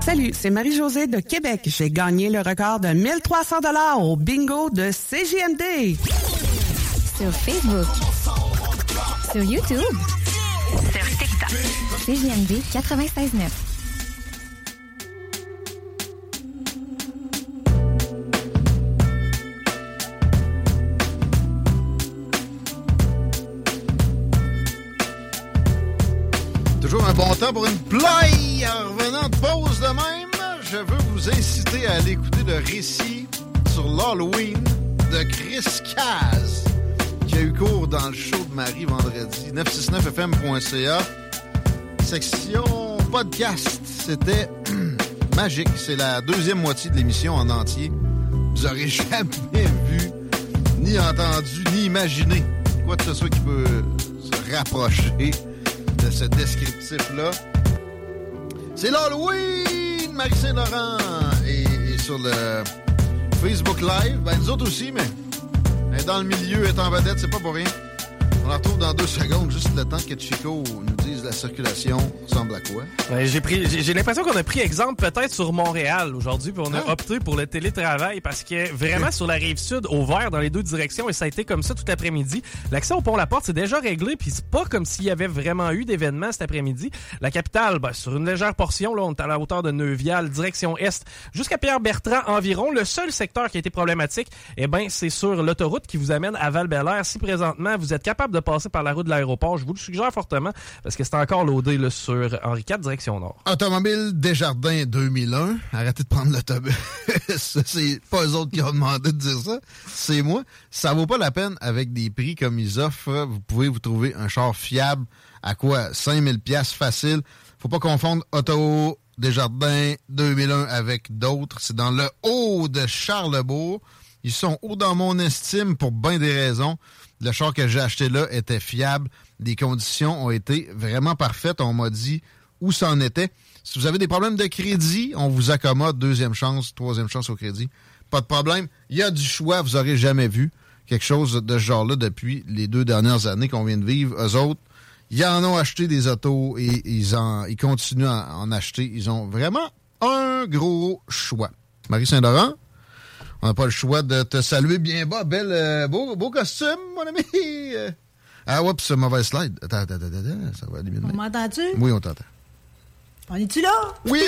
Salut, c'est Marie-Josée de Québec. J'ai gagné le record de 1300 dollars au bingo de CGMD. Sur Facebook. Sur YouTube. Sur TikTok. CGMD 96.9. Toujours un bon temps pour une play! Vous inciter à aller écouter le récit sur l'Halloween de Chris Caz, qui a eu cours dans le show de Marie vendredi. 969fm.ca. Section podcast. C'était magique. C'est la deuxième moitié de l'émission en entier. Vous aurez jamais vu, ni entendu, ni imaginé quoi que ce soit qui peut se rapprocher de ce descriptif-là. C'est l'Halloween, Marie-Saint-Laurent. Et, sur le Facebook Live, ben nous autres aussi, mais dans le milieu, est en vedette, c'est pas pour rien. On la retrouve dans deux secondes, juste le temps que Chico nous dise la circulation ressemble à quoi. Ouais, j'ai pris, j'ai j'ai l'impression qu'on a pris exemple peut-être sur Montréal aujourd'hui, puis on a Ah. opté pour le télétravail parce que vraiment sur la rive sud, au vert dans les deux directions, et ça a été comme ça tout l'après-midi. L'accès au pont La Porte c'est déjà réglé, puis c'est pas comme s'il y avait vraiment eu d'événements cet après-midi. La capitale, ben, sur une légère portion, là, on est à la hauteur de Neuvial, direction est, jusqu'à Pierre-Bertrand environ. Le seul secteur qui a été problématique, eh ben, c'est sur l'autoroute qui vous amène à val Si présentement vous êtes capable de passer par la route de l'aéroport, je vous le suggère fortement parce que c'est encore loadé sur Henri IV, direction nord. Automobile Desjardins 2001. Arrêtez de prendre l'autobus. C'est pas eux autres qui ont demandé de dire ça. C'est moi. Ça vaut pas la peine avec des prix comme ils offrent. Vous pouvez vous trouver un char fiable à quoi? 5000 pièces facile. Faut pas confondre Auto Desjardins 2001 avec d'autres. C'est dans le haut de Charlebourg. Ils sont hauts dans mon estime pour bien des raisons. Le char que j'ai acheté là était fiable. Les conditions ont été vraiment parfaites. On m'a dit où ça était. Si vous avez des problèmes de crédit, on vous accommode. Deuxième chance, troisième chance au crédit. Pas de problème. Il y a du choix. Vous aurez jamais vu quelque chose de ce genre-là depuis les deux dernières années qu'on vient de vivre. Eux autres, ils en ont acheté des autos et ils, en, ils continuent à en acheter. Ils ont vraiment un gros choix. Marie Saint-Laurent, on n'a pas le choix de te saluer bien bas. Belle, euh, beau, beau costume, mon ami. Euh, Ah, oups, mauvaise slide. Attends, attends, attends, attends, ça va éliminer. On m'entend-tu? Oui, on t'entend. On est-tu là? Oui,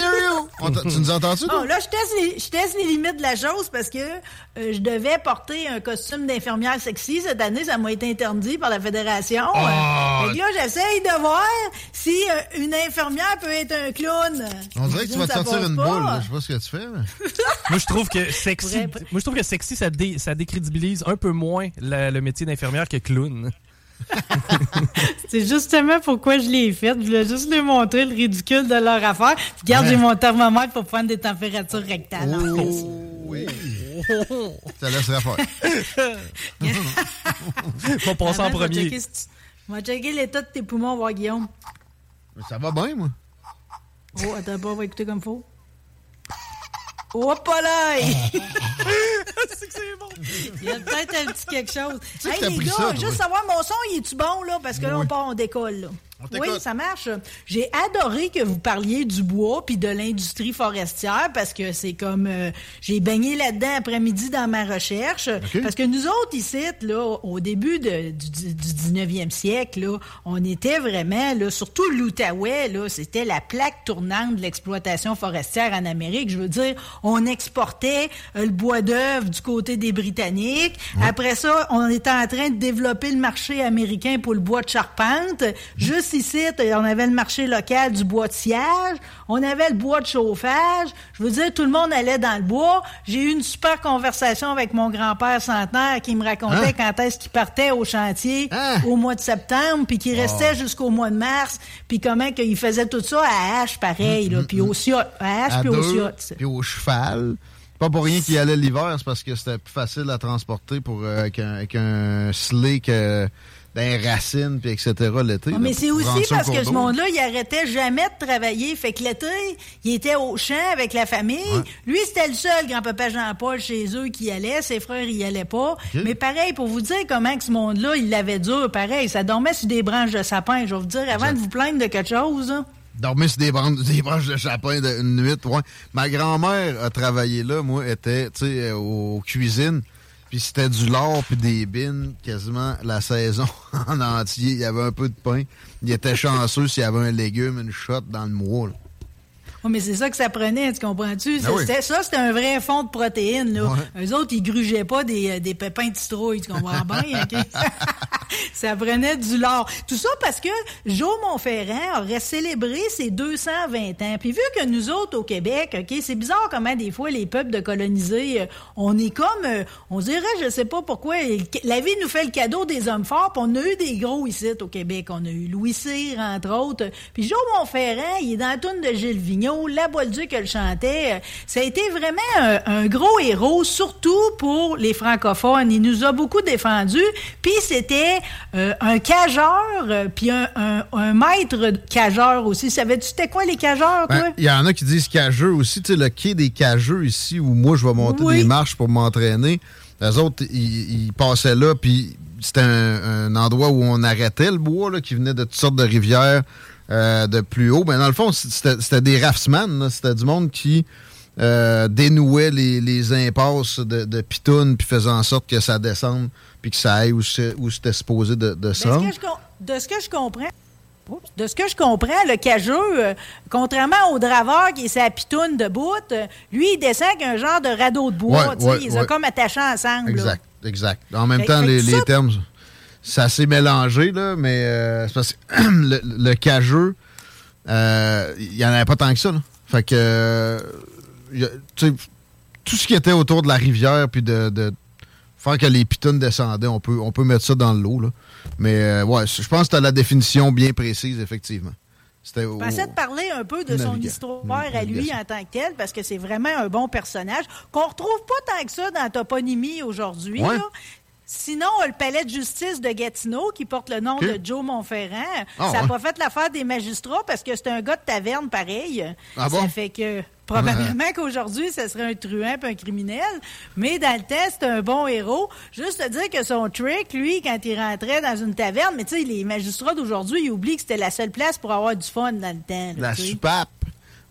t'a- tu nous entends-tu, toi? là, je teste, les, je teste les limites de la chose parce que euh, je devais porter un costume d'infirmière sexy. Cette année, ça m'a été interdit par la fédération. Ah! Euh, fait que là, j'essaye de voir si euh, une infirmière peut être un clown. On dirait que tu vas te sortir une pas. boule. là. Je sais pas ce que tu fais. mais- Moi, je trouve que sexy, moi, je trouve que sexy, ça, dé- ça décrédibilise un peu moins la- le métier d'infirmière que clown. C'est justement pourquoi je l'ai faite. Je voulais juste leur montrer le ridicule de leur affaire. Puis, Regarde, Ouais. j'ai mon thermomètre pour prendre des températures rectales. en fait. Oh, oui. Ça laissera faire. Faut passer en Avant, je vais premier. checker si tu- On va checker l'état de tes poumons, voir Guillaume. Mais Ça va bien, moi. Oh, attends pas, on va écouter comme faut. Hop là! c'est que c'est bon! Il y a peut-être un petit quelque chose. sais que Hey t'as les pris gars, ça, toi. juste savoir, mon son, il est-tu bon, là? Parce que là, on part, on décolle, là. Oui, ça marche. J'ai adoré que vous parliez du bois puis de l'industrie forestière parce que c'est comme euh, j'ai baigné là-dedans après-midi dans ma recherche parce que nous autres ici là au début de- du, du 19e siècle là, on était vraiment là surtout l'Outaouais là, c'était la plaque tournante de l'exploitation forestière en Amérique, je veux dire, on exportait euh, le bois d'œuvre du côté des Britanniques. Après ça, on était en train de développer le marché américain pour le bois de charpente. Juste ici, on avait le marché local du bois de sciage. On avait le bois de chauffage. Je veux dire, tout le monde allait dans le bois. J'ai eu une super conversation avec mon grand-père centenaire qui me racontait Hein? quand est-ce qu'il partait au chantier Hein? au mois de septembre, puis qu'il restait jusqu'au mois de mars, puis comment qu'il faisait tout ça à hache, pareil, là, puis au ciot, à hache, puis au puis au cheval. Pas pour rien qu'il allait l'hiver, c'est parce que c'était plus facile à transporter pour, euh, avec, un, avec un sleigh que d'un racine, puis etc. l'été. Ah, mais c'est aussi parce que ce monde-là, il arrêtait jamais de travailler. Fait que l'été, il était au champ avec la famille. Lui, c'était le seul grand-papa Jean-Paul chez eux qui y allait. Ses frères, y allaient pas. Mais pareil, pour vous dire comment que ce monde-là, il l'avait dur, pareil. Ça dormait sur des branches de sapin. Je vais vous dire, avant de vous plaindre de quelque chose, hein. Dormir sur des branches, des branches de chapin de- une nuit, ouais. Ma grand-mère a travaillé là, moi, était, tu sais, euh, aux cuisines. Puis c'était du lard puis des bines quasiment la saison en entier. Il y avait un peu de pain. Il était chanceux s'il y avait un légume, une shot dans le mois. Oh, mais c'est ça que ça prenait, tu comprends-tu? Ben oui. Ça, c'était un vrai fond de protéines. Là. Eux autres, ils grugeaient pas des, euh, des pépins de citrouille, tu comprends bien? OK? ça prenait du lard. Tout ça parce que Joe Montferrand aurait célébré ses 220 ans. Puis vu que nous autres, au Québec, OK, c'est bizarre comment des fois les peuples de colonisés, euh, on est comme, euh, on dirait, je sais pas pourquoi, la vie nous fait le cadeau des hommes forts, puis on a eu des gros ici au Québec. On a eu Louis Cyr, entre autres. Puis Joe Montferrand, il est dans la toune de Gilles Vigneault, La Bolduc le chantait. Ça a été vraiment un, un gros héros, surtout pour les francophones. Il nous a beaucoup défendus. Puis c'était euh, un cageur, euh, puis un, un- un maître cageur aussi. Savais-tu c'était quoi les cageurs, toi? Ben, Il y en a qui disent cageux aussi. Tu sais, le quai des cageux ici, où moi, je vais monter Oui. des marches pour m'entraîner. Les autres, ils, ils passaient là, puis c'était un, un endroit où on arrêtait le bois, là, qui venait de toutes sortes de rivières euh, de plus haut. Ben, dans le fond, c'était des raftsman. C'était du monde qui euh, dénouait les, les impasses de, de pitounes, puis faisait en sorte que ça descende, puis que ça aille où c'était supposé de, de Ben, ça. com- de ce que je comprends, de ce que je comprends, le cageux, euh, contrairement au draveur qui est sa pitoune de bout, euh, lui, il descend avec un genre de radeau de bois. Ouais, ouais, il les a ouais. comme attachés ensemble. là. Exact, exact. En même Fait- temps, fait les, que les ça- termes, ça s'est mélangé, là, mais euh, c'est parce que le, le cageux, euh, il n'y en avait pas tant que ça. Là. Fait que, euh, a- tout ce qui était autour de la rivière, puis de, de faire que les pitons descendaient, on peut, on peut mettre ça dans l'eau. là. Mais euh, ouais, je pense que tu as la définition bien précise, effectivement. C'était Je pensais de parler un peu de son histoire à lui en tant que tel, parce que c'est vraiment un bon personnage, qu'on retrouve pas tant que ça dans la toponymie aujourd'hui. Ouais. Sinon, le palais de justice de Gatineau, qui porte le nom de Joe Montferrand, Ah, ça n'a ouais. pas fait l'affaire des magistrats parce que c'est un gars de taverne pareil. Ah ça fait que probablement qu'aujourd'hui, ce serait un truand un criminel. Mais dans le temps, c'est un bon héros. Juste te dire que son trick, lui, quand il rentrait dans une taverne, mais tu sais, les magistrats d'aujourd'hui, ils oublient que c'était la seule place pour avoir du fun dans le temps. là, La tu sais. soupape.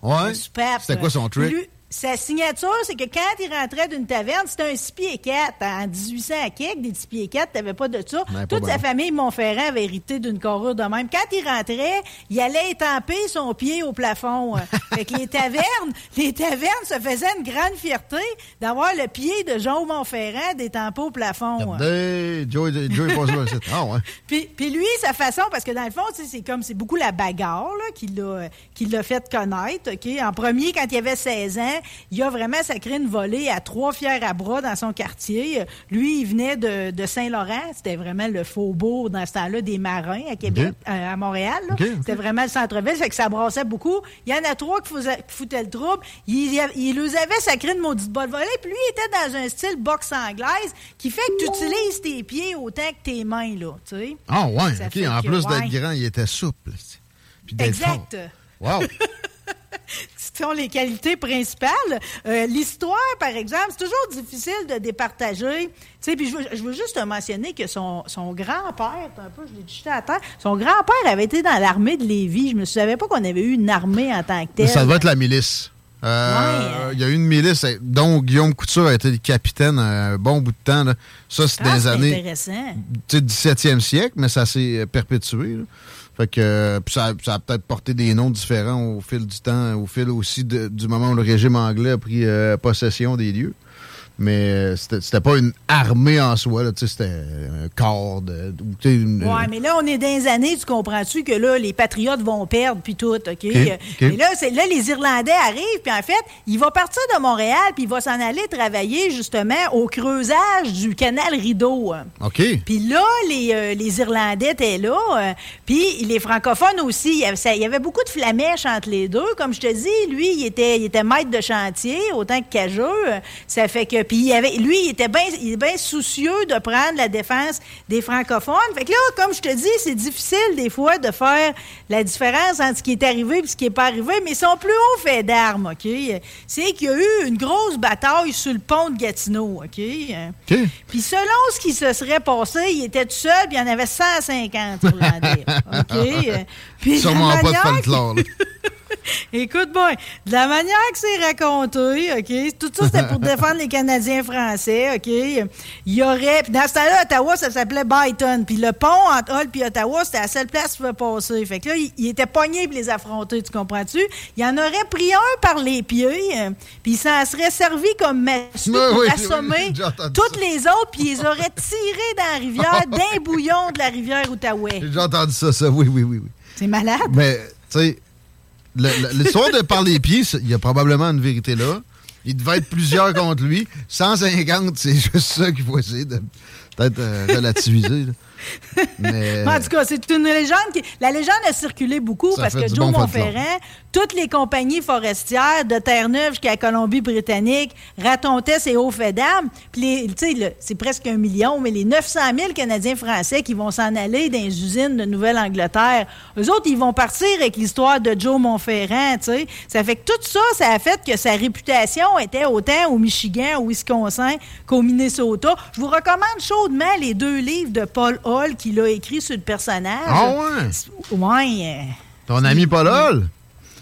Ouais. La soupape. C'était quoi son trick? Lui, sa signature, c'est que quand il rentrait d'une taverne, c'était un 6 pieds 4. En 1800 à quelque, des 6 pieds 4, t'avais pas de ça. Ben, Toute sa famille Montferrand avait hérité d'une carrure de même. Quand il rentrait, il allait étamper son pied au plafond. fait que les tavernes, les tavernes se faisaient une grande fierté d'avoir le pied de Jean Montferrand d'étamper au plafond. Joe, Joe c'est- Ah ouais. Puis, puis lui, sa façon, parce que dans le fond, c'est comme c'est beaucoup la bagarre là, qui l'a qui l'a fait connaître. ok En premier, quand il avait 16 ans, il a vraiment sacré une volée à trois fiers à bras dans son quartier. Lui, il venait de, de Saint-Laurent. C'était vraiment le faubourg dans ce temps-là des marins à Québec, euh, à Montréal. C'était vraiment le centre-ville. Fait que ça brassait beaucoup. Il y en a trois qui, qui foutaient le trouble. Il, il, il les avait sacré une maudite bonne volée. Puis lui, il était dans un style boxe anglaise qui fait que tu utilises tes pieds autant que tes mains. là, tu sais. Ah ouais, Ça OK. En que, plus ouais. d'être grand, il était souple. Puis Exact. fort. Wow. Ce sont les qualités principales. Euh, L'histoire, par exemple, c'est toujours difficile de départager. Tu sais, puis je veux, je veux juste te mentionner que son, son grand-père, un peu, je l'ai jeté à terre, son grand-père avait été dans l'armée de Lévis. Je me savais pas qu'on avait eu une armée en tant que telle. Ça devait être la milice. Euh, Il y a eu une milice euh, dont Guillaume Couture a été le capitaine un bon bout de temps. là. Ça, c'est Ah, c'est années intéressant. tu sais, 17e siècle, mais ça s'est perpétué. là. Fait que euh, ça, ça a peut-être porté des noms différents au fil du temps, au fil aussi du moment où le régime anglais a pris euh, possession des lieux. Mais euh, c'était pas une armée en soi, là, tu sais, c'était un corps de. une- Ouais, mais là, on est dans les années, tu comprends-tu que là, les Patriotes vont perdre, puis tout, OK? OK. Et là, les Irlandais arrivent, puis en fait, il va partir de Montréal, puis il va s'en aller travailler, justement, au creusage du canal Rideau. OK. Puis là, les, euh, les Irlandais étaient là, euh, puis les francophones aussi. Il y, avait, beaucoup de flamèches entre les deux. Comme je te dis, lui, il était, il était maître de chantier, autant que cageux. Euh, Ça fait que... Puis il avait, lui, il était bien soucieux de prendre la défense des francophones. Fait que là, comme je te dis, c'est difficile des fois de faire la différence entre ce qui est arrivé et ce qui n'est pas arrivé, mais son plus haut fait d'armes, OK? C'est qu'il y a eu une grosse bataille sur le pont de Gatineau, OK? OK. Puis selon ce qui se serait passé, il était tout seul, puis il y en avait 150 Irlandais. OK? Puis Sûrement pas de folklore. Écoute, bon, de la manière que c'est raconté, OK, tout ça, c'était pour défendre les Canadiens français, OK? Il y aurait... Puis dans ce temps-là, Ottawa, ça s'appelait Byton. Puis le pont entre Hull et Ottawa, c'était la seule place où il pouvait passer. Fait que là, il, il était pogné pour les affronter, tu comprends-tu? Il en aurait pris un par les pieds, puis il s'en serait servi comme massue pour oui, assommer oui, toutes les autres, puis ils auraient tiré dans la rivière, d'un bouillon de la rivière Outaouais. J'ai entendu ça, ça. Oui, oui, oui. oui. C'est malade. Mais, tu sais, l'histoire de par les pieds, il y a probablement une vérité là. Il devait être plusieurs contre lui. 150, c'est juste ça qu'il faut essayer de peut-être euh, relativiser. Mais, En tout cas, c'est une légende qui. La légende a circulé beaucoup Ça parce que Joe bon. Toutes les compagnies forestières, de Terre-Neuve jusqu'à Colombie-Britannique, hauts faits d'armes. Puis, tu sais, c'est presque un million, mais les 900 000 Canadiens français qui vont s'en aller dans les usines de Nouvelle-Angleterre, eux autres, ils vont partir avec l'histoire de Joe Montferrand, tu sais. Ça fait que tout ça, ça a fait que sa réputation était autant au Michigan, au Wisconsin qu'au Minnesota. Je vous recommande chaudement les deux livres de Paul Hall qu'il a écrit sur le personnage. Ah ouais? Ouais. Ton ami Paul Hall?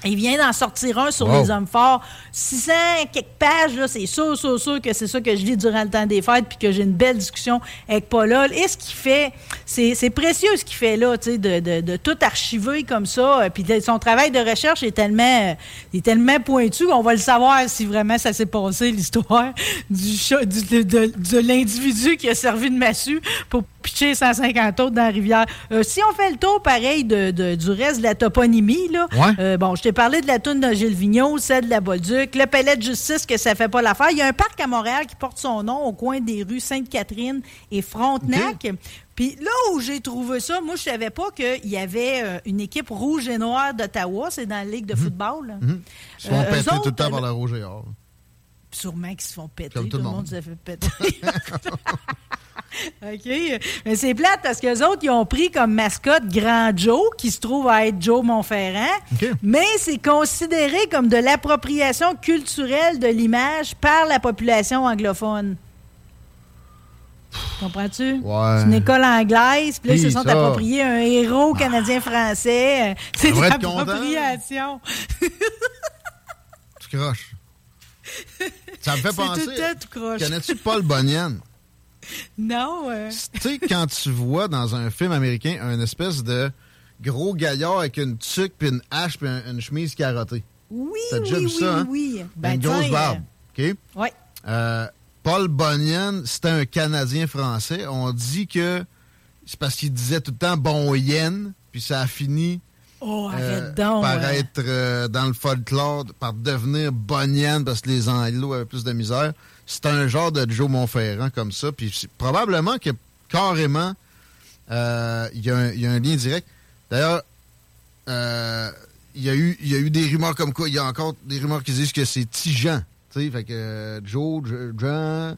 Il vient d'en sortir un sur Wow. les hommes forts. 600 quelques pages, là, c'est sûr, sûr, sûr que c'est ça que je lis durant le temps des fêtes puis que j'ai une belle discussion avec Paul Hall. Et ce qu'il fait, c'est c'est précieux ce qu'il fait là, tu sais, de, de- de tout archiver comme ça. Euh, Puis son travail de recherche est tellement, euh, est tellement pointu qu'on va le savoir si vraiment ça s'est passé, l'histoire du, chat- du- de, de- de l'individu qui a servi de massue pour pitcher 150 autres dans la rivière. Euh, si on fait le tour, pareil, de, de- du reste de la toponymie, là, Ouais. euh, bon, je t'ai parlé de la toune de Gilles Vigneault, celle de la Bolduc, le palais de justice que ça fait pas l'affaire. Il y a un parc à Montréal qui porte son nom au coin des rues Sainte-Catherine et Frontenac. Puis là où j'ai trouvé ça, moi, je savais pas qu'il y avait euh, une équipe rouge et noire d'Ottawa. C'est dans la Ligue de football. là. Mhm. Ils se font Euh, péter eux tout le autres, temps par la rouge et or. Sûrement qu'ils se font péter. Comme tout le monde se fait péter. OK. Mais c'est plate parce que les autres, ils ont pris comme mascotte Grand Joe, qui se trouve à être Joe Montferrand. Mais c'est considéré comme de l'appropriation culturelle de l'image par la population anglophone. Comprends-tu? Ouais. C'est une école anglaise, puis là, ils se sont ça. appropriés un héros canadien-français. Euh, C'est de l'appropriation. Tu croches. Ça me fait penser. tout le temps tout croche. Connais-tu Paul Bunyan? Non. euh, tu sais, quand tu vois dans un film américain un espèce de gros gaillard avec une tuque, puis une hache, puis un- une chemise carottée. Oui, T'as déjà oui, vu oui, ça, hein? oui. une grosse tiens, barbe. OK? Oui. Euh, Paul Bunyan, c'était un Canadien français. On dit que c'est parce qu'il disait tout le temps bon yen, puis ça a fini Oh, euh, donc. par euh. être euh, dans le folklore, par devenir Bunyan parce que les Anglos avaient plus de misère. C'est un genre de Joe Montferrand comme ça. Puis probablement que carrément, euh, il y, a un- lien direct. D'ailleurs, euh, il y, a eu- y a eu des rumeurs comme quoi. Il y a encore des rumeurs qui disent que c'est Tijan. Fait que euh, Joe, Jo- Jean,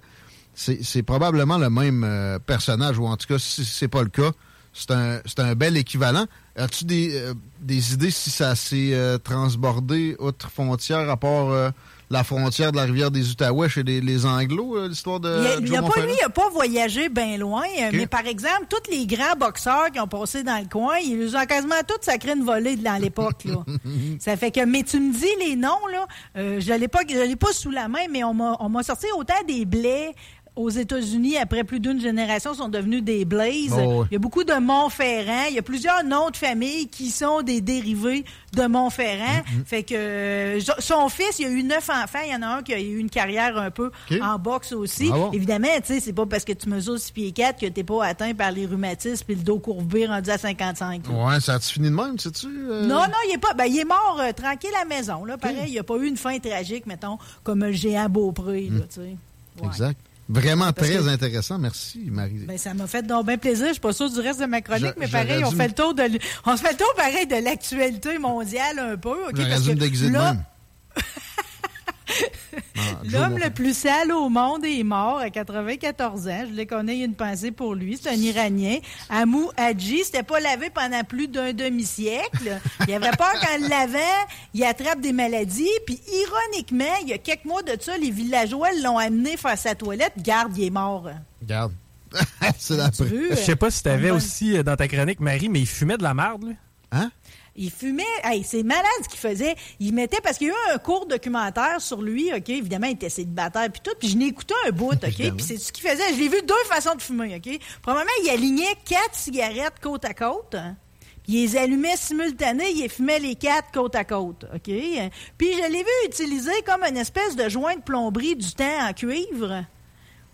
c'est probablement le même personnage, ou en tout cas, si c'est pas le cas, c'est un, un bel équivalent. As-tu des, des idées si ça s'est transbordé outre frontière, à part la frontière de la rivière des Outaouais chez les, les Anglos, euh, l'histoire de Il a, Joe il a pas, lui, il n'a pas voyagé bien loin, euh, mais par exemple, tous les grands boxeurs qui ont passé dans le coin, ils nous ont quasiment tous sacré une volée dans l'époque. là. Ça fait que, mais tu me dis les noms, là, euh, je ne l'ai pas, sous la main, mais on m'a on m'a sorti autant des blés aux États-Unis, après plus d'une génération, sont devenus des Blaze. Oh. Il y a beaucoup de Montferrand. Il y a plusieurs noms de famille qui sont des dérivés de Montferrand. Mm-hmm. Fait que euh, son fils, il a eu neuf enfants. Il y en a un qui a eu une carrière un peu en boxe aussi. Bravo. Évidemment, tu sais, c'est pas parce que tu mesures 6 pieds 4 que t'es pas atteint par les rhumatismes et le dos courbé rendu à 55. là. Ouais, ça a-tu fini de même, sais-tu? euh? Non, non, il est pas. Ben, il est mort euh, tranquille à la maison. Là, pareil, il n'y a pas eu une fin tragique, mettons, comme le géant Beaupré. Là, sais. Ouais. Vraiment Parce très que- intéressant. Merci, Marie. Ben, ça m'a fait donc bien plaisir. Je suis pas sûre du reste de ma chronique, mais pareil, on dû fait le tour de on se fait le tour pareil de l'actualité mondiale un peu. ok? J'aurais Parce que là, L'homme Montferrand. le plus sale au monde est mort à 94 ans. Je le connais, il y a une pensée pour lui. C'est un Iranien. Amou Hadji, c'était pas lavé pendant plus d'un demi-siècle. Il avait peur qu'en le lavant, il attrape des maladies. Puis ironiquement, il y a quelques mois de ça, les villageois l'ont amené faire sa toilette. Garde, il est mort. Regarde. C'est la? Je sais pas si t'avais Bonne- aussi euh, dans ta chronique, Marie, mais il fumait de la merde, lui. Hein? Il fumait. Hey, c'est malade ce qu'il faisait. Il mettait, parce qu'il y a eu un court documentaire sur lui, OK? Évidemment, il était célibataire puis tout. Puis je n'ai écouté un bout, OK? Puis c'est ce qu'il faisait. Je l'ai vu deux façons de fumer, OK? Premièrement, il alignait quatre cigarettes côte à côte. Puis il les allumait simultané, il les fumait les quatre côte à côte, OK? Puis je l'ai vu utiliser comme une espèce de joint de plomberie du temps en cuivre,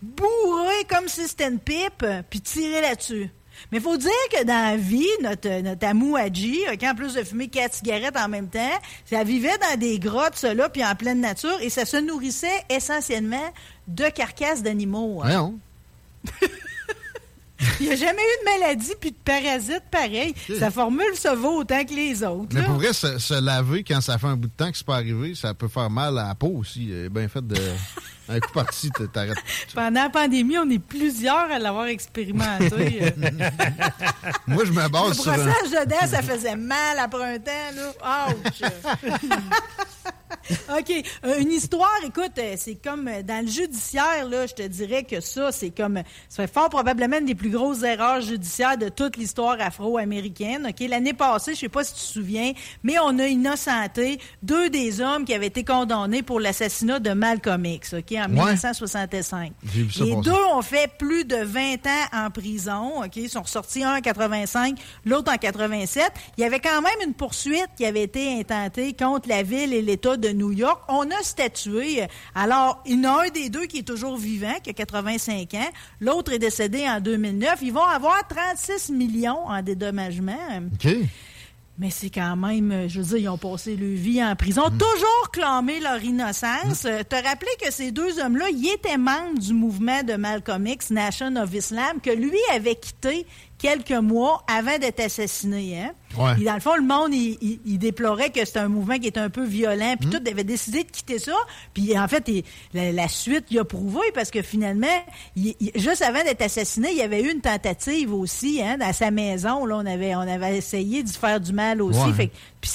bourré comme si c'était une pipe, puis tirer là-dessus. Mais faut dire que dans la vie, notre, notre amou Hadji, OK, en plus de fumer quatre cigarettes en même temps, ça vivait dans des grottes, cela, puis en pleine nature, et ça se nourrissait essentiellement de carcasses d'animaux. hein. Il n'y a jamais eu de maladie puis de parasites pareil. Sa formule se vaut autant que les autres. Mais pour vrai, se, se laver quand ça fait un bout de temps que c'est pas arrivé, ça peut faire mal à la peau aussi. Euh, bien fait de. un coup parti, t'arrêtes. Pendant la pandémie, on est plusieurs à l'avoir expérimenté. Moi, je me Le base sur un. brossage de dents, ça faisait mal après un temps. Là. Ouch! OK. Euh, Une histoire, écoute, euh, c'est comme euh, dans le judiciaire, là, je te dirais que ça, c'est comme. Ça fait fort probablement une des plus grosses erreurs judiciaires de toute l'histoire afro-américaine. OK. L'année passée, je sais pas si tu te souviens, mais on a innocenté deux des hommes qui avaient été condamnés pour l'assassinat de Malcolm X, OK, en 1965. J'ai vu ça Les deux ont fait plus de 20 ans en prison. OK? Ils sont ressortis un en 85, l'autre en 87. Il y avait quand même une poursuite qui avait été intentée contre la ville et l'État de New York. On a statué. Alors, il y en a un des deux qui est toujours vivant, qui a 85 ans. L'autre est décédé en 2009. Ils vont avoir 36 millions en dédommagement. OK. Mais c'est quand même, euh, je veux dire, ils ont passé leur vie en prison, toujours clamé leur innocence. Euh, Te rappeler que ces deux hommes-là, ils étaient membres du mouvement de Malcolm X, Nation of Islam, que lui avait quitté quelques mois avant d'être assassiné. Hein? Ouais. Et dans le fond, le monde, il, il- il déplorait que c'était un mouvement qui était un peu violent, puis tout avait décidé de quitter ça. Puis en fait, il- la, la suite, il a prouvé parce que finalement, il- il- juste avant d'être assassiné, il y avait eu une tentative aussi, hein, dans sa maison. Là, on avait, on avait essayé d'y faire du mal aussi. Ouais. Fait que- puis,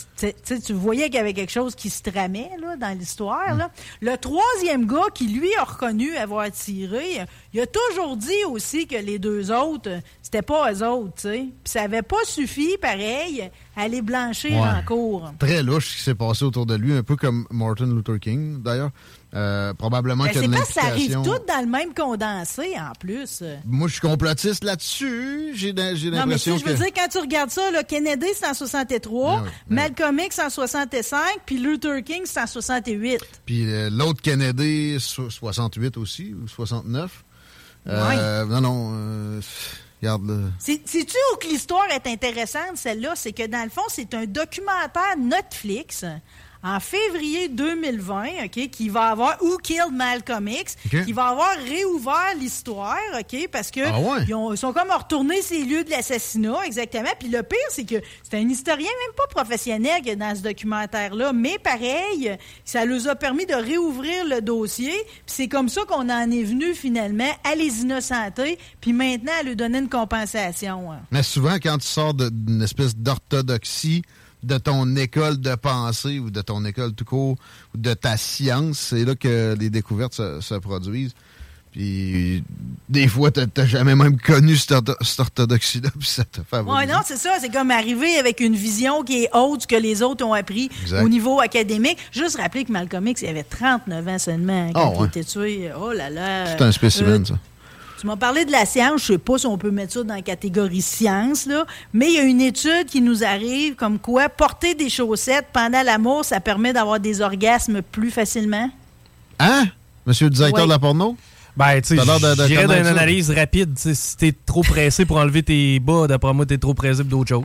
tu voyais qu'il y avait quelque chose qui se tramait là, dans l'histoire. là. Le troisième gars qui, lui, a reconnu avoir tiré, il a toujours dit aussi que les deux autres, c'était pas eux autres. tu sais. Puis ça avait pas suffi, pareil, à les blanchir Ouais. en cours. Très louche ce qui s'est passé autour de lui, un peu comme Martin Luther King, d'ailleurs. Euh, probablement qu'il y a c'est de parce que ça arrive tout dans le même condensé, en plus. Moi, je suis complotiste là-dessus. J'ai l'impression sais, je veux que. dire, quand tu regardes ça, là, Kennedy, c'est en 63, Ah oui, Malcolm X, en 65, puis Luther King, c'est en 68. Puis euh, l'autre Kennedy, so- 68 aussi, ou 69. Euh, Non, non. euh, regarde, là. C'est- Sais-tu où que l'histoire est intéressante, celle-là? C'est que, dans le fond, c'est un documentaire Netflix en février 2020, OK, qui va avoir Who Killed Malcolm X, qui va avoir réouvert l'histoire, OK, parce que Ah ouais? ils, ont- ils sont comme retournés ces lieux de l'assassinat, exactement. Puis le pire, c'est que c'est un historien même pas professionnel qui est dans ce documentaire-là, mais pareil, ça nous a permis de réouvrir le dossier. Puis c'est comme ça qu'on en est venu finalement à les innocenter, puis maintenant à lui donner une compensation. hein. Mais souvent, quand tu sors d'une espèce d'orthodoxie de ton école de pensée ou de ton école tout court ou de ta science, c'est là que les découvertes se, se produisent. Puis des fois, t'as jamais même connu cette, ortho- cette orthodoxie-là, puis ça te fait Ouais, non, c'est ça. C'est comme arriver avec une vision qui est haute que les autres ont appris Exact. au niveau académique. Juste rappeler que Malcolm X, il avait 39 ans seulement quand il ouais. était tué. Oh là là. C'est un spécimen, Euh, ça. Tu m'as parlé de la science, je sais pas si on peut mettre ça dans la catégorie science, là, mais il y a une étude qui nous arrive comme quoi porter des chaussettes pendant l'amour, ça permet d'avoir des orgasmes plus facilement. Hein? Monsieur le directeur Ouais. de la porno? Ben, tu sais, j'irais d'une analyse rapide. Si t'es trop pressé pour enlever tes bas, d'après moi, t'es trop pressé pour d'autres choses.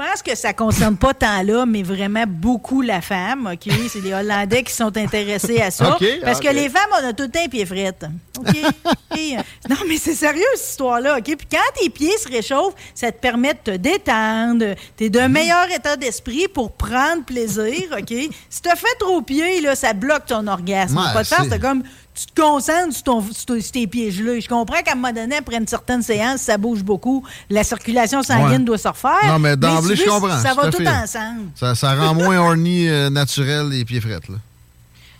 Je pense que ça concerne pas tant là, mais vraiment beaucoup la femme, OK? C'est les Hollandais qui sont intéressés à ça. Parce que les femmes, on a tout le temps les pieds frettes. OK? Euh, non, mais c'est sérieux, cette histoire-là, OK? Puis quand tes pieds se réchauffent, ça te permet de te détendre. T'es Mhm. d'un meilleur état d'esprit pour prendre plaisir, OK? Si t'as fait trop pieds, là, ça bloque ton orgasme. Ouais, pas de c'est- comme... Tu te concentres sur, ton- sur tes pieds. Je comprends qu'à un moment donné, après une certaine séance, ça bouge beaucoup. La circulation sanguine Ouais. doit se refaire. Non, mais d'emblée, je comprends. Ça va tout fait. ensemble. Ça, ça rend moins horny euh, naturel les pieds frettes, là.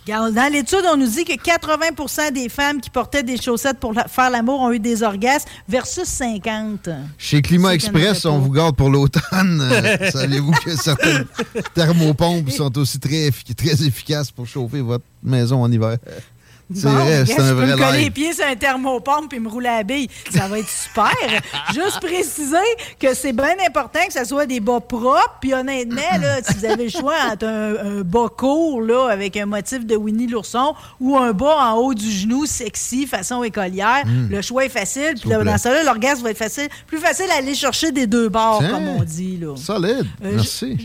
Dans l'étude, on nous dit que 80% des femmes qui portaient des chaussettes pour la- faire l'amour ont eu des orgasmes versus 50. Chez Climat Express, on vous garde pour l'automne. Euh, Savez-vous que certaines thermopompes sont aussi très efficaces pour chauffer votre maison en hiver? C'est Bon, vrai, regarde, c'est un je peux me coller les pieds sur un thermopompe et me rouler à la bille. Ça va être super. Juste préciser que c'est bien important que ça soit des bas propres. Puis honnêtement, là, si vous avez le choix entre un, un bas court là, avec un motif de Winnie l'ourson ou un bas en haut du genou sexy façon écolière, Mm. le choix est facile. Puis là, dans ça, là, l'orgasme va être facile. Plus facile à aller chercher des deux bords, Tiens, comme on dit. Là. Solide. Euh, Merci.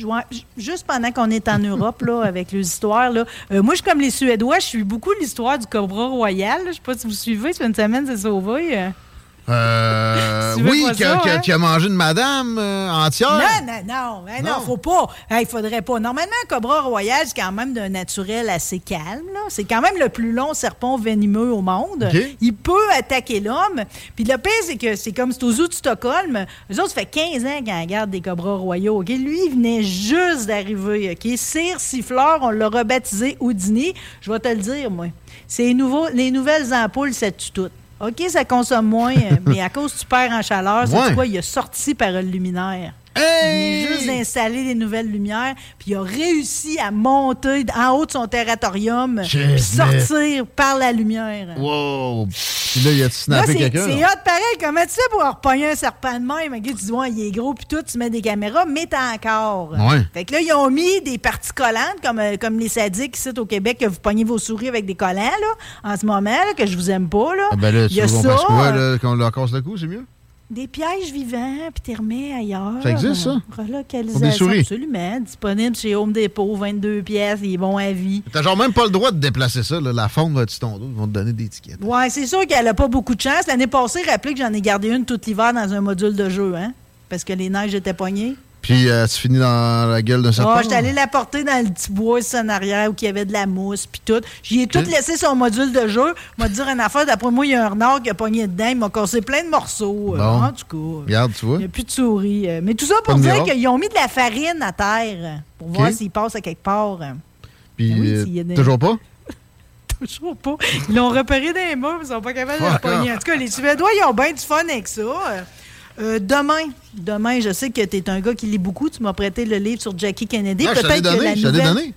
juste pendant qu'on est en Europe, là, avec les histoires, là, euh, moi, je suis comme les Suédois, je suis beaucoup l'histoire du Cobra Royal. Je sais pas si vous suivez, c'est une semaine, c'est sauvé. Euh. Oui, qui a, hein? qui a mangé une madame euh, entière. Non, non, non, ben non, faut pas. Il faudrait pas. Normalement, un Cobra Royal, c'est quand même d'un naturel assez calme. C'est quand même le plus long serpent venimeux au monde. Il peut attaquer l'homme. Puis le pire, c'est que c'est comme c'est aux zoo de Stockholm. Eux autres, ça fait 15 ans qu'ils regardent des Cobras royaux. Lui, il venait juste d'arriver. OK? Cire Siffleur, on l'a rebaptisé Houdini. Je vais te le dire, moi. C'est les, les nouvelles ampoules, ça tue tout. OK, ça consomme moins, euh, mais à cause du père en chaleur, c'est Ouais. quoi? Il a sorti par un luminaire. Il vient juste d'installer des nouvelles lumières, puis il a réussi à monter en haut de son territorium, puis sortir par la lumière. Wow! Puis là, il a snappé c'est quelqu'un. c'est hot pareil. Comment tu fais pour repogner un serpent de même? Tu dis, ouais, il est gros, puis tout, tu mets des caméras, mais t'as encore. Ouais. Fait que là, ils ont mis des parties collantes, comme, euh, comme les sadiques ici au Québec, que vous pognez vos souris avec des collants, là, en ce moment, là, que je vous aime pas, là. Ah ben là, Il y a ça, fasse quoi, là, qu'on leur casse le cou, c'est mieux? Des pièges vivants, puis t'es remets ailleurs. Ça existe, ça? Relocalisation. Pour des souris? Absolument. Disponible chez Home Depot, 22 pièces, ils vont à vie. T'as genre même pas le droit de déplacer ça, là. La faune va être sur ton dos, ils vont te donner des tickets. Ouais, c'est sûr qu'elle a pas beaucoup de chance. L'année passée, rappelez que j'en ai gardé une tout l'hiver dans un module de jeu, hein? Parce que les neiges étaient poignées. Puis euh, tu finis dans la gueule d'un serpent. Ah, j'étais allé la porter dans le petit bois ici en arrière où il y avait de la mousse puis tout. J'y ai tout laissé son module de jeu. M'a dire une affaire, d'après moi, il y a un renard qui a pogné dedans. Il m'a cassé plein de morceaux. Euh, Bon. En tout cas. Regarde, tu vois. Il n'y a plus de souris. Euh, Mais tout ça pour dire qu'ils ont mis de la farine à terre pour voir s'il passe à quelque part. Puis Ah oui, euh, s'il y a des- toujours pas? Toujours pas. Ils l'ont repéré dans les mains, ils sont pas capables de le pogner. En tout cas, les Suédois, ils ont bien du fun avec ça. Euh, demain, demain, je sais que tu es un gars qui lit beaucoup. Tu m'as prêté le livre sur Jackie Kennedy. Ah, je te l'ai Peut-être que donné, la je l'ai nouvelle... donné.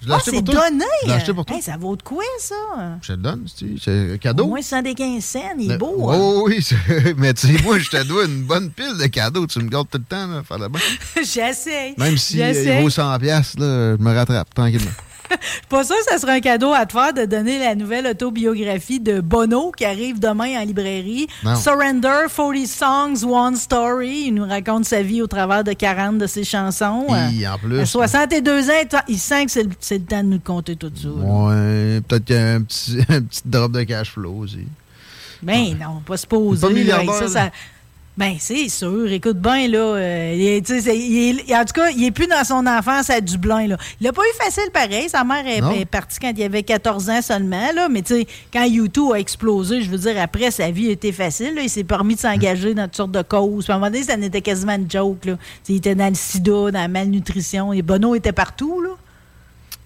Je l'ai Ah, acheté c'est pour toi. donné! Je l'ai acheté pour toi. Hey, ça vaut de quoi, ça? Je te le donne, c'est cadeau. Au moins 115 cents, il est beau. Oh, hein? oui, mais tu sais, moi, je te dois une bonne pile de cadeaux. Tu me gardes tout le temps, là, faire la bonne. J'essaie. Même si euh, il vaut 100$, piastres, là, je me rattrape tranquillement. Suis pas sûr que ça serait un cadeau à te faire de donner la nouvelle autobiographie de Bono qui arrive demain en librairie. Non. Surrender, 40 Songs, One Story. Il nous raconte sa vie au travers de 40 de ses chansons. Hi, en plus, À 62 ans, il sent que c'est le, temps de nous compter tout ça. Ouais, peut-être qu'il y a un petit, un petit drop de cash flow aussi. Ben non, pas se poser. Pas là, milliardaire, ça, là. ça- Ben, c'est sûr. Écoute bien, là. euh, il est- il en tout cas, il est plus dans son enfance à Dublin, là. Il n'a pas eu facile pareil. Sa mère est, partie quand il avait 14 ans seulement, là. Mais tu sais, quand YouTube a explosé, je veux dire, après, sa vie a été facile, là. Il s'est permis de s'engager dans toutes sortes de causes. Puis à un moment donné, ça n'était quasiment une joke, là. Il était dans le sida, dans la malnutrition. Et Bono était partout, là.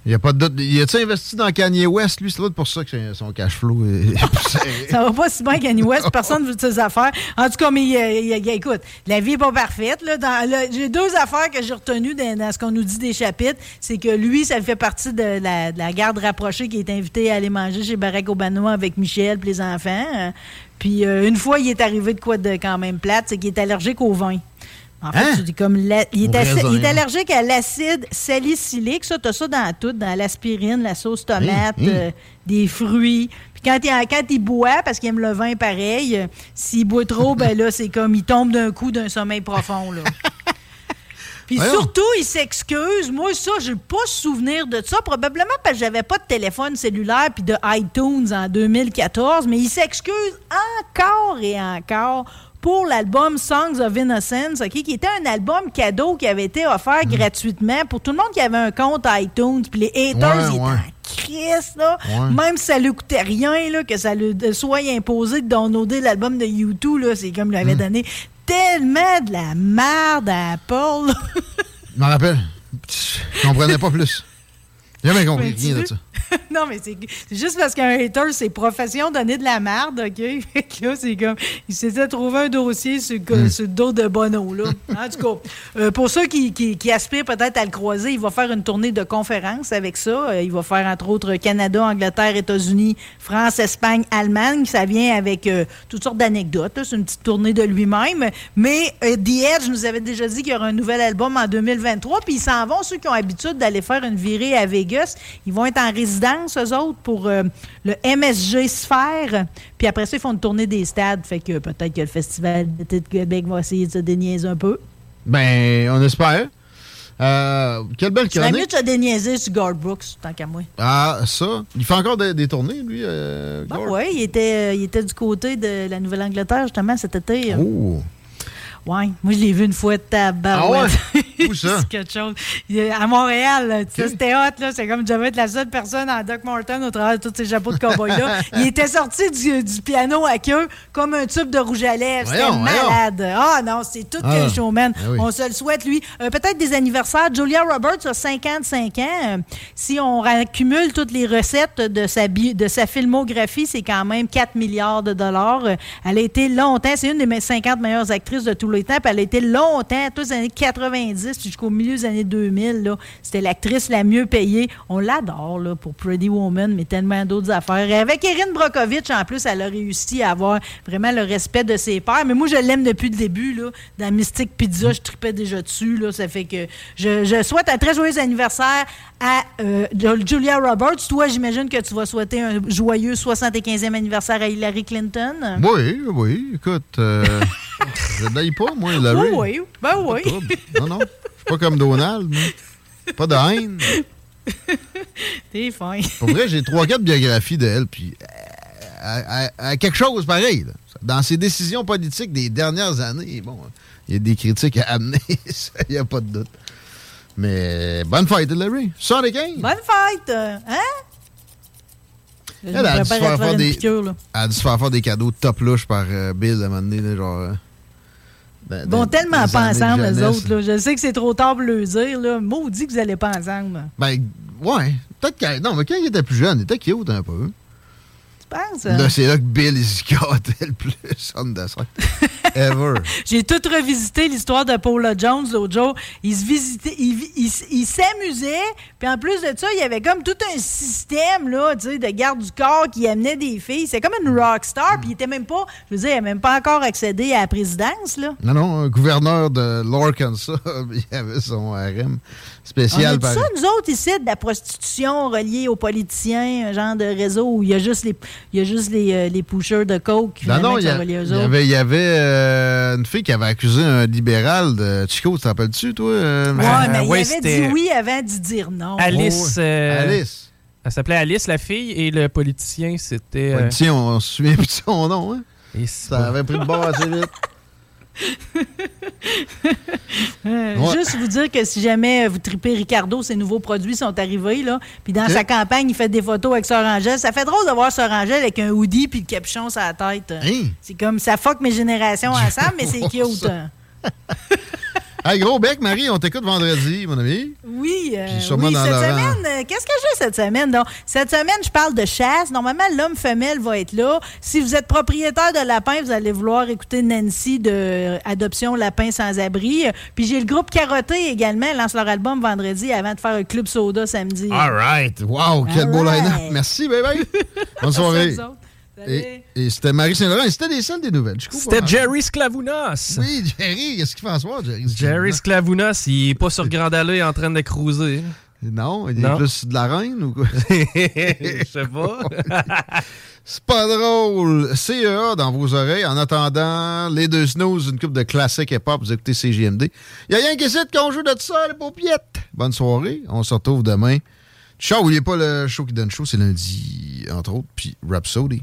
Il y a pas de doute. Il a-tu investi dans Kanye West, lui? C'est pour ça que son cash flow est. Ça va pas si bien Kanye West, personne ne veut de ses affaires. En tout cas, mais il- il- écoute, la vie n'est pas parfaite. Là. Dans, j'ai deux affaires que j'ai retenues dans, dans ce qu'on nous dit des chapitres. C'est que lui, ça fait partie de la, de la garde rapprochée qui est invité à aller manger chez Barack Obama avec Michel et les enfants. Puis euh, une fois, il est arrivé de quoi de quand même plate, c'est qu'il est allergique au vin. En fait, Hein? tu dis comme la- il, est Au assez- raisin. il est allergique à l'acide salicylique. Ça, t'as ça dans tout, dans l'aspirine, la sauce tomate, Hum, hum. euh, des fruits. Puis quand il, quand il boit, parce qu'il aime le vin pareil, euh, s'il boit trop, ben là, c'est comme il tombe d'un coup d'un sommeil profond, là. Puis Voyons. surtout, il s'excuse. Moi, ça, j'ai pas souvenir de ça. Probablement parce que j'avais pas de téléphone cellulaire puis de iTunes en 2014. Mais il s'excuse encore et encore pour l'album Songs of Innocence, ok, qui était un album cadeau qui avait été offert gratuitement pour tout le monde qui avait un compte iTunes. Puis les haters, Ouais, ils étaient ouais. en crise, là. Ouais. Même si ça lui coûtait rien, là, que ça lui soit imposé de downloader l'album de YouTube, là, c'est comme il lui avait donné tellement de la merde à là. Je m'en rappelle. Je comprenais pas plus. J'ai jamais compris rien de ça. non, mais c'est juste parce qu'un hater, c'est profession donner de la merde, OK? Là, c'est comme. Il s'était trouvé un dossier sur, le- sur le dos de Bono, là. En tout cas, euh, pour ceux qui, qui- qui aspirent peut-être à le croiser, il va faire une tournée de conférences avec ça. Euh, il va faire, entre autres, Canada, Angleterre, États-Unis, France, Espagne, Allemagne. Ça vient avec euh, toutes sortes d'anecdotes. C'est une petite tournée de lui-même. Mais euh, The Edge nous avait déjà dit qu'il y aura un nouvel album en 2023. Puis ils s'en vont, ceux qui ont l'habitude d'aller faire une virée à Vegas. Ils vont être en résidence, eux autres, pour euh, le MSG Sphère. Puis après ça, ils font une tournée des stades. Fait que peut-être que le Festival d'été de Québec va essayer de se déniaiser un peu. Ben, on espère. Euh, quelle belle C'est mieux chronique. de se déniaiser sur Garth Brooks, tant qu'à moi. Ah, ça. Il fait encore des, des tournées, lui. euh, Ben Gord? oui, il était, euh, il était du côté de la Nouvelle-Angleterre, justement, cet été. Oh. Ouais, moi, je l'ai vu une fois de tabarouette. Ah Où ça? c'est quelque chose. À Montréal, c'était hot, là. C'est comme je devais être la seule personne en Doc Martin au travers de tous ces chapeaux de cowboy-là. il était sorti du, du piano à queue comme un tube de rouge à lèvres. C'était voyons. malade. Ah non, c'est tout Ah. qu'un showman. Ah oui. On se le souhaite, lui. Euh, Peut-être des anniversaires. Julia Roberts a 55 ans. Euh, si on accumule toutes les recettes de sa, bi- de sa filmographie, c'est quand même 4 milliards de dollars. Euh, Elle a été longtemps, c'est une des 50 meilleures actrices de tous les temps, puis elle a été longtemps, toutes les années 90 puis jusqu'au milieu des années 2000. là. C'était l'actrice la mieux payée. On l'adore pour Pretty Woman, mais tellement d'autres affaires. Et avec Erin Brockovich, en plus, elle a réussi à avoir vraiment le respect de ses pairs. Mais moi, je l'aime depuis le début. Là. Dans Mystic Pizza, je tripais déjà dessus. Là. Ça fait que je, je souhaite un très joyeux anniversaire à euh, Julia Roberts. Toi, j'imagine que tu vas souhaiter un joyeux 75e anniversaire à Hillary Clinton. Oui, oui. Écoute, euh, je ne l'aille pas, moi, Larry. Oui, oui. Ben oui. Non, non. Suis pas comme Donald. Pas de haine. T'es fin. Pour vrai, j'ai trois, quatre biographies d'elle, puis euh, elle elle- elle a quelque chose pareil. là. Dans ses décisions politiques des dernières années, bon, il y a des critiques à amener, il n'y a pas de doute. Mais bonne fête, Larry. 75. Bonne fête! euh, Hein? Elle a dû se à faire faire des, piqûre, là. elle a dû se faire faire des cadeaux top louche par euh, Bill à un moment donné, là, genre. euh, vont dans- tellement pas de ensemble, les autres. Là. Je sais que c'est trop tard pour le dire. Là. Maudit que vous n'allez pas ensemble. Ben, ouais. Peut-être que. Non, mais quand il était plus jeune, il était cute un peu. Tu penses? hein? Là, c'est là que Bill, il se gâtait le plus on side. Ever. J'ai tout revisité l'histoire de Paula Jones l'autre jour. Il se visitait, il, il s'amusait, puis en plus de ça, il y avait comme tout un système là, tu sais, de garde du corps qui amenait des filles. C'est comme une rock star, puis il était même pas, je veux dire, il même pas encore accédé à la présidence là. Non, non, un gouverneur de l'Arkansas, il avait son On spécial. a par- ça, nous autres, ici, de la prostitution reliée aux politiciens, un genre de réseau où il y a juste les, il y a juste les, euh, les pushers de coke Non, finalement, non, qui il y, sont a- reliés aux il y autres. avait, il y avait euh, une fille qui avait accusé un libéral de Chico, tu te rappelles-tu, toi? euh, Ouais, euh, mais il ouais, avait dit oui avant d'y dire non. Alice. euh, Alice. Elle s'appelait Alice, la fille, et le politicien, c'était. euh, Politicien, on se souvient plus de son nom, hein? et Ça avait pris le bord assez vite. Euh, Ouais. Juste vous dire que si jamais vous tripez Ricardo, ses nouveaux produits sont arrivés, là, puis dans sa campagne, il fait des photos avec Sœur Angèle. Ça fait drôle de voir Sœur Angèle avec un hoodie puis le capuchon sur la tête. Hein? C'est comme, ça fuck mes générations ensemble, mais c'est cute. Hey, gros bec, Marie, on t'écoute vendredi, mon ami. Oui, euh, oui dans cette semaine, euh, qu'est-ce que j'ai cette semaine? Donc, cette semaine, je parle de chasse. Normalement, l'homme-femelle va être là. Si vous êtes propriétaire de lapin, vous allez vouloir écouter Nancy de Adoption Lapin sans abri. Puis j'ai le groupe Carotté également, ils lancent leur album vendredi avant de faire un club soda samedi. All right. Wow, quel All beau right. line-up. Merci, bébé. Bonne soirée. Et, et c'était Marie Saint-Laurent. et C'était des seules des nouvelles. C'était. Jerry Sklavounas. Oui, Jerry, qu'est-ce qu'il fait en soir, Jerry? Jerry Sklavounas, il est pas sur Grande Allée en train de cruiser. Non, il est Non. plus de la reine ou quoi? Je sais pas. C'est pas drôle. CEA dans vos oreilles. En attendant, les deux snooze, une coupe de classique hip-hop, vous écoutez CGMD. Il y a rien qui cite qu'on joue de ça, les paupiettes. Bonne soirée. On se retrouve demain. Ciao, n'oubliez pas le show qui donne chaud, c'est lundi, entre autres, puis Rhapsody.